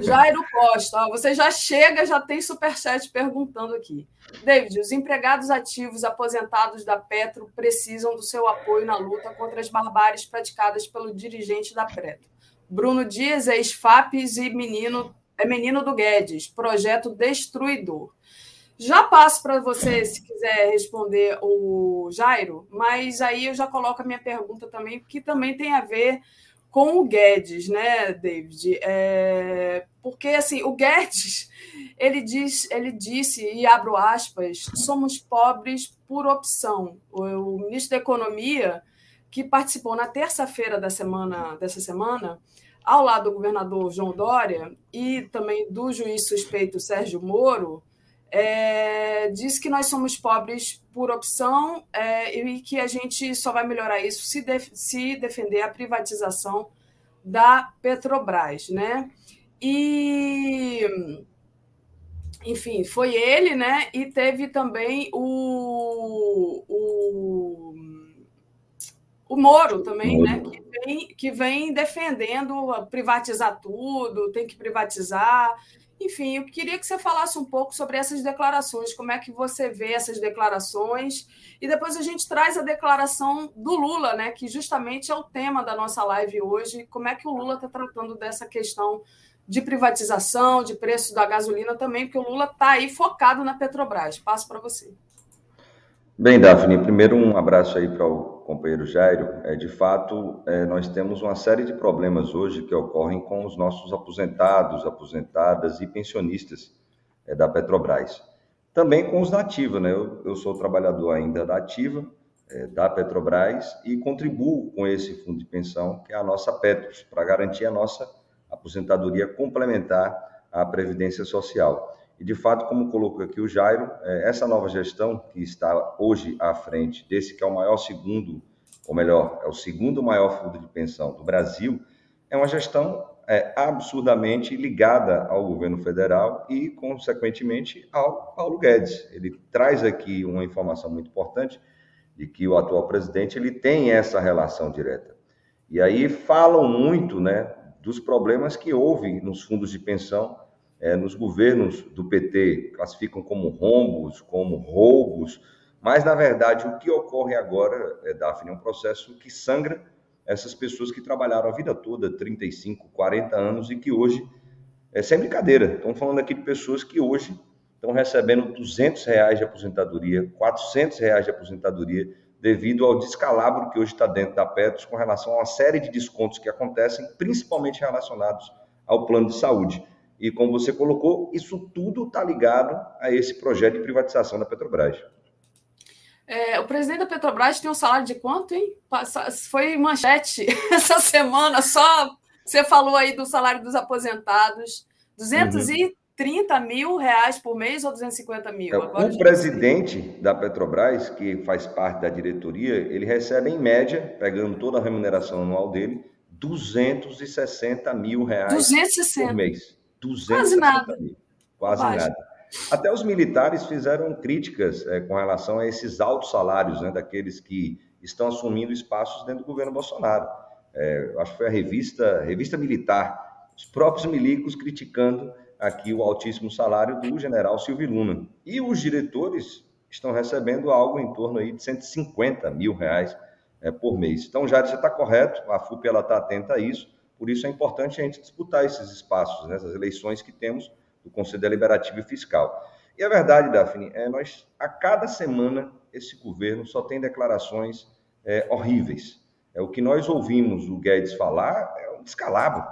Jairo Costa, ó, você já chega, já tem superchat perguntando aqui. David, os empregados ativos aposentados da Petro precisam do seu apoio na luta contra as barbáries praticadas pelo dirigente da Petro. Bruno Dias é ex-FAPES e menino, é menino do Guedes, projeto destruidor. Já passo para você, se quiser responder o Jairo, mas aí eu já coloco a minha pergunta também, que também tem a ver com o Guedes, né, David? É, porque assim, o Guedes [laughs] ele diz, ele disse e abro aspas, somos pobres por opção. O, ministro da Economia que participou na terça-feira da semana dessa semana, ao lado do governador João Dória e também do juiz suspeito Sérgio Moro, é, diz que nós somos pobres por opção é, e que a gente só vai melhorar isso se, def se defender a privatização da Petrobras, né? E enfim, foi ele, né? E teve também o, o, o Moro também, Moro. né? Que vem, que vem defendendo privatizar tudo, tem que privatizar. Enfim, eu queria que você falasse um pouco sobre essas declarações, como é que você vê essas declarações, e depois a gente traz a declaração do Lula, né, que justamente é o tema da nossa live hoje, como é que o Lula está tratando dessa questão de privatização, de preço da gasolina também, porque o Lula está aí focado na Petrobras. Passo para você. Bem, Daphne, primeiro um abraço aí para o companheiro Jairo. É, de fato, é, nós temos uma série de problemas hoje que ocorrem com os nossos aposentados, aposentadas e pensionistas é, da Petrobras. Também com os da Ativa, né? Eu, eu sou trabalhador ainda da Ativa, é, da Petrobras, e contribuo com esse fundo de pensão, que é a nossa Petros, para garantir a nossa aposentadoria complementar à Previdência Social. E, de fato, como colocou aqui o Jairo, é, essa nova gestão que está hoje à frente desse que é o maior segundo, ou melhor, é o segundo maior fundo de pensão do Brasil, é uma gestão é, absurdamente ligada ao governo federal e, consequentemente, ao Paulo Guedes. Ele traz aqui uma informação muito importante de que o atual presidente ele tem essa relação direta. E aí falam muito né, dos problemas que houve nos fundos de pensão, é, nos governos do PT, classificam como rombos, como roubos, mas, na verdade, o que ocorre agora, é, Daphne, é um processo que sangra essas pessoas que trabalharam a vida toda, 35, 40 anos, e que hoje, é sem brincadeira, estão falando aqui de pessoas que hoje estão recebendo 200 reais de aposentadoria, 400 reais de aposentadoria, devido ao descalabro que hoje está dentro da Petros com relação a uma série de descontos que acontecem, principalmente relacionados ao plano de saúde. E como você colocou, isso tudo está ligado a esse projeto de privatização da Petrobras. É, o presidente da Petrobras tem um salário de quanto, hein? Foi manchete [laughs] essa semana, só você falou aí do salário dos aposentados, 230 uhum. mil reais por mês ou 250 mil? É, Agora, o presidente da Petrobras, que faz parte da diretoria, ele recebe em média, pegando toda a remuneração anual dele, 260 mil reais 260. por mês. 260 Quase nada. Quase nada. Até os militares fizeram críticas é, com relação a esses altos salários né, daqueles que estão assumindo espaços dentro do governo Bolsonaro. É, acho que foi a revista, revista Militar, os próprios milicos criticando aqui o altíssimo salário do general Silvio Luna. E os diretores estão recebendo algo em torno aí de 150 mil reais é, por mês. Então, já está correto, a FUP está atenta a isso, por isso é importante a gente disputar esses espaços, né, essas eleições que temos do Conselho Deliberativo e Fiscal. E a verdade, Daphne, é nós a cada semana esse governo só tem declarações é, horríveis. É o que nós ouvimos o Guedes falar é um descalabro.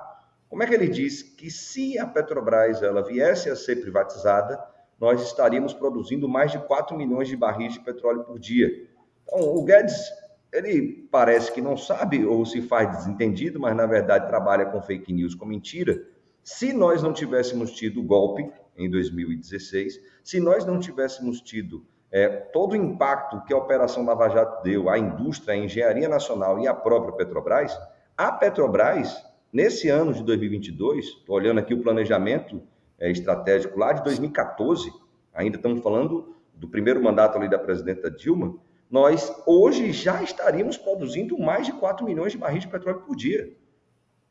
Como é que ele diz que se a Petrobras ela viesse a ser privatizada, nós estaríamos produzindo mais de 4 milhões de barris de petróleo por dia? Então, o Guedes, ele parece que não sabe ou se faz desentendido, mas na verdade trabalha com fake news, com mentira, se nós não tivéssemos tido o golpe em 2016, se nós não tivéssemos tido é, todo o impacto que a Operação Lava Jato deu à indústria, à engenharia nacional e à própria Petrobras, a Petrobras, nesse ano de 2022, estou olhando aqui o planejamento é, estratégico lá de 2014, ainda estamos falando do primeiro mandato ali da presidenta Dilma, nós hoje já estaríamos produzindo mais de 4 milhões de barris de petróleo por dia.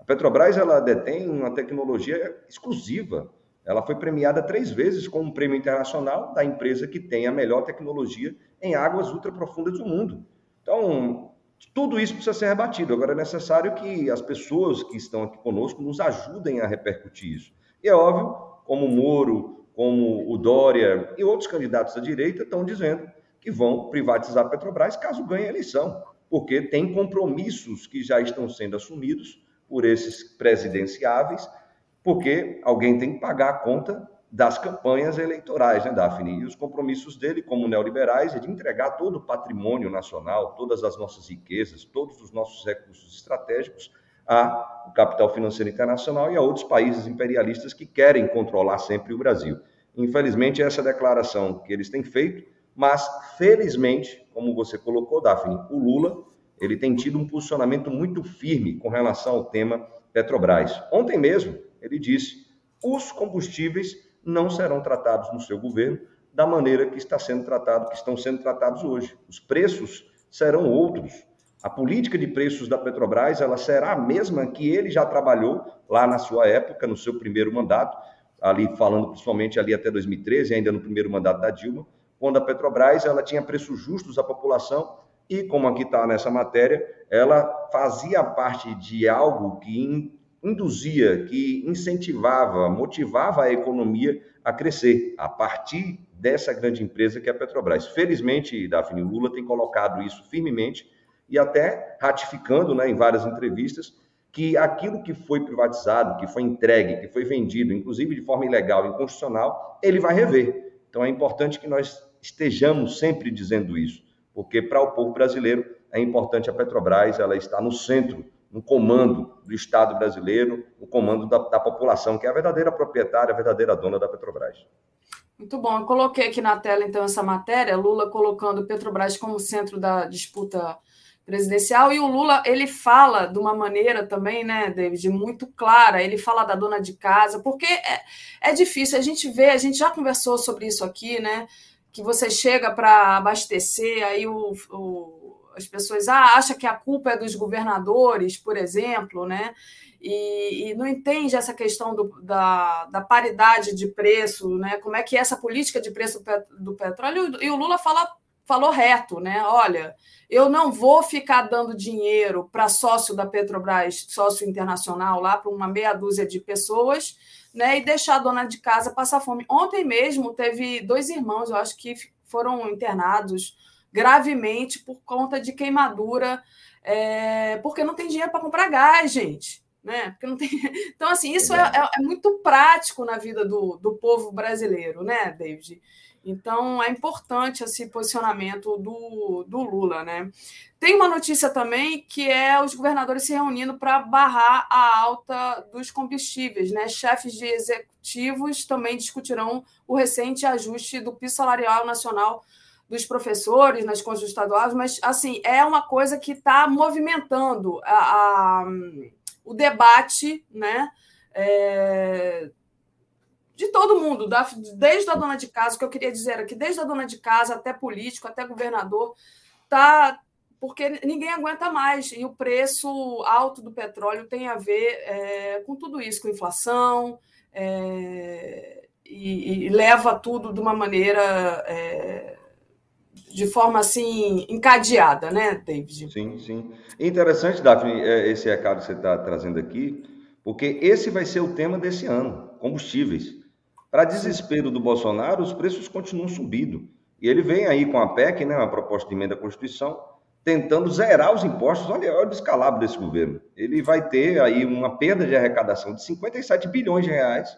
Petrobras ela detém uma tecnologia exclusiva. Ela foi premiada três vezes com um prêmio internacional da empresa que tem a melhor tecnologia em águas ultraprofundas do mundo. Então, tudo isso precisa ser rebatido. Agora é necessário que as pessoas que estão aqui conosco nos ajudem a repercutir isso. E é óbvio, como o Moro, como o Dória e outros candidatos da direita estão dizendo que vão privatizar a Petrobras caso ganhe a eleição, porque tem compromissos que já estão sendo assumidos por esses presidenciáveis, porque alguém tem que pagar a conta das campanhas eleitorais, né, Daphne? E os compromissos dele, como neoliberais, é de entregar todo o patrimônio nacional, todas as nossas riquezas, todos os nossos recursos estratégicos ao capital financeiro internacional e a outros países imperialistas que querem controlar sempre o Brasil. Infelizmente, essa declaração que eles têm feito, mas felizmente, como você colocou, Daphne, o Lula ele tem tido um posicionamento muito firme com relação ao tema Petrobras. Ontem mesmo, ele disse: os combustíveis não serão tratados no seu governo da maneira que está sendo tratado, que estão sendo tratados hoje. Os preços serão outros. A política de preços da Petrobras ela será a mesma que ele já trabalhou lá na sua época, no seu primeiro mandato, ali falando principalmente ali até 2013, ainda no primeiro mandato da Dilma, quando a Petrobras ela tinha preços justos à população e, como aqui está nessa matéria, ela fazia parte de algo que induzia, que incentivava, motivava a economia a crescer, a partir dessa grande empresa que é a Petrobras. Felizmente, Daphne Lula tem colocado isso firmemente e até ratificando né, em várias entrevistas que aquilo que foi privatizado, que foi entregue, que foi vendido, inclusive de forma ilegal e inconstitucional, ele vai rever. Então é importante que nós estejamos sempre dizendo isso porque para o povo brasileiro é importante a Petrobras, ela está no centro, no comando do Estado brasileiro, no comando da, da população, que é a verdadeira proprietária, a verdadeira dona da Petrobras. Muito bom. Eu coloquei aqui na tela, então, essa matéria, Lula colocando Petrobras como centro da disputa presidencial. E o Lula, ele fala de uma maneira também, né, David, muito clara. Ele fala da dona de casa, porque é, é difícil. A gente vê, a gente já conversou sobre isso aqui, né? Que você chega para abastecer, aí o, o, as pessoas ah, acham que a culpa é dos governadores, por exemplo, né? E, e, não entende essa questão do, da, da, paridade de preço, né? Como é que é essa política de preço do petróleo? E o Lula fala falou reto, né? Olha, eu não vou ficar dando dinheiro para sócio da Petrobras, sócio internacional, lá para uma meia dúzia de pessoas, né? E deixar a dona de casa passar fome. Ontem mesmo teve dois irmãos, eu acho que foram internados gravemente por conta de queimadura, é, porque não tem dinheiro para comprar gás, gente. Né? Porque não tem... [laughs] Então, assim, isso é, é, é muito prático na vida do, do povo brasileiro, né, David? Então, é importante esse posicionamento do, do Lula. Né? Tem uma notícia também que é os governadores se reunindo para barrar a alta dos combustíveis. Né? Chefes de executivos também discutirão o recente ajuste do piso salarial nacional dos professores nas contas estaduais, mas assim é uma coisa que está movimentando a, a, o debate, né? É, de todo mundo, da, desde a dona de casa, o que eu queria dizer aqui, desde a dona de casa até político, até governador, tá porque ninguém aguenta mais e o preço alto do petróleo tem a ver é, com tudo isso, com inflação é, e, e, leva tudo de uma maneira é, de forma assim encadeada, né, David? Sim, sim. Interessante, Daphne, é, esse recado que você está trazendo aqui, porque esse vai ser o tema desse ano, combustíveis. Para desespero do Bolsonaro, os preços continuam subindo. E ele vem aí com a PEC, né, uma proposta de emenda à Constituição, tentando zerar os impostos. Olha, olha o descalabro desse governo. Ele vai ter aí uma perda de arrecadação de 57 bilhões de reais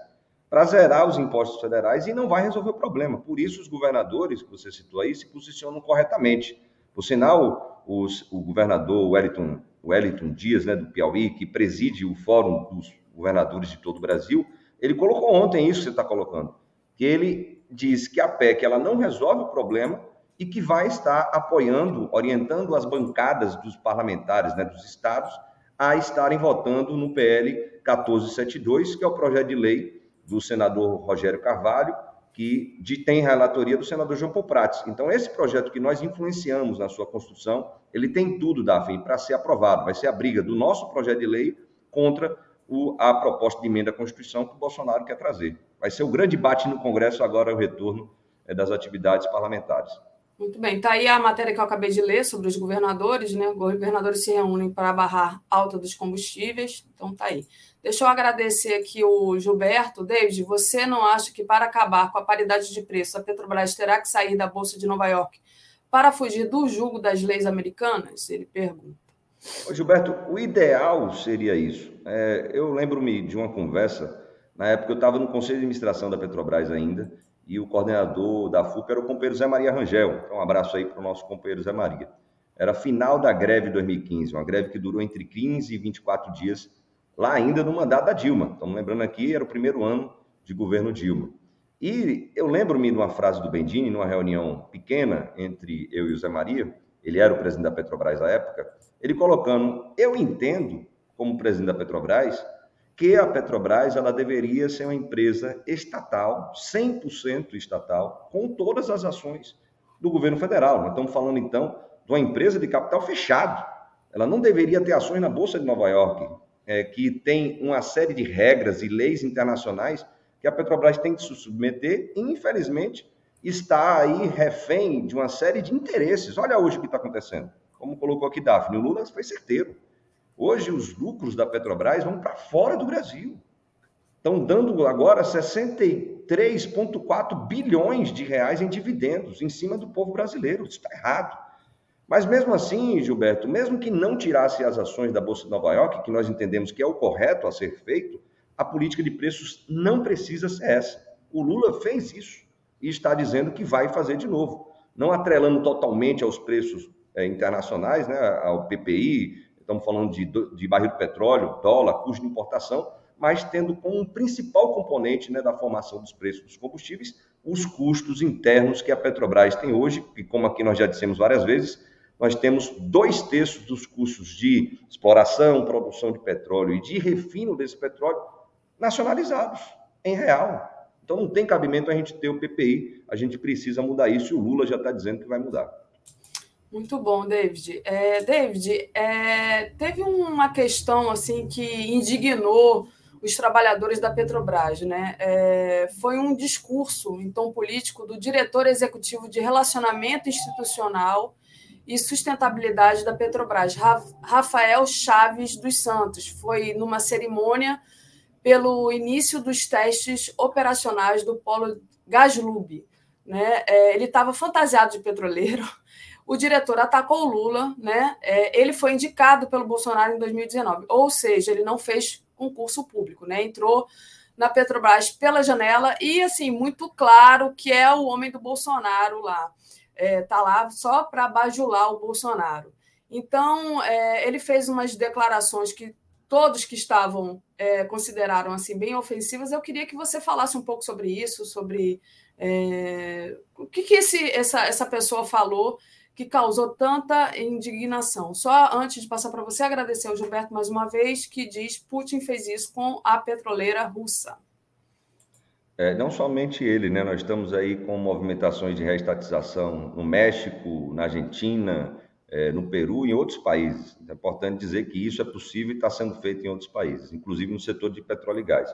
para zerar os impostos federais e não vai resolver o problema. Por isso, os governadores que você citou aí se posicionam corretamente. Por sinal, os, o governador Wellington, Wellington Dias, né, do Piauí, que preside o Fórum dos Governadores de todo o Brasil, ele colocou ontem isso que você está colocando, que ele diz que a PEC ela não resolve o problema e que vai estar apoiando, orientando as bancadas dos parlamentares, né, dos estados, a estarem votando no PL 1472, que é o projeto de lei do senador Rogério Carvalho, que de, tem relatoria do senador João Poprates. Então, esse projeto que nós influenciamos na sua construção, ele tem tudo, Daphne, para ser aprovado. Vai ser a briga do nosso projeto de lei contra o, a proposta de emenda à Constituição que o Bolsonaro quer trazer. Vai ser o grande debate no Congresso agora, o retorno é, das atividades parlamentares. Muito bem, está aí a matéria que eu acabei de ler sobre os governadores, né? Os governadores se reúnem para barrar alta dos combustíveis, então está aí. Deixa eu agradecer aqui o Gilberto. David, você não acha que para acabar com a paridade de preço, a Petrobras terá que sair da Bolsa de Nova York para fugir do jugo das leis americanas? Ele pergunta. Gilberto, o ideal seria isso. É, eu lembro-me de uma conversa, na época eu estava no Conselho de Administração da Petrobras ainda, e o coordenador da FUC era o companheiro Zé Maria Rangel. Então, um abraço aí para o nosso companheiro Zé Maria. Era final da greve de 2015, uma greve que durou entre 15 e 24 dias, lá ainda no mandato da Dilma. Estamos lembrando aqui, era o primeiro ano de governo Dilma. E eu lembro-me de uma frase do Bendini, numa reunião pequena entre eu e o Zé Maria, ele era o presidente da Petrobras à época, ele colocando, eu entendo, como presidente da Petrobras, que a Petrobras ela deveria ser uma empresa estatal, 100% estatal, com todas as ações do governo federal. Nós estamos falando, então, de uma empresa de capital fechado. Ela não deveria ter ações na Bolsa de Nova York, é, que tem uma série de regras e leis internacionais que a Petrobras tem que se submeter e, infelizmente, está aí refém de uma série de interesses. Olha hoje o que está acontecendo como colocou aqui Daphne, o Lula foi certeiro. Hoje os lucros da Petrobras vão para fora do Brasil. Estão dando agora 63,4 bilhões de reais em dividendos em cima do povo brasileiro. Isso está errado. Mas mesmo assim, Gilberto, mesmo que não tirasse as ações da Bolsa de Nova York, que nós entendemos que é o correto a ser feito, a política de preços não precisa ser essa. O Lula fez isso e está dizendo que vai fazer de novo, não atrelando totalmente aos preços é, internacionais, né, ao PPI, estamos falando de, de barril de petróleo, dólar, custo de importação, mas tendo como principal componente né, da formação dos preços dos combustíveis os custos internos que a Petrobras tem hoje, e como aqui nós já dissemos várias vezes, nós temos dois terços dos custos de exploração, produção de petróleo e de refino desse petróleo nacionalizados, em real. Então não tem cabimento a gente ter o PPI, a gente precisa mudar isso e o Lula já está dizendo que vai mudar. Muito bom, David. É, David, é, teve uma questão assim que indignou os trabalhadores da Petrobras, né? É, foi um discurso tom político do diretor executivo de relacionamento institucional e sustentabilidade da Petrobras, Rafael Chaves dos Santos. Foi numa cerimônia pelo início dos testes operacionais do Polo Gaslub. Né? É, ele estava fantasiado de petroleiro. O diretor atacou o Lula, né? É, ele foi indicado pelo Bolsonaro em 2019, ou seja, ele não fez concurso público, né? Entrou na Petrobras pela janela e assim muito claro que é o homem do Bolsonaro lá é, tá lá só para bajular o Bolsonaro. Então, é, ele fez umas declarações que todos que estavam é, consideraram assim bem ofensivas. Eu queria que você falasse um pouco sobre isso, sobre é, o que, que esse, essa, essa pessoa falou que causou tanta indignação. Só antes de passar para você, agradecer ao Gilberto mais uma vez, que diz Putin fez isso com a petroleira russa. É, não somente ele, né? Nós estamos aí com movimentações de reestatização no México, na Argentina, é, no Peru e em outros países. É importante dizer que isso é possível e está sendo feito em outros países, inclusive no setor de petróleo e gás.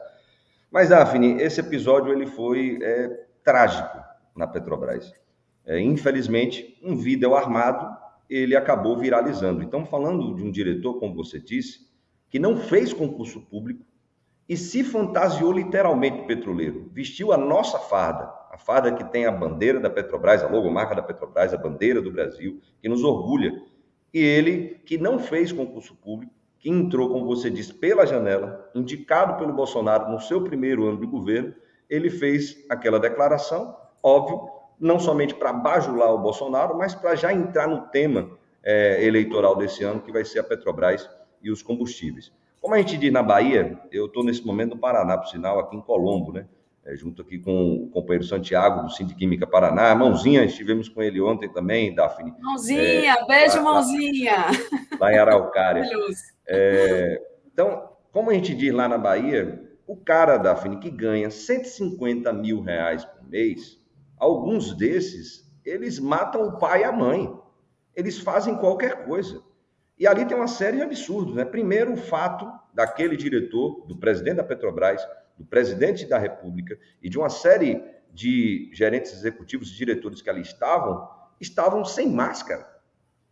Mas, Daphne, esse episódio ele foi é, trágico na Petrobras. É, infelizmente, um vídeo armado ele acabou viralizando. Então, falando de um diretor, como você disse, que não fez concurso público, e se fantasiou literalmente petroleiro. Vestiu a nossa farda, a farda que tem a bandeira da Petrobras, a logomarca da Petrobras, a bandeira do Brasil, que nos orgulha. E ele, que não fez concurso público, que entrou, como você disse, pela janela, indicado pelo Bolsonaro no seu primeiro ano de governo, ele fez aquela declaração, óbvio, não somente para bajular o Bolsonaro, mas para já entrar no tema é, eleitoral desse ano, que vai ser a Petrobras e os combustíveis. Como a gente diz na Bahia, eu estou nesse momento no Paraná, por sinal, aqui em Colombo, né? É, junto aqui com o companheiro Santiago, do Cindy Química Paraná. Mãozinha, estivemos com ele ontem também, Daphne. Mãozinha, é, beijo, lá, mãozinha. Lá em Araucária. É, então, como a gente diz lá na Bahia, o cara, Daphne, que ganha 150 mil reais por mês, alguns desses, eles matam o pai e a mãe. Eles fazem qualquer coisa. E ali tem uma série de absurdos. Né? Primeiro, o fato daquele diretor, do presidente da Petrobras, do presidente da República e de uma série de gerentes executivos e diretores que ali estavam, estavam sem máscara.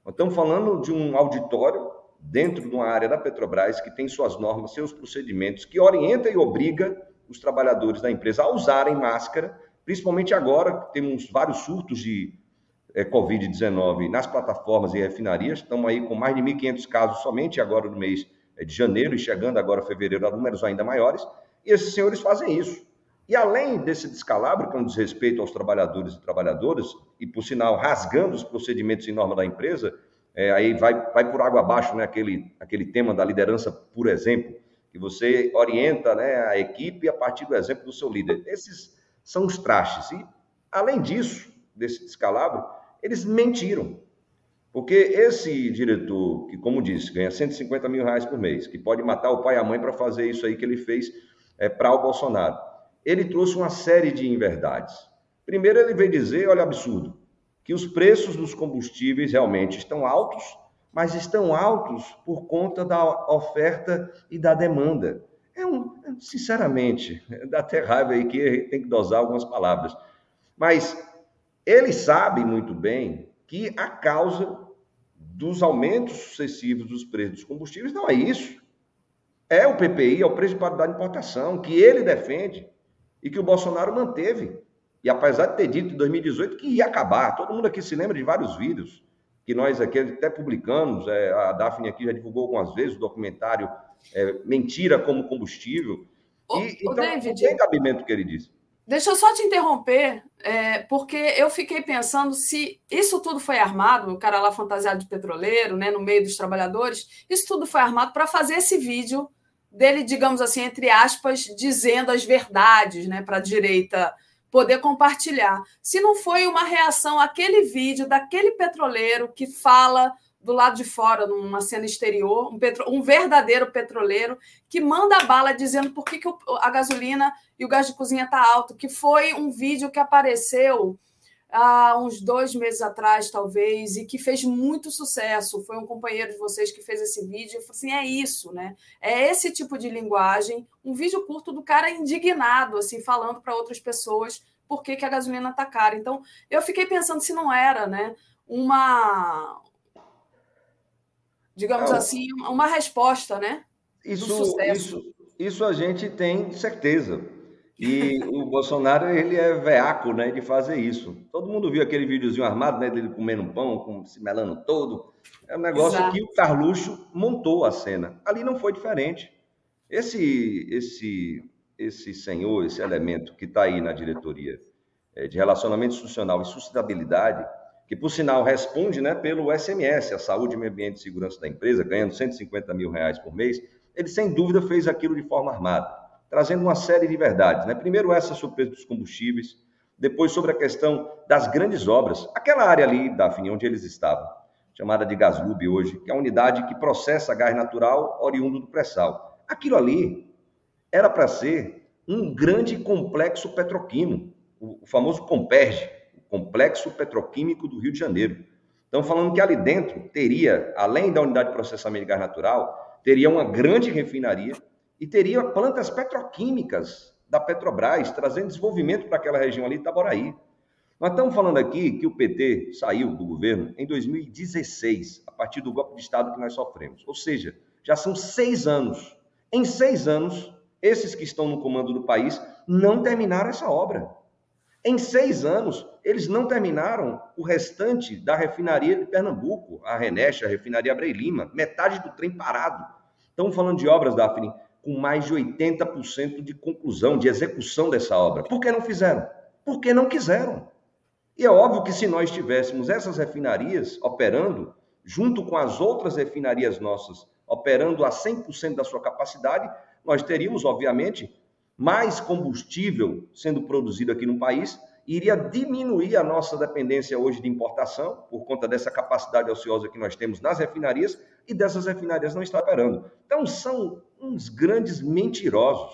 Estamos falando de um auditório dentro de uma área da Petrobras que tem suas normas, seus procedimentos, que orienta e obriga os trabalhadores da empresa a usarem máscara, principalmente agora que temos vários surtos de é, Covid-19 nas plataformas e refinarias. Estamos aí com mais de 1.500 casos somente agora no mês é, de janeiro e chegando agora fevereiro a números ainda maiores. E esses senhores fazem isso. E além desse descalabro, que é um desrespeito aos trabalhadores e trabalhadoras, e por sinal rasgando os procedimentos em norma da empresa, é, aí vai, vai por água abaixo né, aquele, aquele tema da liderança por exemplo, que você orienta né, a equipe a partir do exemplo do seu líder. Esses são os trastes. E, além disso, desse descalabro, eles mentiram. Porque esse diretor, que, como disse, ganha 150 mil reais por mês, que pode matar o pai e a mãe para fazer isso aí que ele fez é, para o Bolsonaro, ele trouxe uma série de inverdades. Primeiro, ele veio dizer: olha, absurdo, que os preços dos combustíveis realmente estão altos, mas estão altos por conta da oferta e da demanda. É um, sinceramente, [laughs] dá até raiva aí que tem que dosar algumas palavras. Mas ele sabe muito bem que a causa dos aumentos sucessivos dos preços dos combustíveis não é isso. É o PPI, é o preço de paridade de importação, que ele defende e que o Bolsonaro manteve. E apesar de ter dito em 2018 que ia acabar, todo mundo aqui se lembra de vários vídeos que nós aqui até publicamos, é, a Daphne aqui já divulgou algumas vezes o documentário é, Mentira como Combustível. E, o, então, David, não tem cabimento que ele disse. Deixa eu só te interromper, é, porque eu fiquei pensando se isso tudo foi armado, o cara lá fantasiado de petroleiro, né, no meio dos trabalhadores, isso tudo foi armado para fazer esse vídeo dele, digamos assim, entre aspas, dizendo as verdades né, para a direita poder compartilhar. Se não foi uma reação àquele vídeo daquele petroleiro que fala do lado de fora, numa cena exterior, um, petro, um verdadeiro petroleiro que manda bala dizendo por que, que a gasolina e o gás de cozinha está alto, que foi um vídeo que apareceu há uns dois meses atrás, talvez, e que fez muito sucesso. Foi um companheiro de vocês que fez esse vídeo. Assim: é isso, né? É esse tipo de linguagem. Um vídeo curto do cara indignado, assim, falando para outras pessoas por que, que a gasolina está cara. Então, eu fiquei pensando se não era, né? Uma. Digamos é, assim, uma resposta, né? Isso, isso, isso a gente tem certeza e o [laughs] Bolsonaro, ele é veaco, né, de fazer isso. Todo mundo viu aquele videozinho armado, né, dele comendo pão, com, se melando todo. É um negócio Exato. que o Carluxo montou a cena. Ali não foi diferente. Esse, esse, esse senhor, esse elemento que está aí na diretoria é, de relacionamento institucional e sustentabilidade, que por sinal responde, né, pelo SMS, a saúde, meio ambiente e segurança da empresa, ganhando 150 mil reais por mês, ele sem dúvida fez aquilo de forma armada trazendo uma série de verdades. Né? Primeiro, essa preço dos combustíveis, depois, sobre a questão das grandes obras. Aquela área ali, Daphne, onde eles estavam, chamada de Gaslub hoje, que é a unidade que processa gás natural oriundo do pré-sal. Aquilo ali era para ser um grande complexo petroquímico, o famoso Comperge, Complexo Petroquímico do Rio de Janeiro. Estão falando que ali dentro teria, além da unidade de processamento de gás natural, teria uma grande refinaria, e teria plantas petroquímicas da Petrobras, trazendo desenvolvimento para aquela região ali, Itaboraí. Nós estamos falando aqui que o PT saiu do governo em 2016, a partir do golpe de Estado que nós sofremos. Ou seja, já são seis anos. Em seis anos, esses que estão no comando do país não terminaram essa obra. Em seis anos, eles não terminaram o restante da refinaria de Pernambuco, a Renecha, a refinaria Abrei Lima, metade do trem parado. Estamos falando de obras, Daphne, com mais de 80% de conclusão, de execução dessa obra. Por que não fizeram? Porque não quiseram. E é óbvio que se nós tivéssemos essas refinarias operando, junto com as outras refinarias nossas, operando a 100% da sua capacidade, nós teríamos, obviamente, mais combustível sendo produzido aqui no país, iria diminuir a nossa dependência hoje de importação, por conta dessa capacidade ociosa que nós temos nas refinarias, e dessas refinarias não está operando. Então, são uns grandes mentirosos.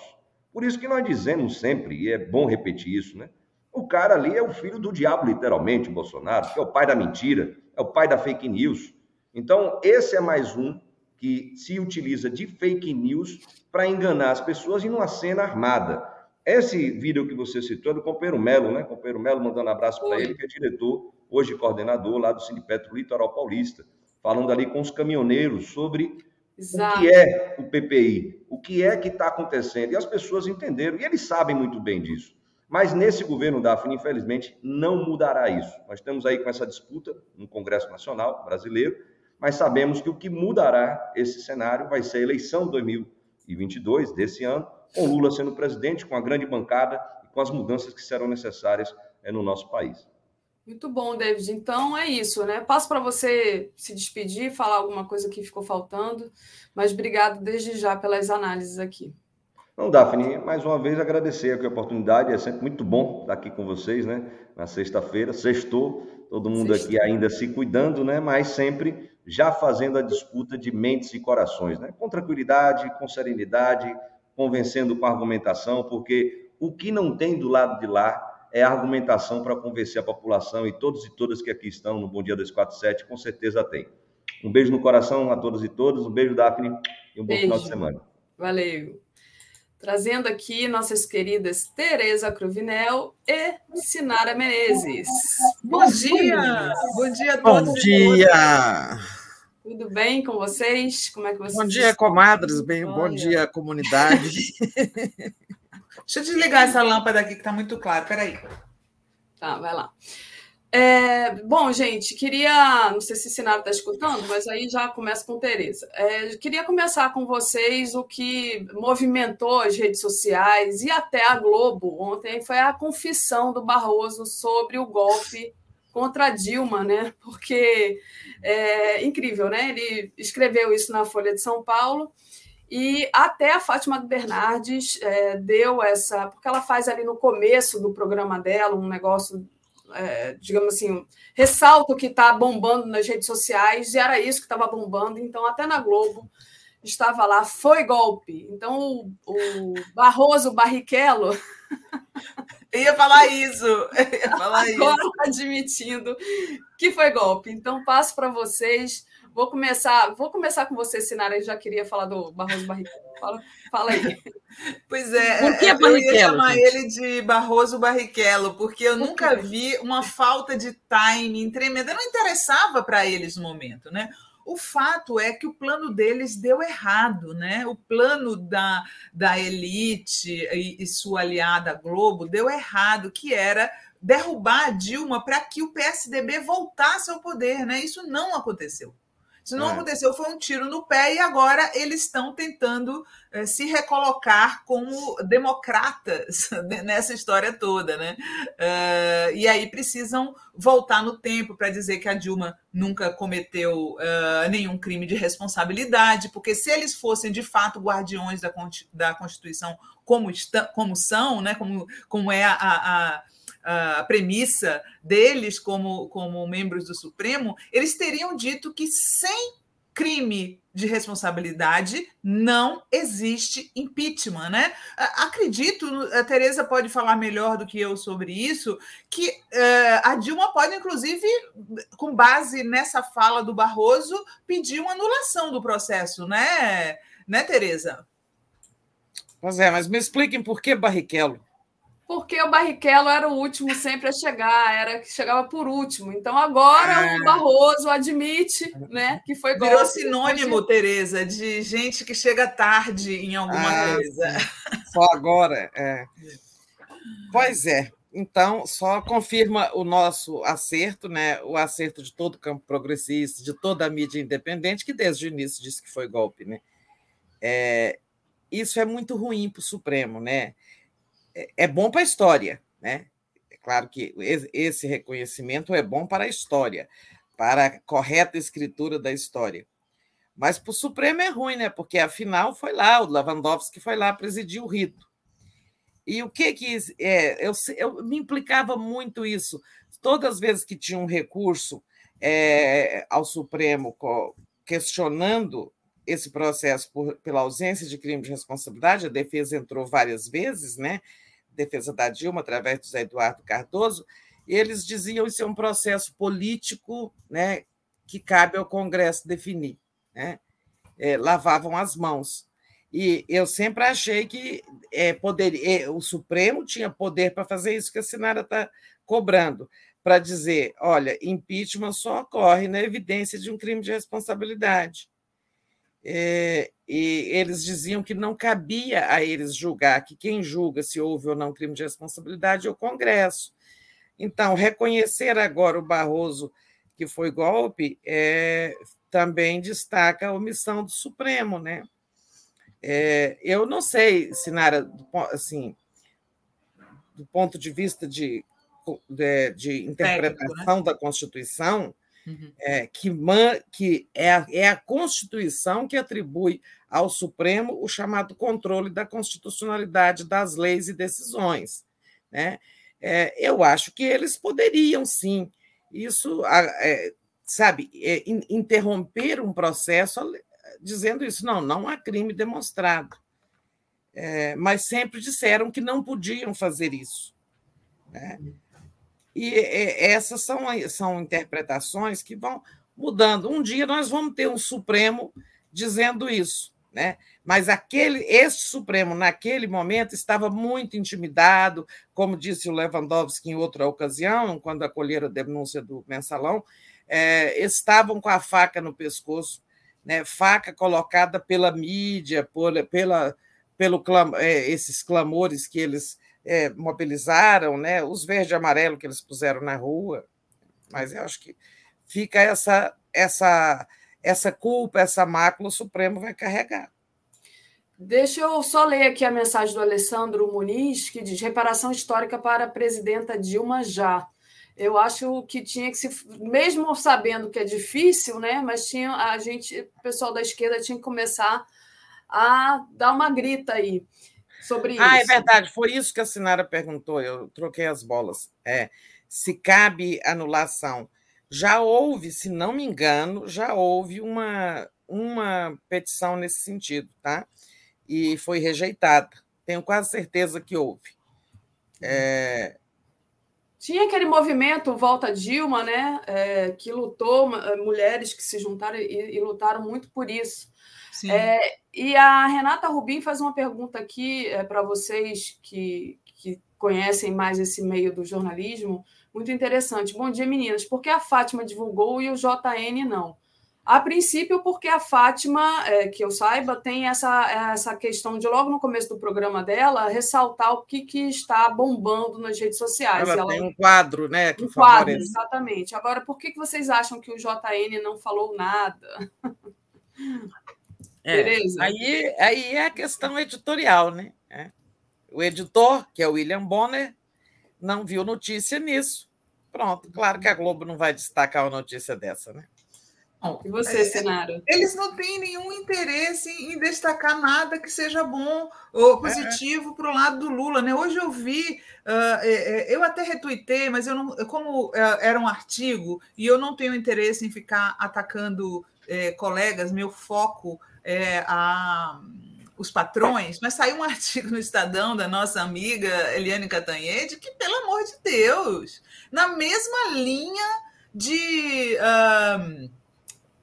Por isso que nós dizemos sempre, e é bom repetir isso, né? O cara ali é o filho do diabo, literalmente, o Bolsonaro, que é o pai da mentira, é o pai da fake news. Então, esse é mais um que se utiliza de fake news para enganar as pessoas em uma cena armada. Esse vídeo que você citou é do companheiro Melo, né? Companheiro Melo mandando abraço para ele, que é diretor, hoje coordenador lá do Sindipetro Litoral Paulista, falando ali com os caminhoneiros sobre Exato. o que é o PPI, o que é que está acontecendo. E as pessoas entenderam, e eles sabem muito bem disso. Mas nesse governo Daphne, infelizmente, não mudará isso. Nós estamos aí com essa disputa no Congresso Nacional brasileiro, mas sabemos que o que mudará esse cenário vai ser a eleição de 2022, desse ano, com Lula sendo presidente, com a grande bancada e com as mudanças que serão necessárias eh, no nosso país. Muito bom, David. Então é isso, né? Passo para você se despedir, falar alguma coisa que ficou faltando, mas obrigado desde já pelas análises aqui. Não, Daphne, mais uma vez agradecer aqui a oportunidade, é sempre muito bom estar aqui com vocês, né? Na sexta-feira, sextou, todo mundo Sextou. aqui ainda se cuidando, né? Mas sempre já fazendo a disputa de mentes e corações, né? Com tranquilidade, com serenidade, convencendo com argumentação, porque o que não tem do lado de lá é argumentação para convencer a população e todos e todas que aqui estão no Bom Dia 247, com certeza tem. Um beijo no coração a todos e todas, um beijo, Daphne, e um bom beijo. final de semana. Valeu. Trazendo aqui nossas queridas Tereza Cruvinel e Sinara Menezes. Bom, bom dia! Bom dia a todos. Bom dia! Tudo bem com vocês? Como é que vocês Bom dia, comadres. Bem, bom dia, comunidade. [laughs] Deixa eu desligar essa lâmpada aqui que está muito claro. Peraí. Tá, vai lá. É, bom, gente, queria. Não sei se o Sinara está escutando, mas aí já começa com Tereza. É, queria começar com vocês o que movimentou as redes sociais e até a Globo ontem foi a confissão do Barroso sobre o golpe contra Dilma, né? Porque é incrível, né? Ele escreveu isso na Folha de São Paulo E até a Fátima Bernardes é, deu essa. Porque ela faz ali no começo do programa dela um negócio, é, digamos assim, ressalta o que está bombando nas redes sociais, e era isso que estava bombando. Então, até na Globo estava lá, foi golpe. Então, o, o Barroso Barrichello. [laughs] ia falar isso. [laughs] Ia falar Agora isso. admitindo que foi golpe. Então, passo para vocês Vou começar, vou começar com você, Sinara. Eu já queria falar do Barroso Barrichello. Fala, fala aí. [laughs] Pois é, Por que é eu ia chamar gente? ele de Barroso Barrichello, porque eu Por nunca vi uma falta de timing tremenda. Não interessava para eles no momento, né? O fato é que o plano deles deu errado, né? O plano da, da elite e, e sua aliada Globo deu errado, que era derrubar a Dilma para que o PSDB voltasse ao poder, né? Isso não aconteceu. Isso não é. aconteceu, foi um tiro no pé, e agora eles estão tentando eh, se recolocar como democratas [laughs] nessa história toda, né? Uh, e aí precisam voltar no tempo para dizer que a Dilma nunca cometeu uh, nenhum crime de responsabilidade, porque se eles fossem de fato guardiões da, da Constituição como, está, como são, né? como, como é a, a a premissa deles como, como membros do Supremo, eles teriam dito que sem crime de responsabilidade não existe impeachment, né? Acredito, a Tereza pode falar melhor do que eu sobre isso, que uh, a Dilma pode, inclusive, com base nessa fala do Barroso, pedir uma anulação do processo, né, né, Tereza? Pois é, mas me expliquem por que Barrichello porque o Barrichello era o último sempre a chegar, era que chegava por último. Então agora é. o Barroso admite, né, que foi golpe. Virou sinônimo, de... Tereza, de gente que chega tarde em alguma ah, coisa. Só agora, é. Pois é. Então, só confirma o nosso acerto, né? o acerto de todo o campo progressista, de toda a mídia independente, que desde o início disse que foi golpe. Né? É, isso é muito ruim para o Supremo. Né? É, é bom para a história, né? É claro que esse reconhecimento é bom para a história, para a correta escritura da história. Mas para o Supremo é ruim, né? Porque afinal foi lá, o Lewandowski foi lá presidir o rito. E o que que é, eu, eu me implicava muito isso. Todas as vezes que tinha um recurso é, ao Supremo questionando esse processo por, pela ausência de crime de responsabilidade, a defesa entrou várias vezes, né? defesa da Dilma, através do Zé Eduardo Cardoso, eles diziam isso é um processo político né, que cabe ao Congresso definir. Né? É, lavavam as mãos. E eu sempre achei que é, poder, é, o Supremo tinha poder para fazer isso que a Sinara está cobrando, para dizer: olha, impeachment só ocorre na evidência de um crime de responsabilidade. É, e eles diziam que não cabia a eles julgar, que quem julga se houve ou não crime de responsabilidade é o Congresso. Então, reconhecer agora o Barroso que foi golpe é, também destaca a omissão do Supremo, né? É, eu não sei, Sinara, assim, do ponto de vista de, de, de interpretação Técnico, né? da Constituição, Uhum. É, que, man, que é, a, é a Constituição que atribui ao Supremo o chamado controle da constitucionalidade das leis e decisões. Né? É, eu acho que eles poderiam, sim, isso, é, sabe, é, interromper um processo dizendo isso. Não, não há crime demonstrado. É, mas sempre disseram que não podiam fazer isso. Né? E essas são, são interpretações que vão mudando. Um dia nós vamos ter um Supremo dizendo isso, né? Mas aquele, esse Supremo, naquele momento, estava muito intimidado, como disse o Lewandowski em outra ocasião, quando acolheram a denúncia do mensalão, é, estavam com a faca no pescoço, né? faca colocada pela mídia, por, pela, pelo clam, é, esses clamores que eles é, mobilizaram, né? os verde e amarelo que eles puseram na rua, mas eu acho que fica essa, essa, essa culpa, essa mácula, o Supremo vai carregar. Deixa eu só ler aqui a mensagem do Alessandro Muniz, que diz: reparação histórica para a presidenta Dilma já. Eu acho que tinha que se, mesmo sabendo que é difícil, né? Mas tinha a gente, o pessoal da esquerda tinha que começar a dar uma grita aí sobre ah, é isso. Ah, é verdade, foi isso que a Sinara perguntou, eu troquei as bolas. É, se cabe anulação. Já houve, se não me engano, já houve uma, uma petição nesse sentido, tá? E foi rejeitada. Tenho quase certeza que houve. É... Tinha aquele movimento Volta Dilma, né? É, que lutou, mulheres que se juntaram e, e lutaram muito por isso. É, e a Renata Rubim faz uma pergunta aqui é, para vocês que, que conhecem mais esse meio do jornalismo, muito interessante. Bom dia, meninas. Por que a Fátima divulgou e o JN não? A princípio, porque a Fátima, é, que eu saiba, tem essa, essa questão de, logo no começo do programa dela, ressaltar o que, que está bombando nas redes sociais. Ela, ela tem um quadro, né? Que um quadro, exatamente. Agora, por que, que vocês acham que o JN não falou nada? [laughs] É, aí, aí é a questão editorial, né? É. O editor, que é o William Bonner, não viu notícia nisso. Pronto, claro que a Globo não vai destacar uma notícia dessa, né? Bom, e você, Senara? Eles não têm nenhum interesse em destacar nada que seja bom ou é. positivo é. para o lado do Lula. Né? Hoje eu vi, uh, eu até retuitei, mas eu não, como era um artigo e eu não tenho interesse em ficar atacando eh, colegas, meu foco é, a, os patrões, mas saiu um [laughs] artigo no Estadão da nossa amiga Eliane Catanhede que, pelo amor de Deus, na mesma linha de um,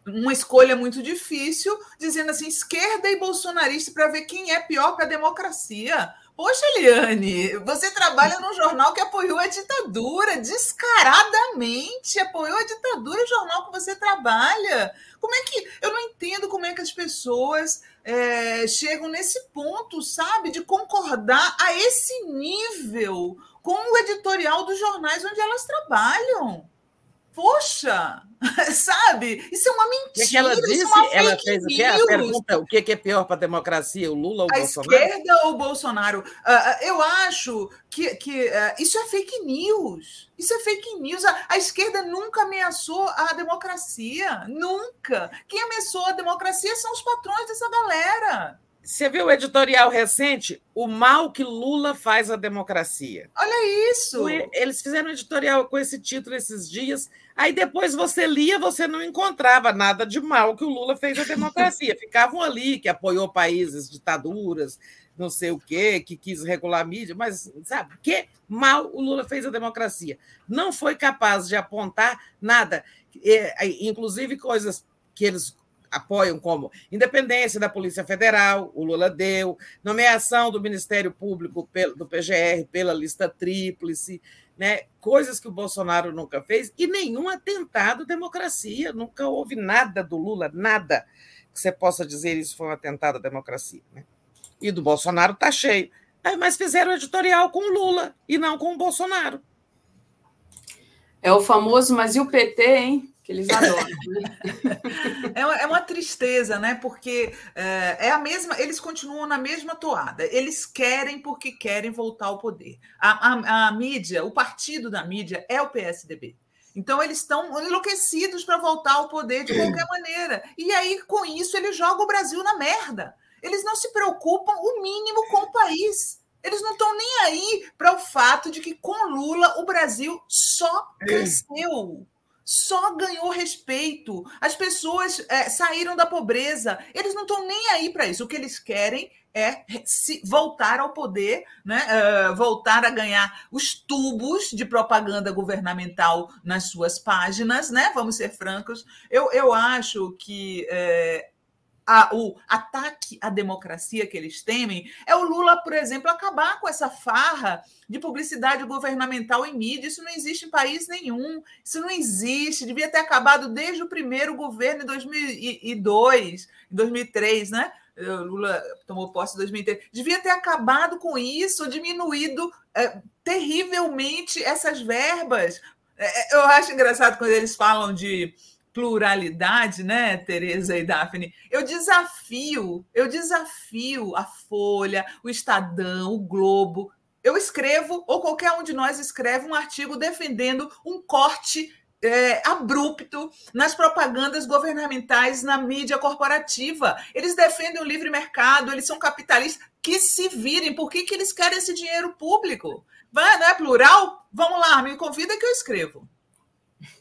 uma escolha muito difícil, dizendo assim, esquerda e bolsonarista para ver quem é pior para a democracia. Poxa, Eliane, você trabalha num jornal que apoiou a ditadura, descaradamente apoiou a ditadura, o jornal que você trabalha. Como é que. Eu não entendo como é que as pessoas é, chegam nesse ponto, sabe, de concordar a esse nível com o editorial dos jornais onde elas trabalham. Poxa, [laughs] sabe? Isso é uma mentira. O que, ela disse? É ela fez o quê? A pergunta: o que é pior para a democracia, o Lula ou o a Bolsonaro? A esquerda ou o Bolsonaro? Uh, eu acho que, que uh, isso é fake news. Isso é fake news. A, a, esquerda nunca ameaçou a democracia. Nunca. Quem ameaçou a democracia são os patrões dessa galera. Você viu o editorial recente? O mal que Lula faz à democracia. Olha isso! Eles fizeram um editorial com esse título esses dias. Aí depois você lia, você não encontrava nada de mal que o Lula fez à democracia. Ficavam ali, que apoiou países, ditaduras, não sei o quê, que quis regular a mídia, mas sabe que mal o Lula fez à democracia? Não foi capaz de apontar nada, inclusive coisas que eles apoiam como independência da Polícia Federal, o Lula deu, nomeação do Ministério Público do PGR pela lista tríplice, né? coisas que o Bolsonaro nunca fez, e nenhum atentado à democracia, nunca houve nada do Lula, nada que você possa dizer isso foi um atentado à democracia. Né? E do Bolsonaro está cheio. Mas fizeram editorial com o Lula e não com o Bolsonaro. É o famoso, mas e o PT, hein? Que eles adoram. Né? é, uma, é uma tristeza, né? Porque é, é, a mesma, eles continuam na mesma toada. Eles querem porque querem voltar ao poder. A, a, a mídia, o partido da mídia é o PSDB. Então, eles estão enlouquecidos para voltar ao poder de qualquer maneira. E aí, com isso, eles jogam o Brasil na merda. Eles não se preocupam o mínimo com o país. Eles não estão nem aí para o fato de que, com Lula, o Brasil só cresceu só ganhou respeito. As pessoas é, saíram da pobreza. Eles não estão nem aí para isso. O que eles querem é se voltar ao poder, né? Uh, voltar a ganhar os tubos de propaganda governamental nas suas páginas, né? Vamos ser francos. Eu, eu acho que é, a, o ataque à democracia que eles temem é o Lula, por exemplo, acabar com essa farra de publicidade governamental em mídia. Isso não existe em país nenhum. Isso não existe. Devia ter acabado desde o primeiro governo em 2002, em 2003, né? Lula tomou posse em 2003. Devia ter acabado com isso, diminuído é, terrivelmente essas verbas. É, eu acho engraçado quando eles falam de pluralidade, né, Tereza e Daphne? Eu desafio, eu desafio a Folha, o Estadão, o Globo. Eu escrevo, ou qualquer um de nós escreve um artigo defendendo um corte é, abrupto nas propagandas governamentais, na mídia corporativa. Eles defendem o livre mercado, eles são capitalistas. Que se virem, por que, que eles querem esse dinheiro público? Vai, não é plural? Vamos lá, me convida que eu escrevo.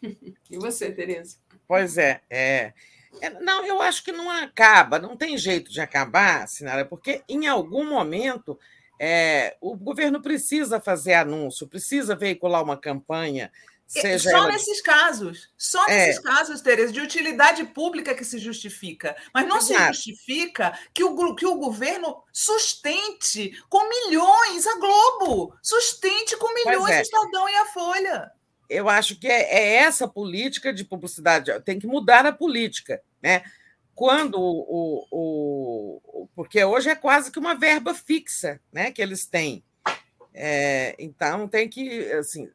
[laughs] E você, Tereza? Pois é, é. é não, eu acho que não acaba, não tem jeito de acabar, Sinara, porque em algum momento é, o governo precisa fazer anúncio, precisa veicular uma campanha. Seja só ela... nesses casos, só é. nesses casos, Tereza, de utilidade pública que se justifica. Mas não Exato. se justifica que o, que o governo sustente com milhões a Globo, sustente com milhões é. o Estadão e a Folha. Eu acho que é, é essa política de publicidade, tem que mudar a política, né? quando o, o, porque hoje é quase que uma verba fixa né, que eles têm. É, então tem que assim,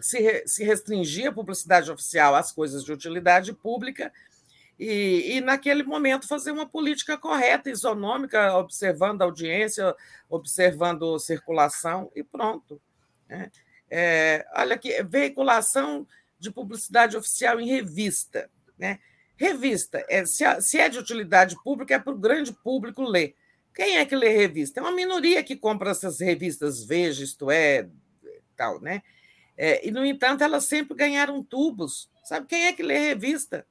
se, se restringir a publicidade oficial às coisas de utilidade pública e, e, naquele momento fazer uma política correta, isonômica, observando a audiência, observando circulação e pronto. Né? É, olha aqui, veiculação de publicidade oficial em revista. Né? Revista, é, se, se é de utilidade pública, é para o grande público ler. Quem é que lê revista? É uma minoria que compra essas revistas Veja, isto é, tal, né? É, e, no entanto, elas sempre ganharam tubos. Sabe quem é que lê revista?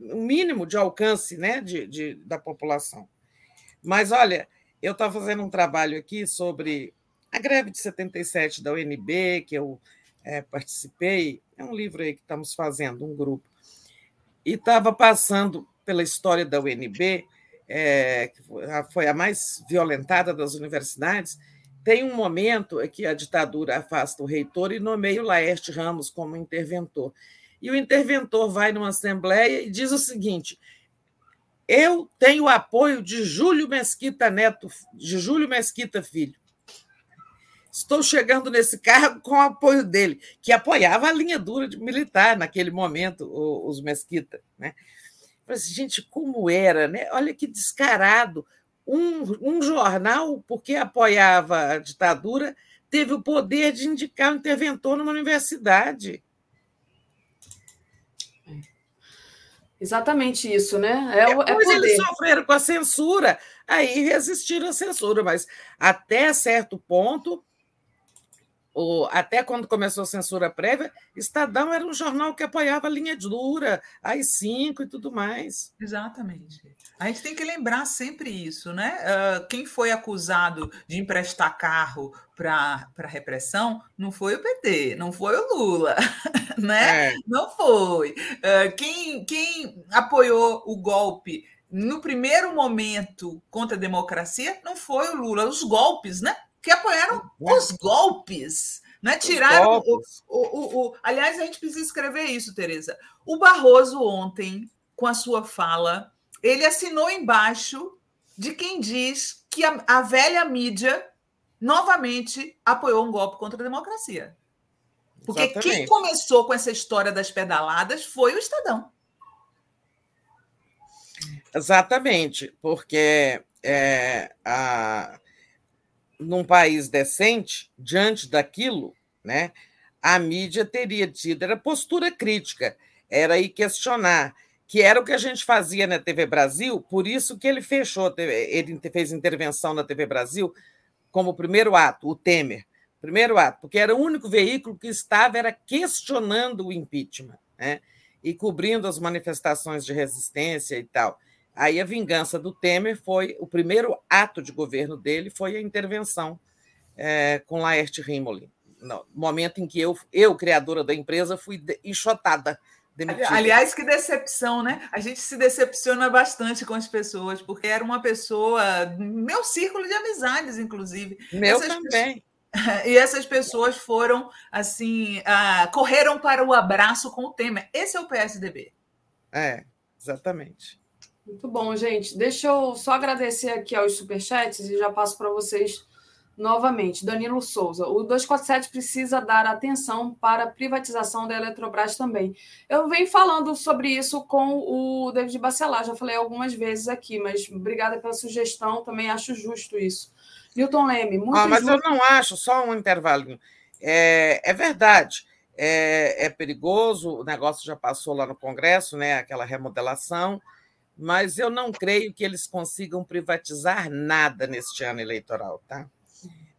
O mínimo de alcance né, de, de da população. Mas, olha, eu estava fazendo um trabalho aqui sobre a greve de 77 da UNB, que eu é, participei. É um livro aí que estamos fazendo, um grupo e estava passando pela história da UNB, é, que foi a mais violentada das universidades, tem um momento em que a ditadura afasta o reitor e nomeia o Laerte Ramos como interventor. E o interventor vai numa assembleia e diz o seguinte: eu tenho o apoio de Júlio Mesquita Neto, de Júlio Mesquita Filho. Estou chegando nesse cargo com o apoio dele, que apoiava a linha dura de militar naquele momento, os Mesquita. Né? Assim, gente, como era, né? Olha que descarado. Um, um jornal, porque apoiava a ditadura, teve o poder de indicar um interventor numa universidade. Exatamente isso, né? É, é Depois é eles sofreram com a censura, aí resistiram à censura, mas até certo ponto até quando começou a censura prévia, Estadão era um jornal que apoiava a linha dura, as cinco e tudo mais. Exatamente. A gente tem que lembrar sempre isso, né? Uh, quem foi acusado de emprestar carro para a repressão não foi o PT, não foi o Lula, [laughs] né? É. Não foi. Uh, quem, quem apoiou o golpe no primeiro momento contra a democracia não foi o Lula, os golpes, né? Que apoiaram os golpes. Né? Tiraram o, o, o, o, Aliás, a gente precisa escrever isso, Tereza. O Barroso, ontem, com a sua fala, ele assinou embaixo de quem diz que a, a velha mídia novamente apoiou um golpe contra a democracia. Porque Exatamente. quem começou com essa história das pedaladas foi o Estadão. Exatamente, porque é, a, num país decente, diante daquilo, né, a mídia teria tido era postura crítica, era ir questionar, que era o que a gente fazia na TV Brasil, por isso que ele fechou, ele fez intervenção na TV Brasil como primeiro ato, o Temer, primeiro ato, porque era o único veículo que estava era questionando o impeachment, né, e cobrindo as manifestações de resistência e tal. Aí a vingança do Temer foi o primeiro ato de governo dele foi a intervenção é, com Laerte Rimoli, no momento em que eu, eu criadora da empresa, fui enxotada. Demitida. Aliás, que decepção, né? A gente se decepciona bastante com as pessoas, porque era uma pessoa, meu círculo de amizades, inclusive. Meu essas também. Pessoas, [laughs] e essas pessoas foram, assim, uh, correram para o abraço com o Temer. Esse é o PSDB. É, exatamente. Muito bom, gente. Deixa eu só agradecer aqui aos superchats e já passo para vocês novamente. Danilo Souza, o 247 precisa dar atenção para a privatização da Eletrobras também. Eu venho falando sobre isso com o David Bacelar, já falei algumas vezes aqui, mas obrigada pela sugestão, também acho justo isso. Milton Leme, muito ah, Mas eu não acho, só um intervalinho. É, é verdade. é, é perigoso, o negócio já passou lá no Congresso, né, aquela remodelação, mas eu não creio que eles consigam privatizar nada neste ano eleitoral, tá?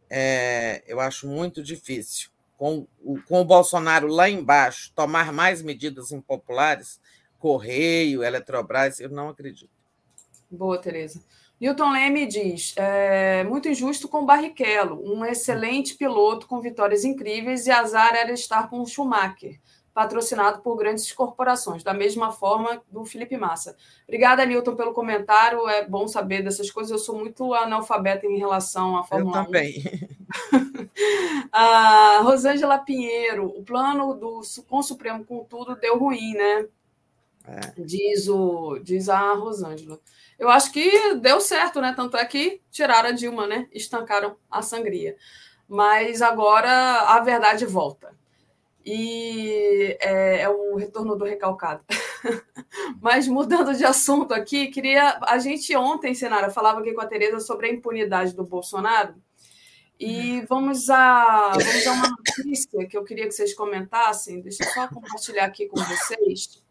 É, eu acho muito difícil. Com o, com o Bolsonaro lá embaixo, tomar mais medidas impopulares, Correio, Eletrobras, eu não acredito. Boa, Tereza. Newton Leme diz: é, muito injusto com Barrichello, um excelente piloto com vitórias incríveis, e azar era estar com o Schumacher patrocinado por grandes corporações, da mesma forma do Felipe Massa. Obrigada, Newton, pelo comentário. É bom saber dessas coisas. Eu sou muito analfabeta em relação à Fórmula Eu também. 1. [laughs] a Rosângela Pinheiro, o plano do com o Supremo com tudo deu ruim, né? É. Diz, o, diz a Rosângela. Eu acho que deu certo, né? Tanto é que tiraram a Dilma, né? Estancaram a sangria. Mas agora a verdade volta e é, é o retorno do recalcado. [laughs] Mas mudando de assunto aqui, queria. A gente ontem, Senara, falava aqui com a Tereza sobre a impunidade do Bolsonaro. E vamos a, vamos a uma notícia que eu queria que vocês comentassem. Deixa eu só compartilhar aqui com vocês.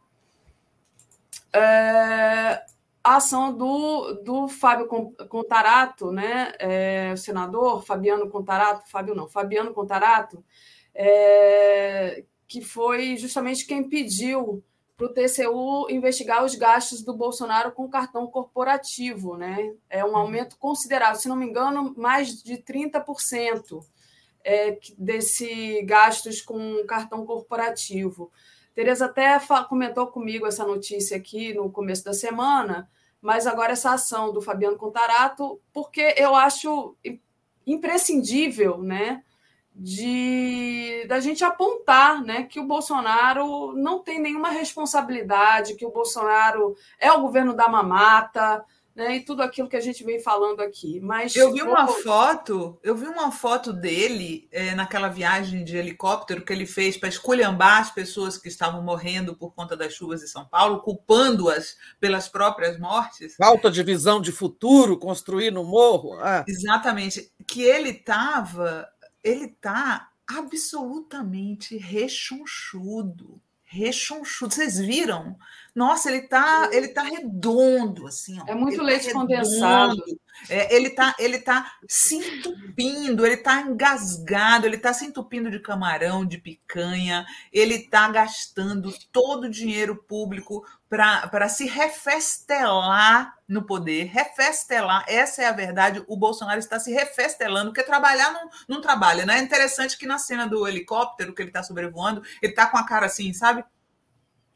É, a ação do, do Fábio Contarato, né? É, o senador Fabiano Contarato, Fábio não, Fabiano Contarato, é, que foi justamente quem pediu para o TCU investigar os gastos do Bolsonaro com cartão corporativo. Né? É um uhum. aumento considerável, se não me engano, mais de 30% é, desse gastos com cartão corporativo. Tereza até comentou comigo essa notícia aqui no começo da semana, mas agora essa ação do Fabiano Contarato, porque eu acho imprescindível, né? De da gente apontar né, que o Bolsonaro não tem nenhuma responsabilidade, que o Bolsonaro é o governo da mamata, né, e tudo aquilo que a gente vem falando aqui. Mas eu vi uma foto, eu vi uma foto dele é, naquela viagem de helicóptero que ele fez para esculhambar as pessoas que estavam morrendo por conta das chuvas de São Paulo, culpando-as pelas próprias mortes. Falta de visão de futuro, construir no morro. Ah. Exatamente. Que ele estava ele tá absolutamente rechonchudo. Rechonchudo. Vocês viram? Nossa, ele tá, ele tá redondo, assim. Ó. É muito ele tá leite tá condensado. É, ele tá, ele tá se entupindo, ele tá engasgado, ele tá se entupindo de camarão, de picanha, ele tá gastando todo o dinheiro público para se refestelar no poder, refestelar, essa é a verdade, o Bolsonaro está se refestelando, porque trabalhar não, não trabalha, né? É interessante que na cena do helicóptero que ele está sobrevoando, ele está com a cara assim, sabe?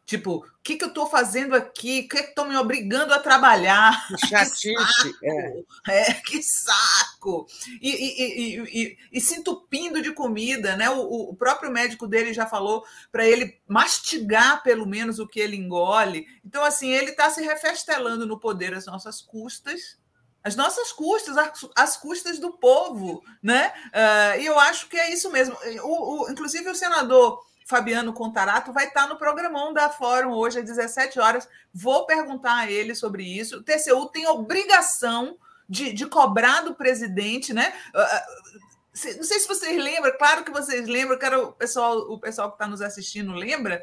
Tipo, o que, que eu estou fazendo aqui? O que estão me obrigando a trabalhar? Que chatice. [laughs] que é. é. que saco! E, e, e, e, se entupindo de comida, né? O, o próprio médico dele já falou para ele mastigar pelo menos o que ele engole. Então, assim, ele está se refestelando no poder às nossas custas, as nossas custas, as custas do povo, né? Uh, e eu acho que é isso mesmo. O, o, inclusive, o senador Fabiano Contarato vai estar no programão da Fórum hoje às 17 horas. Vou perguntar a ele sobre isso. O TCU tem obrigação de, de cobrar do presidente, né? Ah, ah, não sei se vocês lembram, claro que vocês lembram, quero o pessoal, o pessoal que está nos assistindo lembra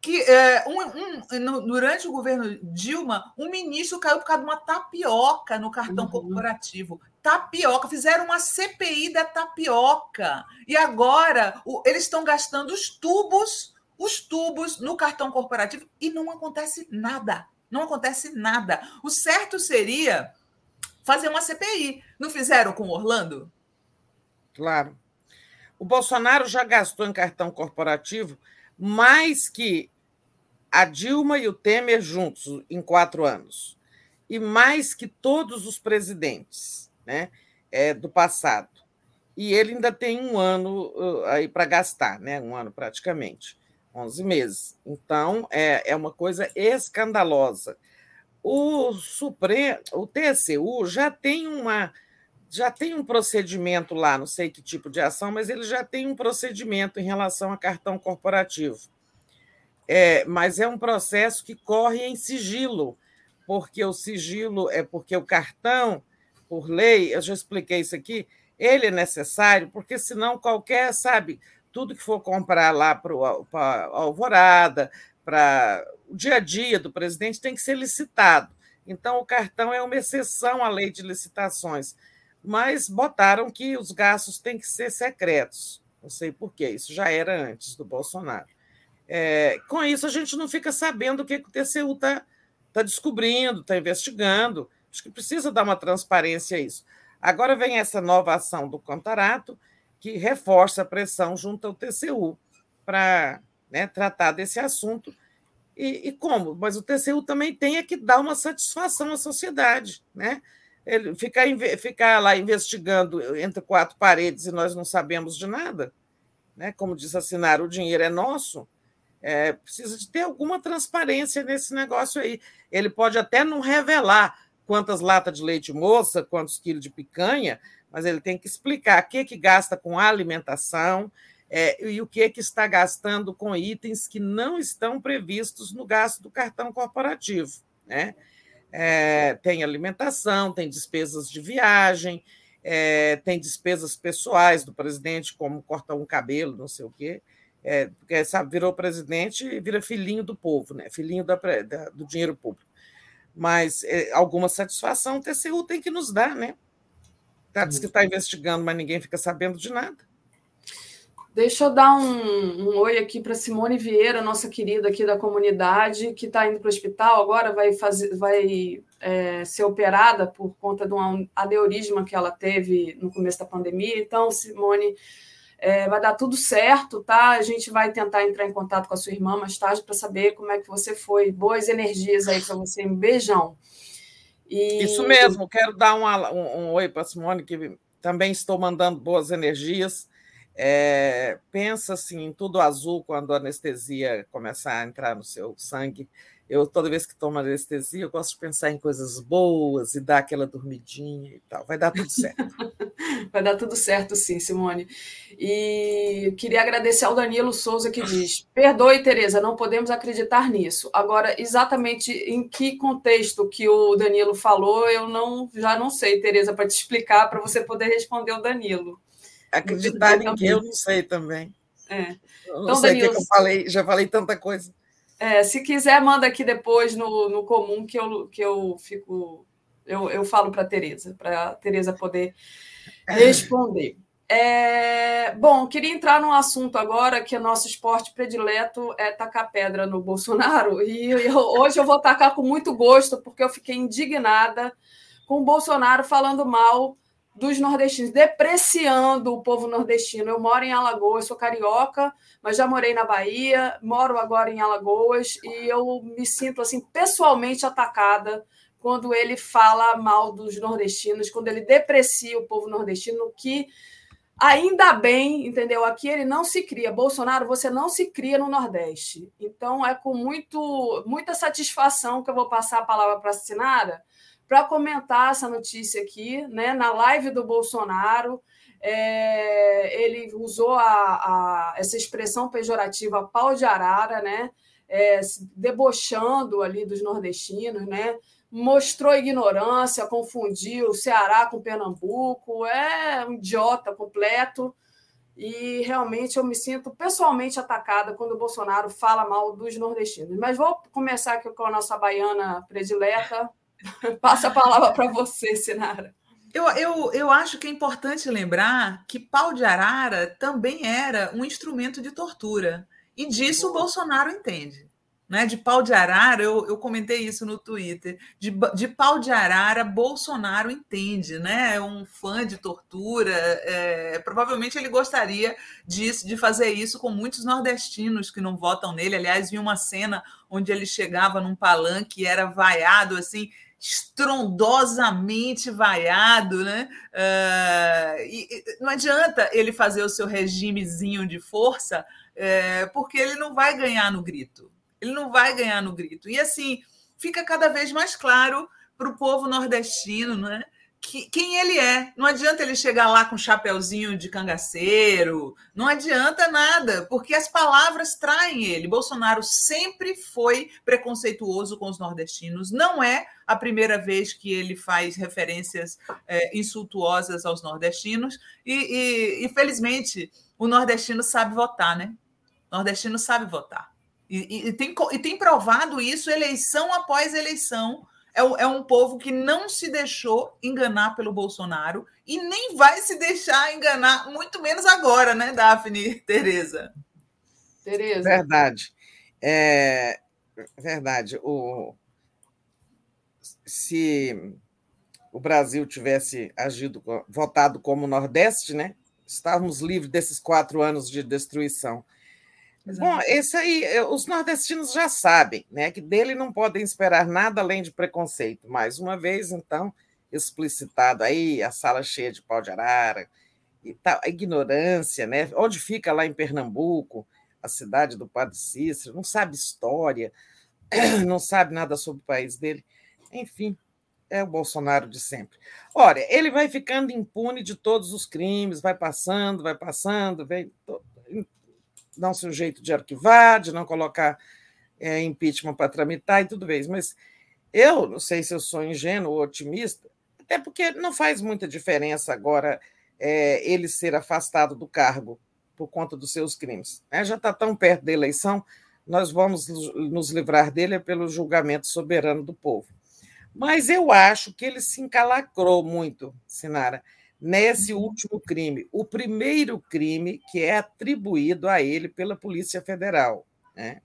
que é, um, um, durante o governo Dilma, um ministro caiu por causa de uma tapioca no cartão uhum. corporativo tapioca, fizeram uma CPI da tapioca. E agora o, eles estão gastando os tubos, os tubos no cartão corporativo e não acontece nada. Não acontece nada. O certo seria fazer uma CPI. Não fizeram com Orlando? Claro. O Bolsonaro já gastou em cartão corporativo mais que a Dilma e o Temer juntos em quatro anos. E mais que todos os presidentes né, é, do passado. E ele ainda tem um ano uh, aí para gastar, né, um ano praticamente, 11 meses. Então, é, é uma coisa escandalosa. O Supremo, o TCU já tem uma já tem um procedimento lá, não sei que tipo de ação, mas ele já tem um procedimento em relação a cartão corporativo. É, mas é um processo que corre em sigilo, porque o sigilo é porque o cartão por lei, eu já expliquei isso aqui, ele é necessário, porque senão qualquer, sabe, tudo que for comprar lá para a Alvorada, para o dia a dia do presidente, tem que ser licitado. Então, o cartão é uma exceção à lei de licitações, mas botaram que os gastos têm que ser secretos. Não sei por quê, isso já era antes do Bolsonaro. É, com isso, a gente não fica sabendo o que, que o TCU está tá descobrindo, está investigando. Acho que precisa dar uma transparência a isso. Agora vem essa nova ação do contrato, que reforça a pressão junto ao TCU para né, tratar desse assunto. E, e, como? Mas o TCU também tem que dar uma satisfação à sociedade. Né? Ele ficar, ficar lá investigando entre quatro paredes e nós não sabemos de nada. Né? Como diz assinar, o dinheiro é nosso. É, precisa de ter alguma transparência nesse negócio aí. Ele pode até não revelar quantas latas de leite moça, quantos quilos de picanha, mas ele tem que explicar o que, que gasta com alimentação é, e o que, que está gastando com itens que não estão previstos no gasto do cartão corporativo. Né? É, tem alimentação, tem despesas de viagem, é, tem despesas pessoais do presidente, como cortar um cabelo, não sei o quê é, porque sabe, virou presidente e vira filhinho do povo, né? filhinho da, da, do dinheiro público. Mas é, alguma satisfação o TCU tem que nos dar, né? Tá, diz que está investigando, mas ninguém fica sabendo de nada. Deixa eu dar um, um oi aqui para Simone Vieira, nossa querida aqui da comunidade, que está indo para o hospital agora, vai, fazer, vai é, ser operada por conta de um aneurisma que ela teve no começo da pandemia. Então, Simone, é, vai dar tudo certo, tá? A gente vai tentar entrar em contato com a sua irmã mais tarde para saber como é que você foi. Boas energias aí para você. Um beijão. E... Isso mesmo, quero dar um, um, oi para a Simone, que também estou mandando boas energias. É, pensa assim, em tudo azul quando a anestesia começar a entrar no seu sangue. Eu, toda vez que tomo anestesia, eu gosto de pensar em coisas boas e dar aquela dormidinha e tal. Vai dar tudo certo. [laughs] Vai dar tudo certo, sim, Simone. E queria agradecer ao Danilo Souza que diz: perdoe, Tereza, não podemos acreditar nisso. Agora, exatamente em que contexto que o Danilo falou, eu não já não sei, Tereza, para te explicar, para você poder responder o Danilo. Acreditar em que eu não sei também. É. Eu não então, sei Danilo, que eu falei, já falei tanta coisa. É, se quiser, manda aqui depois no, no comum que eu, que eu fico. Eu, eu falo para a Tereza, para a Tereza poder responder. É, bom, queria entrar num assunto agora que o nosso esporte predileto é tacar pedra no Bolsonaro. E eu, hoje eu vou tacar com muito gosto, porque eu fiquei indignada com o Bolsonaro falando mal dos nordestinos, depreciando o povo nordestino. Eu moro em Alagoas, sou carioca, mas já morei na Bahia, moro agora em Alagoas e eu me sinto assim pessoalmente atacada quando ele fala mal dos nordestinos, quando ele deprecia o povo nordestino, que ainda bem, entendeu? Aqui ele não se cria. Bolsonaro, você não se cria no Nordeste. Então é com muito, muita satisfação que eu vou passar a palavra para a Sinara para comentar essa notícia aqui, né? Na live do Bolsonaro, é, ele usou a, a, essa expressão pejorativa pau de arara, né? É, debochando ali dos nordestinos, né? Mostrou ignorância, confundiu Ceará com Pernambuco, é um idiota completo. E realmente eu me sinto pessoalmente atacada quando o Bolsonaro fala mal dos nordestinos. Mas vou começar aqui com a nossa baiana predileta, [laughs] Passa a palavra para você, Sinara. Eu, eu, eu acho que é importante lembrar que pau de arara também era um instrumento de tortura. E disso o Bolsonaro entende. Né? De pau de arara, eu, eu comentei isso no Twitter. De, de pau de arara, Bolsonaro entende, né? É um fã de tortura. É, provavelmente ele gostaria disso, de fazer isso com muitos nordestinos que não votam nele. Aliás, vi uma cena onde ele chegava num palanque e era vaiado assim estrondosamente vaiado, né? Uh, e, não adianta ele fazer o seu regimezinho de força, é, porque ele não vai ganhar no grito. Ele não vai ganhar no grito. E assim fica cada vez mais claro para o povo nordestino, né? Que, quem ele é. Não adianta ele chegar lá com um chapéuzinho de cangaceiro, não adianta nada, porque as palavras traem ele. Bolsonaro sempre foi preconceituoso com os nordestinos, não é a primeira vez que ele faz referências é, insultuosas aos nordestinos, e, e infelizmente o nordestino sabe votar, né? O nordestino sabe votar. E, e, tem, e tem provado isso eleição após eleição é, é um povo que não se deixou enganar pelo Bolsonaro e nem vai se deixar enganar, muito menos agora, né, Daphne [laughs] Tereza? Tereza. Verdade. É verdade. O, se o Brasil tivesse agido, votado como Nordeste, né? Estávamos livres desses quatro anos de destruição. Bom, esse aí, eh, os nordestinos já sabem, né, que dele não podem esperar nada além de preconceito. Mais uma vez, então, explicitado aí, a sala cheia de pau de arara, e tal, a ignorância, né? Onde fica lá em Pernambuco, a cidade do Padre Cícero, não sabe história, [clears throat] não sabe nada sobre o país dele. Enfim, é o Bolsonaro de sempre. Olha, ele vai ficando impune de todos os crimes, vai passando, vai passando, vem dá-se um jeito de arquivar, de não colocar é, impeachment para tramitar e tudo bem. Mas eu não sei se eu sou ingênuo ou otimista, até porque não faz muita diferença agora é, ele ser afastado do cargo por conta dos seus crimes. Né? Já está tão perto da eleição, nós vamos nos livrar dele pelo julgamento soberano do povo. Mas eu acho que ele se encalacrou muito, Sinara nesse último crime, o primeiro crime que é atribuído a ele pela Polícia Federal. Né?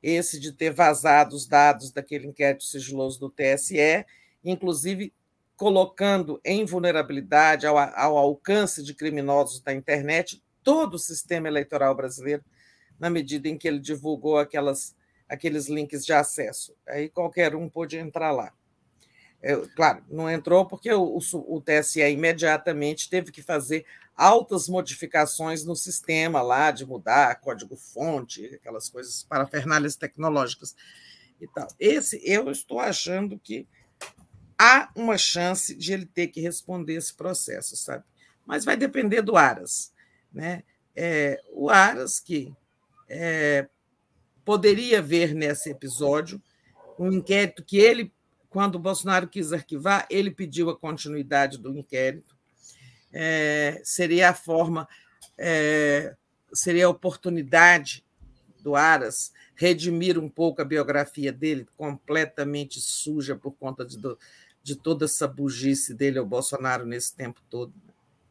Esse de ter vazado os dados daquele inquérito sigiloso do TSE, inclusive colocando em vulnerabilidade ao, ao alcance de criminosos da internet todo o sistema eleitoral brasileiro, na medida em que ele divulgou aquelas, aqueles links de acesso. Aí qualquer um pôde entrar lá. É, claro, não entrou porque o, o, o, TSE imediatamente teve que fazer altas modificações no sistema lá, de mudar código-fonte, aquelas coisas parafernálias tecnológicas e tal. Esse, eu estou achando que há uma chance de ele ter que responder esse processo, sabe? Mas vai depender do Aras. Né? É, o Aras, que é, poderia ver nesse episódio um inquérito que ele quando o Bolsonaro quis arquivar, ele pediu a continuidade do inquérito. É, seria a forma, é, seria a oportunidade do Aras redimir um pouco a biografia dele, completamente suja por conta de, de toda essa bugice dele ao Bolsonaro nesse tempo todo.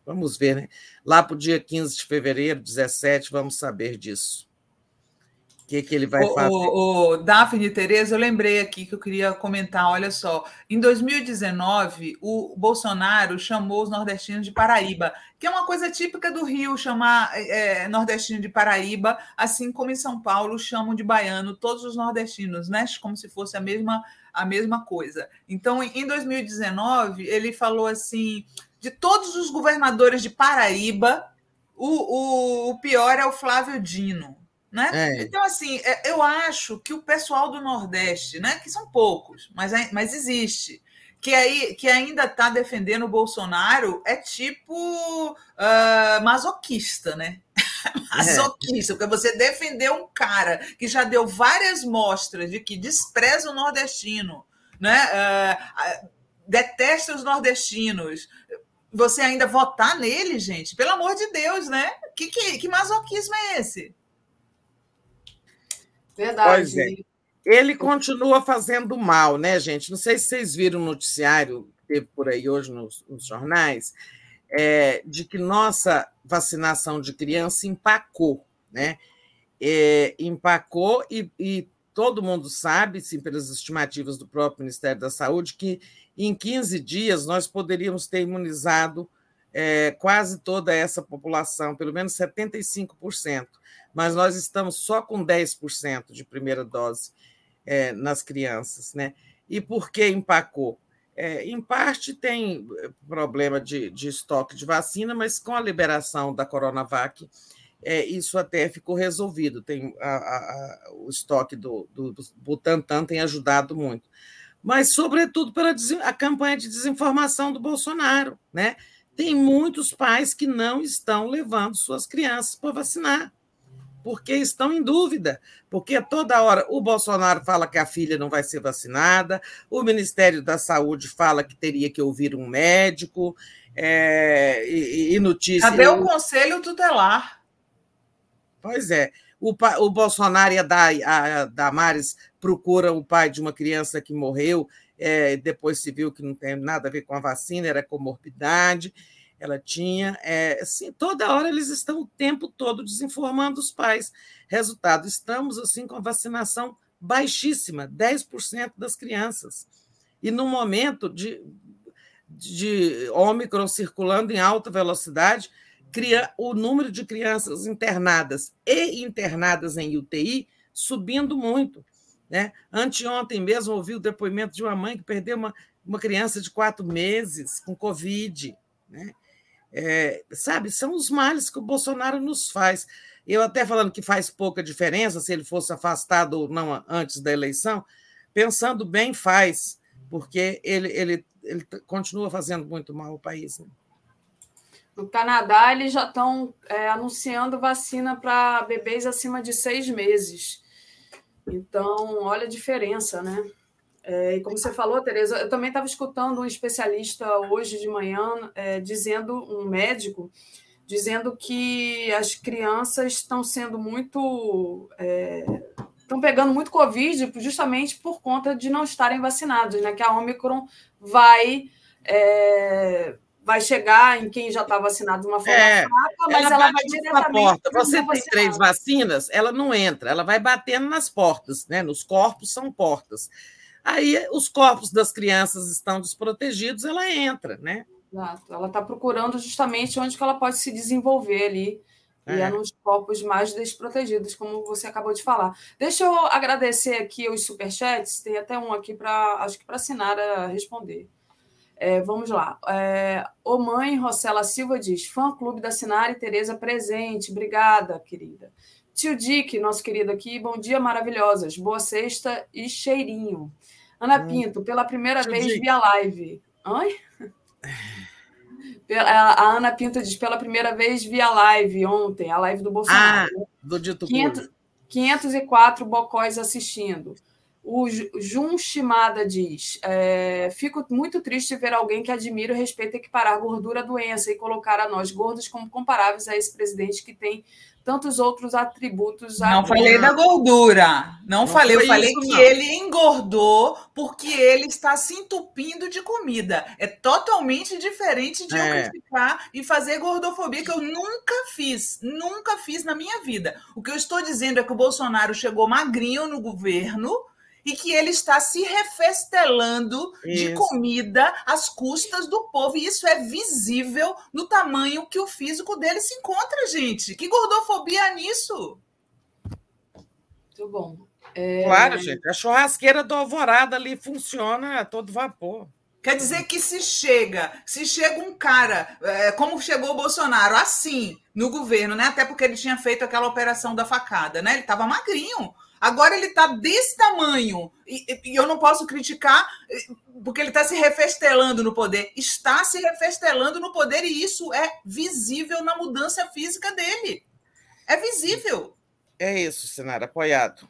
Vamos ver, né? Lá para o dia 15 de fevereiro, 17, vamos saber disso que, que ele vai o, fazer? O, o Daphne Tereza, eu lembrei aqui que eu queria comentar. Olha só, em 2019, o Bolsonaro chamou os nordestinos de Paraíba, que é uma coisa típica do Rio chamar é, nordestino de Paraíba, assim como em São Paulo chamam de baiano todos os nordestinos, né? Como se fosse a mesma a mesma coisa. Então, em 2019, ele falou assim: de todos os governadores de Paraíba, o, o, o pior é o Flávio Dino. Né? É. Então, assim, é, eu acho que o pessoal do Nordeste, né, que são poucos, mas, mas existe, que, aí, que ainda está defendendo o Bolsonaro, é tipo uh, masoquista, né? [laughs] masoquista, é. porque você defender um cara que já deu várias mostras de que despreza o nordestino, né? Uh, detesta os nordestinos, você ainda votar nele, gente? Pelo amor de Deus, né? Que, que, que masoquismo é esse? Verdade. Pois é. Ele continua fazendo mal, né, gente? Não sei se vocês viram o noticiário que teve por aí hoje nos, nos jornais, é, de que nossa vacinação de criança empacou, né? É, empacou e, e todo mundo sabe, sim, pelas estimativas do próprio Ministério da Saúde, que em 15 dias nós poderíamos ter imunizado é, quase toda essa população, pelo menos 75% mas nós estamos só com 10% de primeira dose é, nas crianças. Né? E por que empacou? É, em parte tem eh, problema de, de, estoque de vacina, mas com a liberação da Coronavac, é, isso até ficou resolvido. Tem a, a, o estoque do, do, do Butantan tem ajudado muito. mas, sobretudo, pela a campanha de desinformação do Bolsonaro. Né? Tem muitos pais que não estão levando suas crianças para vacinar, porque estão em dúvida, porque toda hora o Bolsonaro fala que a filha não vai ser vacinada, o Ministério da Saúde fala que teria que ouvir um médico, é, e, e notícia. Cadê o conselho tutelar? Pois é. O, o Bolsonaro e a, a Damares procuram o pai de uma criança que morreu, é, depois se viu que não tem nada a ver com a vacina, era comorbidade, ela tinha. É, assim, toda hora eles estão o tempo todo desinformando os pais. Resultado, estamos assim com a vacinação baixíssima, 10% das crianças. E no momento de, de Ômicron circulando em alta velocidade, o número de crianças internadas e internadas em UTI subindo muito. Né? Anteontem mesmo ouvi o depoimento de uma mãe que perdeu uma, uma criança de quatro meses com Covid. Né? É, sabe, são os males que o Bolsonaro nos faz. Eu até falando que faz pouca diferença se ele fosse afastado ou não antes da eleição, pensando bem, faz, porque ele, ele, ele continua fazendo muito mal ao país. Né? No Canadá, eles já estão é, anunciando vacina para bebês acima de seis meses. Então, olha a diferença, né? É, e como você falou, Tereza, eu também estava escutando um especialista hoje de manhã é, dizendo, um médico, dizendo que as crianças estão sendo muito. estão é, pegando muito Covid justamente por conta de não estarem vacinados, né? Que a Omicron vai é, vai chegar em quem já está vacinado de uma forma é, fraca, mas ela, ela vai diretamente porta. Você tem três vacinas, ela não entra, ela vai batendo nas portas, né? Nos corpos são portas. Aí os corpos das crianças estão desprotegidos, ela entra, né? Exato. Ela está procurando justamente onde que ela pode se desenvolver ali. É. E é nos corpos mais desprotegidos, como você acabou de falar. Deixa eu agradecer aqui os superchats, tem até um aqui para acho que para a Sinara responder. É, vamos lá. É, o mãe Rosela Silva diz: fã clube da Sinara e Tereza presente. Obrigada, querida. Tio Dick, nosso querido aqui, bom dia, maravilhosas. Boa sexta e cheirinho. Ana hum. Pinto, pela primeira vez via live. Oi? A Ana Pinto diz: pela primeira vez via live ontem, a live do Bolsonaro. Ah, do dito 500, 504 bocóis assistindo. O Jun Shimada diz: é, Fico muito triste ver alguém que admira e respeita equiparar gordura à doença e colocar a nós gordos como comparáveis a esse presidente que tem tantos outros atributos. Não falei da gordura. Não, não falei. Eu falei isso, que não. ele engordou porque ele está se entupindo de comida. É totalmente diferente de é. eu criticar e fazer gordofobia, que eu nunca fiz. Nunca fiz na minha vida. O que eu estou dizendo é que o Bolsonaro chegou magrinho no governo e que ele está se refestelando isso. de comida às custas do povo. E isso é visível no tamanho que o físico dele se encontra, gente. Que gordofobia há nisso? Muito bom. É... Claro, gente. A churrasqueira do Alvorada ali funciona a todo vapor. Quer dizer que se chega, se chega um cara, é, como chegou o Bolsonaro, assim, no governo, né? Até porque ele tinha feito aquela operação da facada, né? Ele estava magrinho. Agora ele está desse tamanho e, e, eu não posso criticar porque ele está se refestelando no poder. Está se refestelando no poder e isso é visível na mudança física dele. É visível. É isso, Sinara, apoiado.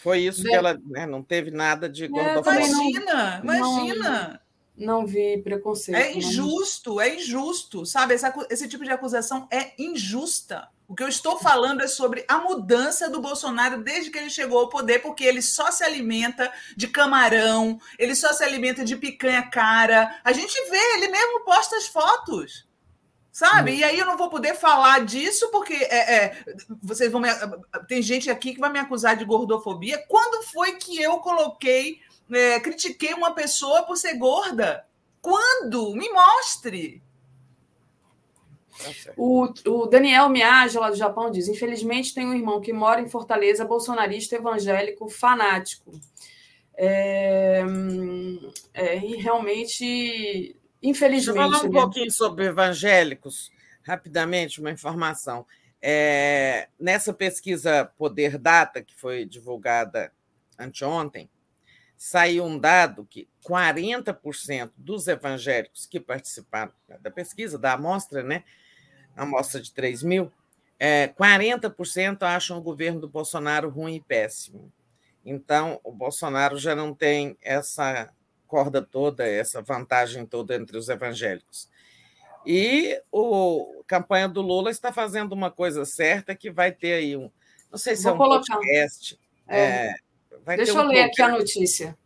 Foi isso que ela né, não teve nada de é, Imagina, imagina. Não, vi preconceito. É injusto, é injusto, sabe? Essa, esse tipo de acusação é injusta. O que eu estou falando é sobre a mudança do Bolsonaro desde que ele chegou ao poder, porque ele só se alimenta de camarão, ele só se alimenta de picanha cara. A gente vê, ele mesmo posta as fotos. Sabe? Hum. E aí eu não vou poder falar disso, porque é, é, vocês vão me, Tem gente aqui que vai me acusar de gordofobia. Quando foi que eu coloquei, é, critiquei uma pessoa por ser gorda? Quando? Me mostre. Tá o, o, Daniel Miyagi, lá do Japão, diz: Infelizmente, tem um irmão que mora em Fortaleza, bolsonarista evangélico fanático. É, é, e realmente, infelizmente. Deixa eu falar um né? pouquinho sobre evangélicos, rapidamente, uma informação. É, nessa pesquisa Poder Data, que foi divulgada anteontem, saiu um dado que 40% dos evangélicos que participaram da pesquisa, da amostra, né, amostra de 3 mil, é, 40% acham o governo do Bolsonaro ruim e péssimo. Então, o Bolsonaro já não tem essa corda toda, essa vantagem toda entre os evangélicos. E o a campanha do Lula está fazendo uma coisa certa que vai ter aí um. Não sei se Vou é um colocar. podcast. É. É, Deixa um eu ler aqui a notícia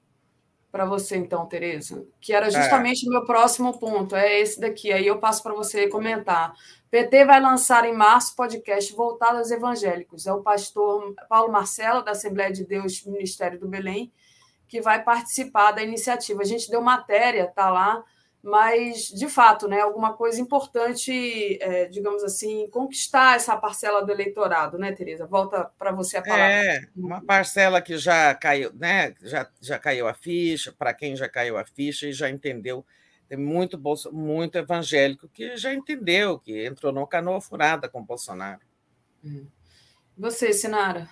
para você, então, Tereza, que era é. justamente o meu próximo ponto, é esse daqui, aí eu passo para você comentar. PT vai lançar em março podcast voltado aos evangélicos. É o pastor Paulo Marcelo, da Assembleia de Deus Ministério do Belém, que vai participar da iniciativa. A gente deu matéria, tá lá, mas, de fato, né, alguma coisa importante, é, digamos assim, conquistar essa parcela do eleitorado, né, Tereza? Volta para você a palavra. É, uma parcela que já caiu, né, já, já caiu a ficha, para quem já caiu a ficha e já entendeu, tem muito, bolso, muito evangélico que já entendeu, que entrou numa canoa furada com Bolsonaro. Hum. Você, Sinara,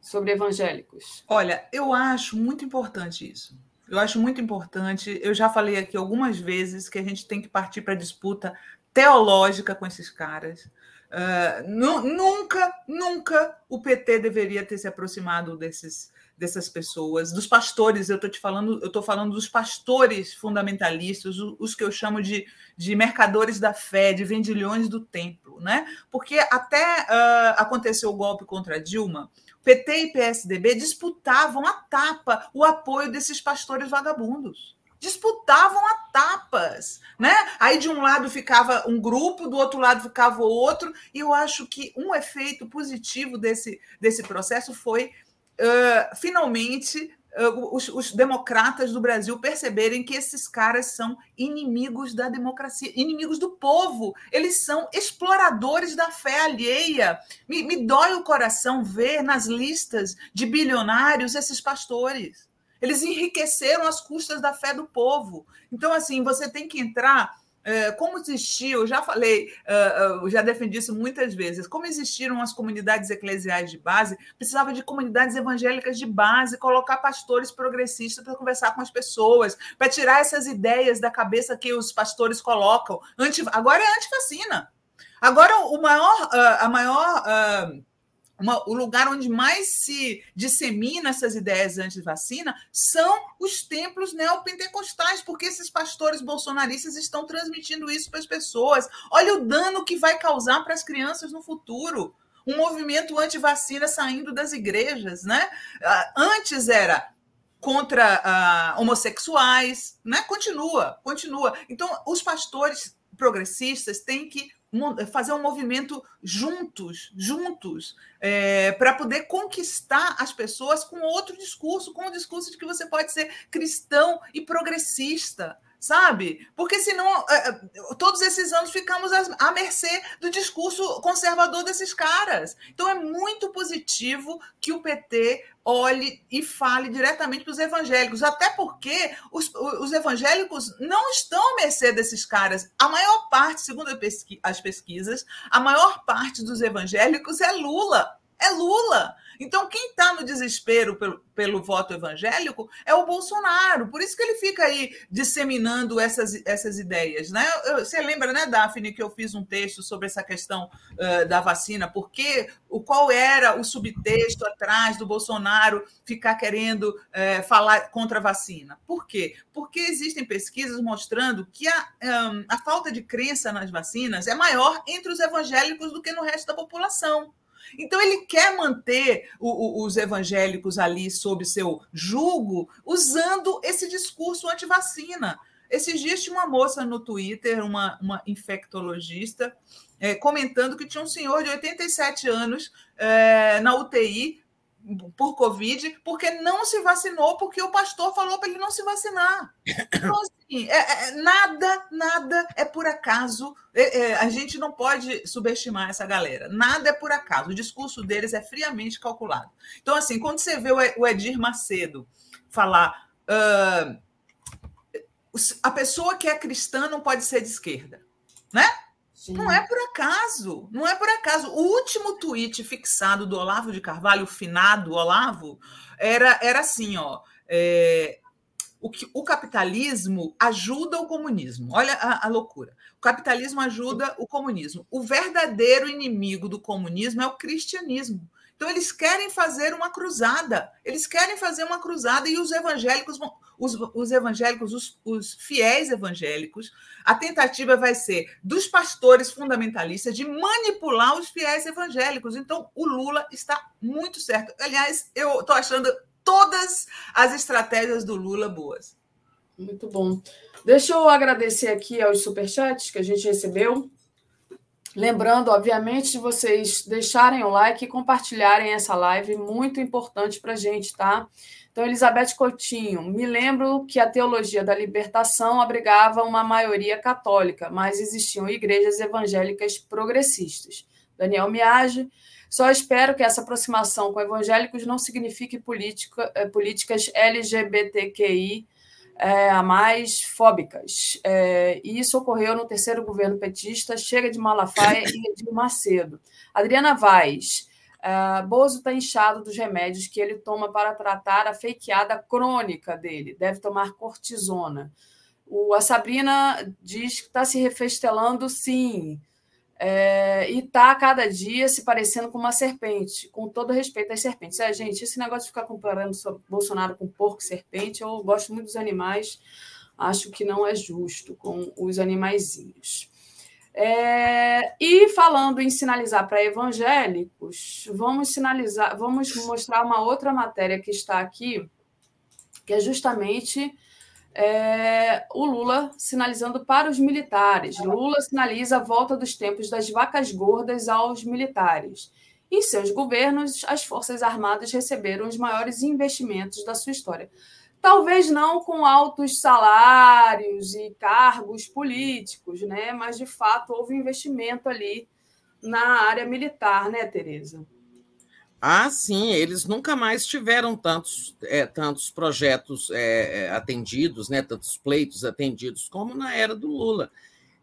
sobre evangélicos? Olha, eu acho muito importante isso eu acho muito importante. Eu já falei aqui algumas vezes que a gente tem que partir para disputa teológica com esses caras. Uh, nunca, nunca o PT deveria ter se aproximado desses, dessas pessoas, dos pastores. Eu estou te falando, eu estou falando dos pastores fundamentalistas, os, os, que eu chamo de, de mercadores da fé, de vendilhões do templo, né? Porque até uh, aconteceu o golpe contra Dilma, PT e PSDB disputavam a tapa o apoio desses pastores vagabundos. Disputavam a tapas, né? Aí de um lado ficava um grupo, do outro lado ficava o outro, e eu acho que um efeito positivo desse, desse processo foi uh, finalmente os, os, democratas do Brasil perceberem que esses caras são inimigos da democracia, inimigos do povo. Eles são exploradores da fé alheia. Me, me dói o coração ver nas listas de bilionários esses pastores. Eles enriqueceram às custas da fé do povo. Então, assim, você tem que entrar como existiu, eu já falei, eu já defendi isso muitas vezes, como existiram as comunidades eclesiais de base, precisava de comunidades evangélicas de base, colocar pastores progressistas para conversar com as pessoas, para tirar essas ideias da cabeça que os pastores colocam. Agora é antivacina. Agora, o maior, a maior uma, o lugar onde mais se dissemina essas ideias anti-vacina são os templos neopentecostais, porque esses pastores bolsonaristas estão transmitindo isso para as pessoas. Olha o dano que vai causar para as crianças no futuro. Um movimento anti-vacina saindo das igrejas, né? Ah, antes era contra uh, homossexuais, né? Continua, continua. Então, os pastores progressistas têm que fazer um movimento juntos, juntos, é, para poder conquistar as pessoas com outro discurso, com o discurso de que você pode ser cristão e progressista, sabe? Porque senão é, é, todos esses anos ficamos à mercê do discurso conservador desses caras. Então é muito positivo que o PT olhe e fale diretamente para os evangélicos, até porque os, os, evangélicos não estão à mercê desses caras. A maior parte, segundo as pesquisas, a maior parte dos evangélicos é Lula. É Lula. Então, quem está no desespero pelo, pelo, voto evangélico é o Bolsonaro. Por isso que ele fica aí disseminando essas, essas ideias. Né? você lembra, né, Daphne, que eu fiz um texto sobre essa questão uh, da vacina, porque o qual era o subtexto atrás do Bolsonaro ficar querendo uh, falar contra a vacina? Por quê? Porque existem pesquisas mostrando que a, um, a falta de crença nas vacinas é maior entre os evangélicos do que no resto da população. Então, ele quer manter o, o, os evangélicos ali sob seu julgo, usando esse discurso anti-vacina. Esses dias tinha uma moça no Twitter, uma, uma infectologista, é, comentando que tinha um senhor de 87 anos é, na UTI por Covid, porque não se vacinou, porque o pastor falou para ele não se vacinar. Então, assim, é, é, nada, nada é por acaso. É, é, a gente não pode subestimar essa galera. Nada é por acaso. O discurso deles é friamente calculado. Então, assim, quando você vê o Edir Macedo falar. Uh, a pessoa que é cristã não pode ser de esquerda, né? Sim. Não é por acaso, não é por acaso. O último tweet fixado do Olavo de Carvalho, o finado Olavo, era, era assim, ó. É, o, que, o capitalismo ajuda o comunismo. Olha a, a, loucura. O capitalismo ajuda o comunismo. O verdadeiro inimigo do comunismo é o cristianismo. Então, eles querem fazer uma cruzada. Eles querem fazer uma cruzada e os evangélicos vão. Os, os evangélicos, os, os fiéis evangélicos, a tentativa vai ser dos pastores fundamentalistas de manipular os fiéis evangélicos. Então, o Lula está muito certo. Aliás, eu estou achando todas as estratégias do Lula boas. Muito bom. Deixa eu agradecer aqui aos superchats que a gente recebeu. Lembrando, obviamente, de vocês deixarem o like e compartilharem essa live, muito importante para a gente, tá? Então, Elizabeth Coutinho, me lembro que a teologia da libertação abrigava uma maioria católica, mas existiam igrejas evangélicas progressistas. Daniel Miage, só espero que essa aproximação com evangélicos não signifique política, eh, políticas LGBTQI a mais fóbicas. É, e isso ocorreu no terceiro governo petista, chega de Malafaia e de Macedo. Adriana Vaz. Uh, Bozo está inchado dos remédios que ele toma para tratar a fakeada crônica dele. Deve tomar cortisona. O, a Sabrina diz que está se refestelando, sim. É, e tá cada dia se parecendo com uma serpente, com todo respeito às serpentes. É, gente, esse negócio de ficar comparando Bolsonaro com porco e serpente, eu gosto muito dos animais, acho que não é justo com os animaizinhos. É, e falando em sinalizar para evangélicos, vamos sinalizar, vamos mostrar uma outra matéria que está aqui, que é justamente é, o Lula sinalizando para os militares. Lula sinaliza a volta dos tempos das vacas gordas aos militares. Em seus governos, as Forças Armadas receberam os maiores investimentos da sua história. Talvez não com altos salários e cargos políticos, né? mas de fato houve investimento ali na área militar, né, Tereza? Ah, sim, eles nunca mais tiveram tantos, é, tantos projetos é, atendidos, né, tantos pleitos atendidos como na era do Lula.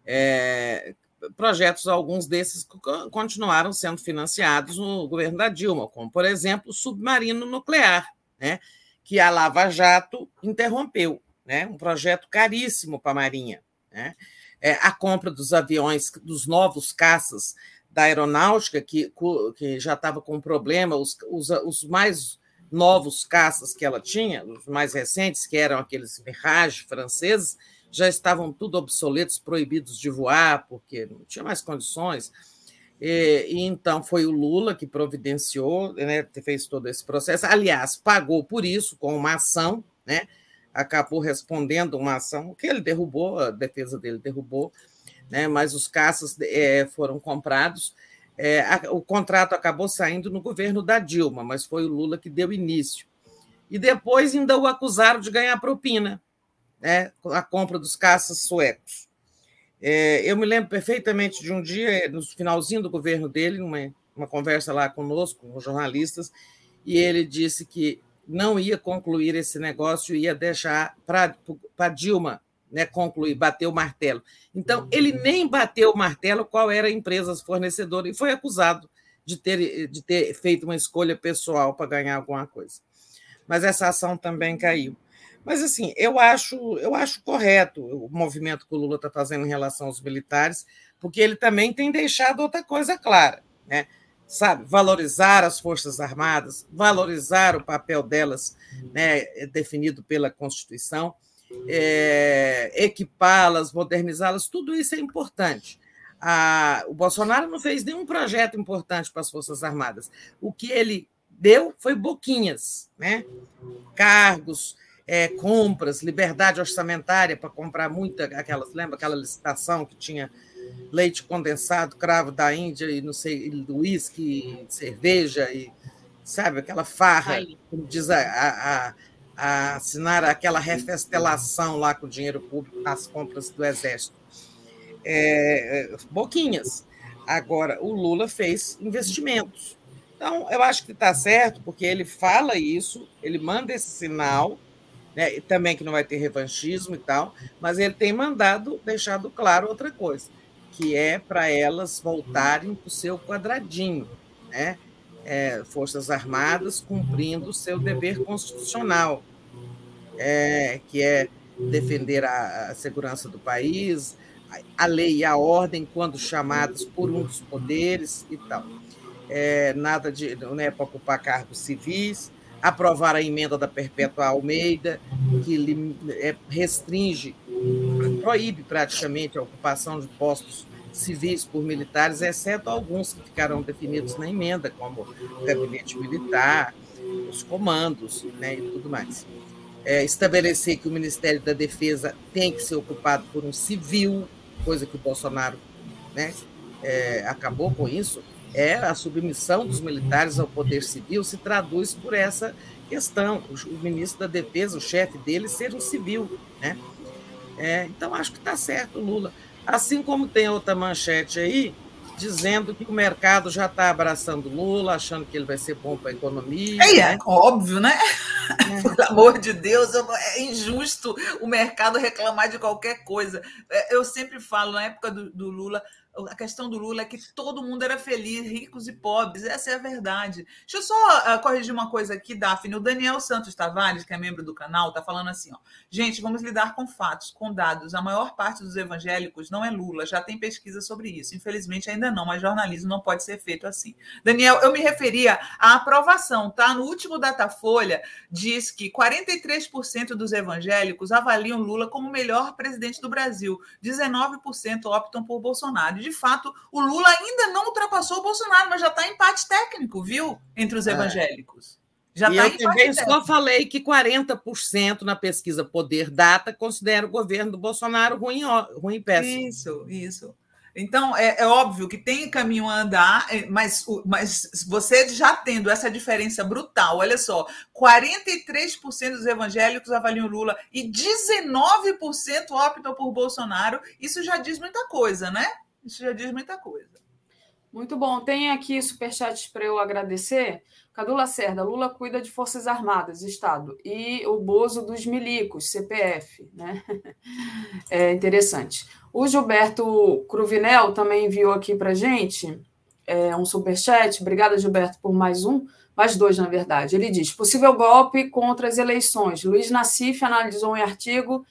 É, projetos, alguns desses continuaram sendo financiados no governo da Dilma, como, por exemplo, o submarino nuclear, né, que a Lava Jato interrompeu, né, um projeto caríssimo para a Marinha. Né, é, a compra dos aviões, dos novos caças da aeronáutica, que, que já estava com problema, os, os, os, mais novos caças que ela tinha, os mais recentes, que eram aqueles Mirage franceses, já estavam tudo obsoletos, proibidos de voar, porque não tinha mais condições. E, e então foi o Lula que providenciou, né, fez todo esse processo. Aliás, pagou por isso com uma ação, né, acabou respondendo uma ação que ele derrubou, a defesa dele derrubou, né, mas os caças é, foram comprados. É, a, o contrato acabou saindo no governo da Dilma, mas foi o Lula que deu início. E depois ainda o acusaram de ganhar propina, né, a compra dos caças suecos. É, eu me lembro perfeitamente de um dia, no finalzinho do governo dele, numa uma conversa lá conosco, com os jornalistas, e ele disse que não ia concluir esse negócio, ia deixar para Dilma né, concluir, bater o martelo. Então, ele nem bateu o martelo qual era a empresa fornecedora e foi acusado de ter, de ter feito uma escolha pessoal para ganhar alguma coisa. Mas essa ação também caiu. Mas, assim, eu acho, eu acho correto o movimento que o Lula está fazendo em relação aos militares, porque ele também tem deixado outra coisa clara, né? sabe, valorizar as Forças Armadas, valorizar o papel delas, né, definido pela Constituição, é, equipá-las, modernizá-las, tudo isso é importante. A, o Bolsonaro não fez nenhum projeto importante para as Forças Armadas. O que ele deu foi boquinhas, né? cargos, é, compras, liberdade orçamentária para comprar muita aquelas, lembra aquela licitação que tinha leite condensado, cravo da Índia e não sei, uísque, cerveja e sabe aquela farra, como diz a, a, a assinar aquela refestelação lá com o dinheiro público nas compras do Exército. É, é, boquinhas. Agora, o Lula fez investimentos. Então, eu acho que está certo, porque ele fala isso, ele manda esse sinal, né, também que não vai ter revanchismo e tal, mas ele tem mandado, deixado claro outra coisa, que é para elas voltarem para o seu quadradinho, né? É, Forças Armadas cumprindo o seu dever constitucional, é, que é defender a, a segurança do país, a, a lei e a ordem quando chamados por um dos poderes e tal. É, nada de né, para ocupar cargos civis, aprovar a emenda da Perpétua Almeida, que é, restringe, proíbe praticamente a ocupação de postos civis por militares, exceto alguns que ficaram definidos na emenda, como o gabinete militar, os comandos né, e tudo mais. É, estabelecer que o Ministério da Defesa tem que ser ocupado por um civil, coisa que o Bolsonaro né, é, acabou com isso, é a submissão dos militares ao poder civil se traduz por essa questão. O, ministro da Defesa, o chefe dele, ser um civil. Né? É, então, acho que está certo, Lula. Assim como tem outra manchete aí, dizendo que o mercado já está abraçando Lula, achando que ele vai ser bom para a economia. É, né? é óbvio, né? É. [laughs] Pelo amor de Deus, é injusto o mercado reclamar de qualquer coisa. É, eu sempre falo, na época do, do Lula, a questão do Lula é que todo mundo era feliz, ricos e pobres, essa é a verdade. Deixa eu só uh, corrigir uma coisa aqui, Daphne. O Daniel Santos Tavares, que é membro do canal, está falando assim: ó, gente, vamos lidar com fatos, com dados. A maior parte dos evangélicos não é Lula, já tem pesquisa sobre isso. Infelizmente ainda não, mas jornalismo não pode ser feito assim. Daniel, eu me referia à aprovação, tá? No último Datafolha, diz que 43% dos evangélicos avaliam Lula como o melhor presidente do Brasil, 19% optam por Bolsonaro de fato, o Lula ainda não ultrapassou o Bolsonaro, mas já está em empate técnico, viu? Entre os é. evangélicos. Já e tá eu também técnico. só falei que 40% na pesquisa Poder Data considera o governo do Bolsonaro ruim, ruim e péssimo. Isso, isso. Então, é, é, óbvio que tem caminho a andar, é, mas, mas você já tendo essa diferença brutal, olha só, 43% dos evangélicos avaliam Lula e 19% optam por Bolsonaro, isso já diz muita coisa, né? Isso já diz muita coisa. Muito bom. Tem aqui superchats para eu agradecer. Cadu Lacerda, Lula cuida de Forças Armadas, Estado, e o Bozo dos milicos, CPF. Né? [laughs] É interessante. O Gilberto Cruvinel também enviou aqui para gente é, um superchat. Obrigada, Gilberto, por mais um. Mais dois, na verdade. Ele diz: possível golpe contra as eleições. Luiz Nassif analisou em artigo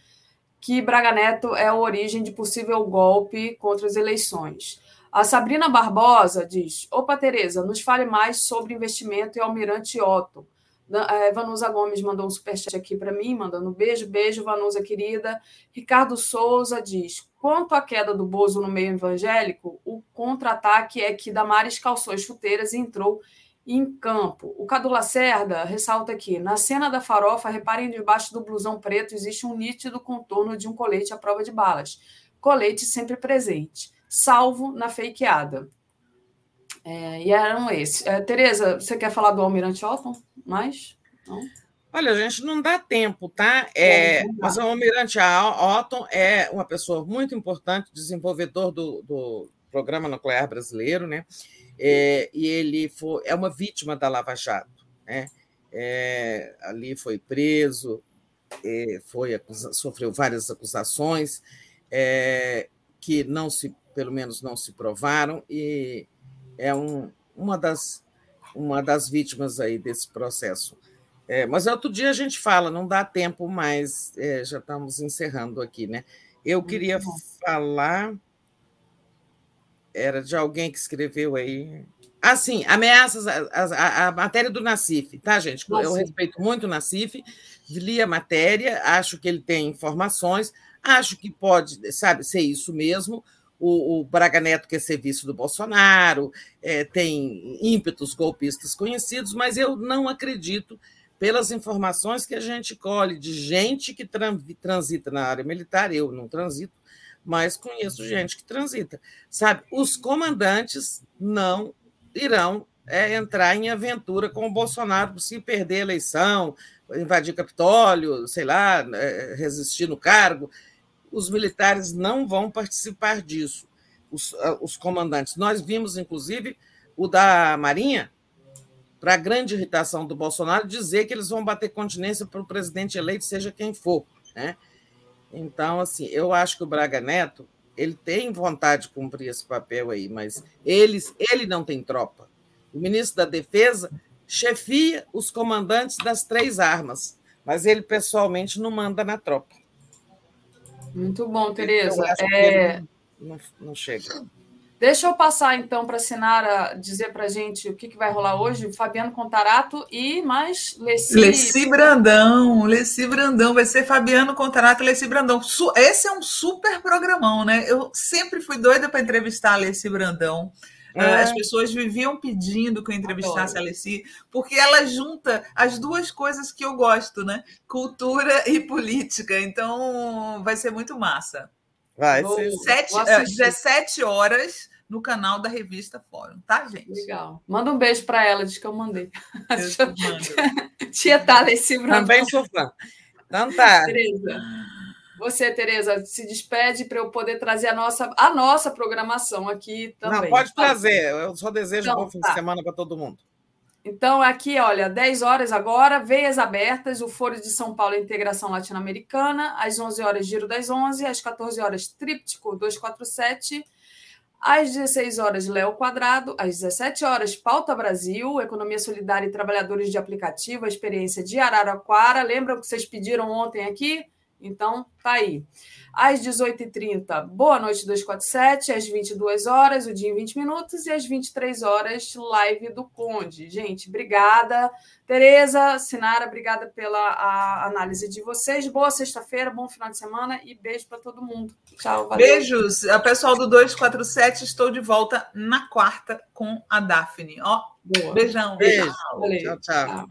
que Braga Neto é a origem de possível golpe contra as eleições. A Sabrina Barbosa diz: Opa, Tereza, nos fale mais sobre investimento e Almirante Otto. É, Vanusa Gomes mandou um superchat aqui para mim, mandando um beijo, beijo, Vanusa querida. Ricardo Souza diz: quanto à queda do Bozo no meio evangélico, o contra-ataque é que Damares calçou as chuteiras e entrou em campo. O Cadu Lacerda ressalta aqui: na cena da farofa, reparem debaixo do blusão preto existe um nítido contorno de um colete à prova de balas. Colete sempre presente, salvo na fakeada. É, e eram esses. É, Tereza, você quer falar do Almirante Otton? Mais? Não? Olha, gente, não dá tempo, tá? É, mas o Almirante Otton é uma pessoa muito importante, desenvolvedor do, do programa nuclear brasileiro, né? É, e ele foi, é uma vítima da Lava Jato. Né? É, ali foi preso, é, foi acusa, sofreu várias acusações é, que não se, pelo menos não se provaram, e é um, uma, das, uma das vítimas aí desse processo. É, mas outro dia a gente fala, não dá tempo mais, é, já estamos encerrando aqui, né? Eu queria falar era de alguém que escreveu aí. Ah, sim, ameaças, a, a, a matéria do Nacif, tá, gente? Nossa. Eu respeito muito o Nacif, li a matéria, acho que ele tem informações, acho que pode, sabe, ser isso mesmo. O, o Braga Neto quer ser vice do Bolsonaro, é, tem ímpetos golpistas conhecidos, mas eu não acredito, pelas informações que a gente colhe de gente que transita na área militar, eu não transito, mas conheço gente que transita. Sabe, os comandantes não irão é, entrar em aventura com o Bolsonaro se perder a eleição, invadir Capitólio, sei lá, é, resistir no cargo. Os militares não vão participar disso, os, os comandantes. Nós vimos, inclusive, o da Marinha, para grande irritação do Bolsonaro, dizer que eles vão bater continência para o presidente eleito, seja quem for. Né? Então, assim, eu acho que o Braga Neto ele tem vontade de cumprir esse papel aí, mas eles, ele não tem tropa. O ministro da Defesa chefia os comandantes das três armas, Mas ele pessoalmente não manda na tropa. Muito bom, Tereza. É... Não, não chega. Deixa eu passar então para a Sinara dizer para a gente o que, que vai rolar hoje. Fabiano Contarato e mais Leci. Leci Brandão, Leci Brandão. Vai ser Fabiano Contarato e Leci Brandão. Esse é um super programão, né? Eu sempre fui doida para entrevistar a Leci Brandão. É. As pessoas viviam pedindo que eu entrevistasse Adoro. a Alessi, porque ela junta as duas coisas que eu gosto, né? Cultura e política. Então, vai ser muito massa. Vai ser. Sete, uh, 17 horas no canal da revista Fórum, tá, gente? Legal. Manda um beijo para ela, diz que eu mandei. Eu [laughs] Tia Thales Também sou fã. Então tá. Tereza. Você, Tereza, se despede para eu poder trazer a nossa, a nossa programação aqui também. Não, pode trazer. Eu só desejo então, um bom fim tá. de semana para todo mundo. Então, aqui, olha, 10 horas agora, Veias Abertas, o Foro de São Paulo Integração Latino-Americana, às 11 horas, Giro das 11, às 14 horas, Tríptico 247, às 16 horas, Léo Quadrado, às 17 horas, Pauta Brasil, Economia Solidária e Trabalhadores de Aplicativo, a experiência de Araraquara. Lembram que vocês pediram ontem aqui? Então, tá aí. Às 18h30, Boa Noite 247, às 22 horas, o dia em 20 minutos, e às 23 horas, live do Conde. Gente, obrigada. Tereza, Sinara, obrigada pela análise de vocês. Boa sexta-feira, bom final de semana e beijo para todo mundo. Tchau, valeu. Beijos. Pessoal do 247, estou de volta na quarta com a Daphne. Ó, Boa. beijão. Beijo. Tchau, tchau. tchau.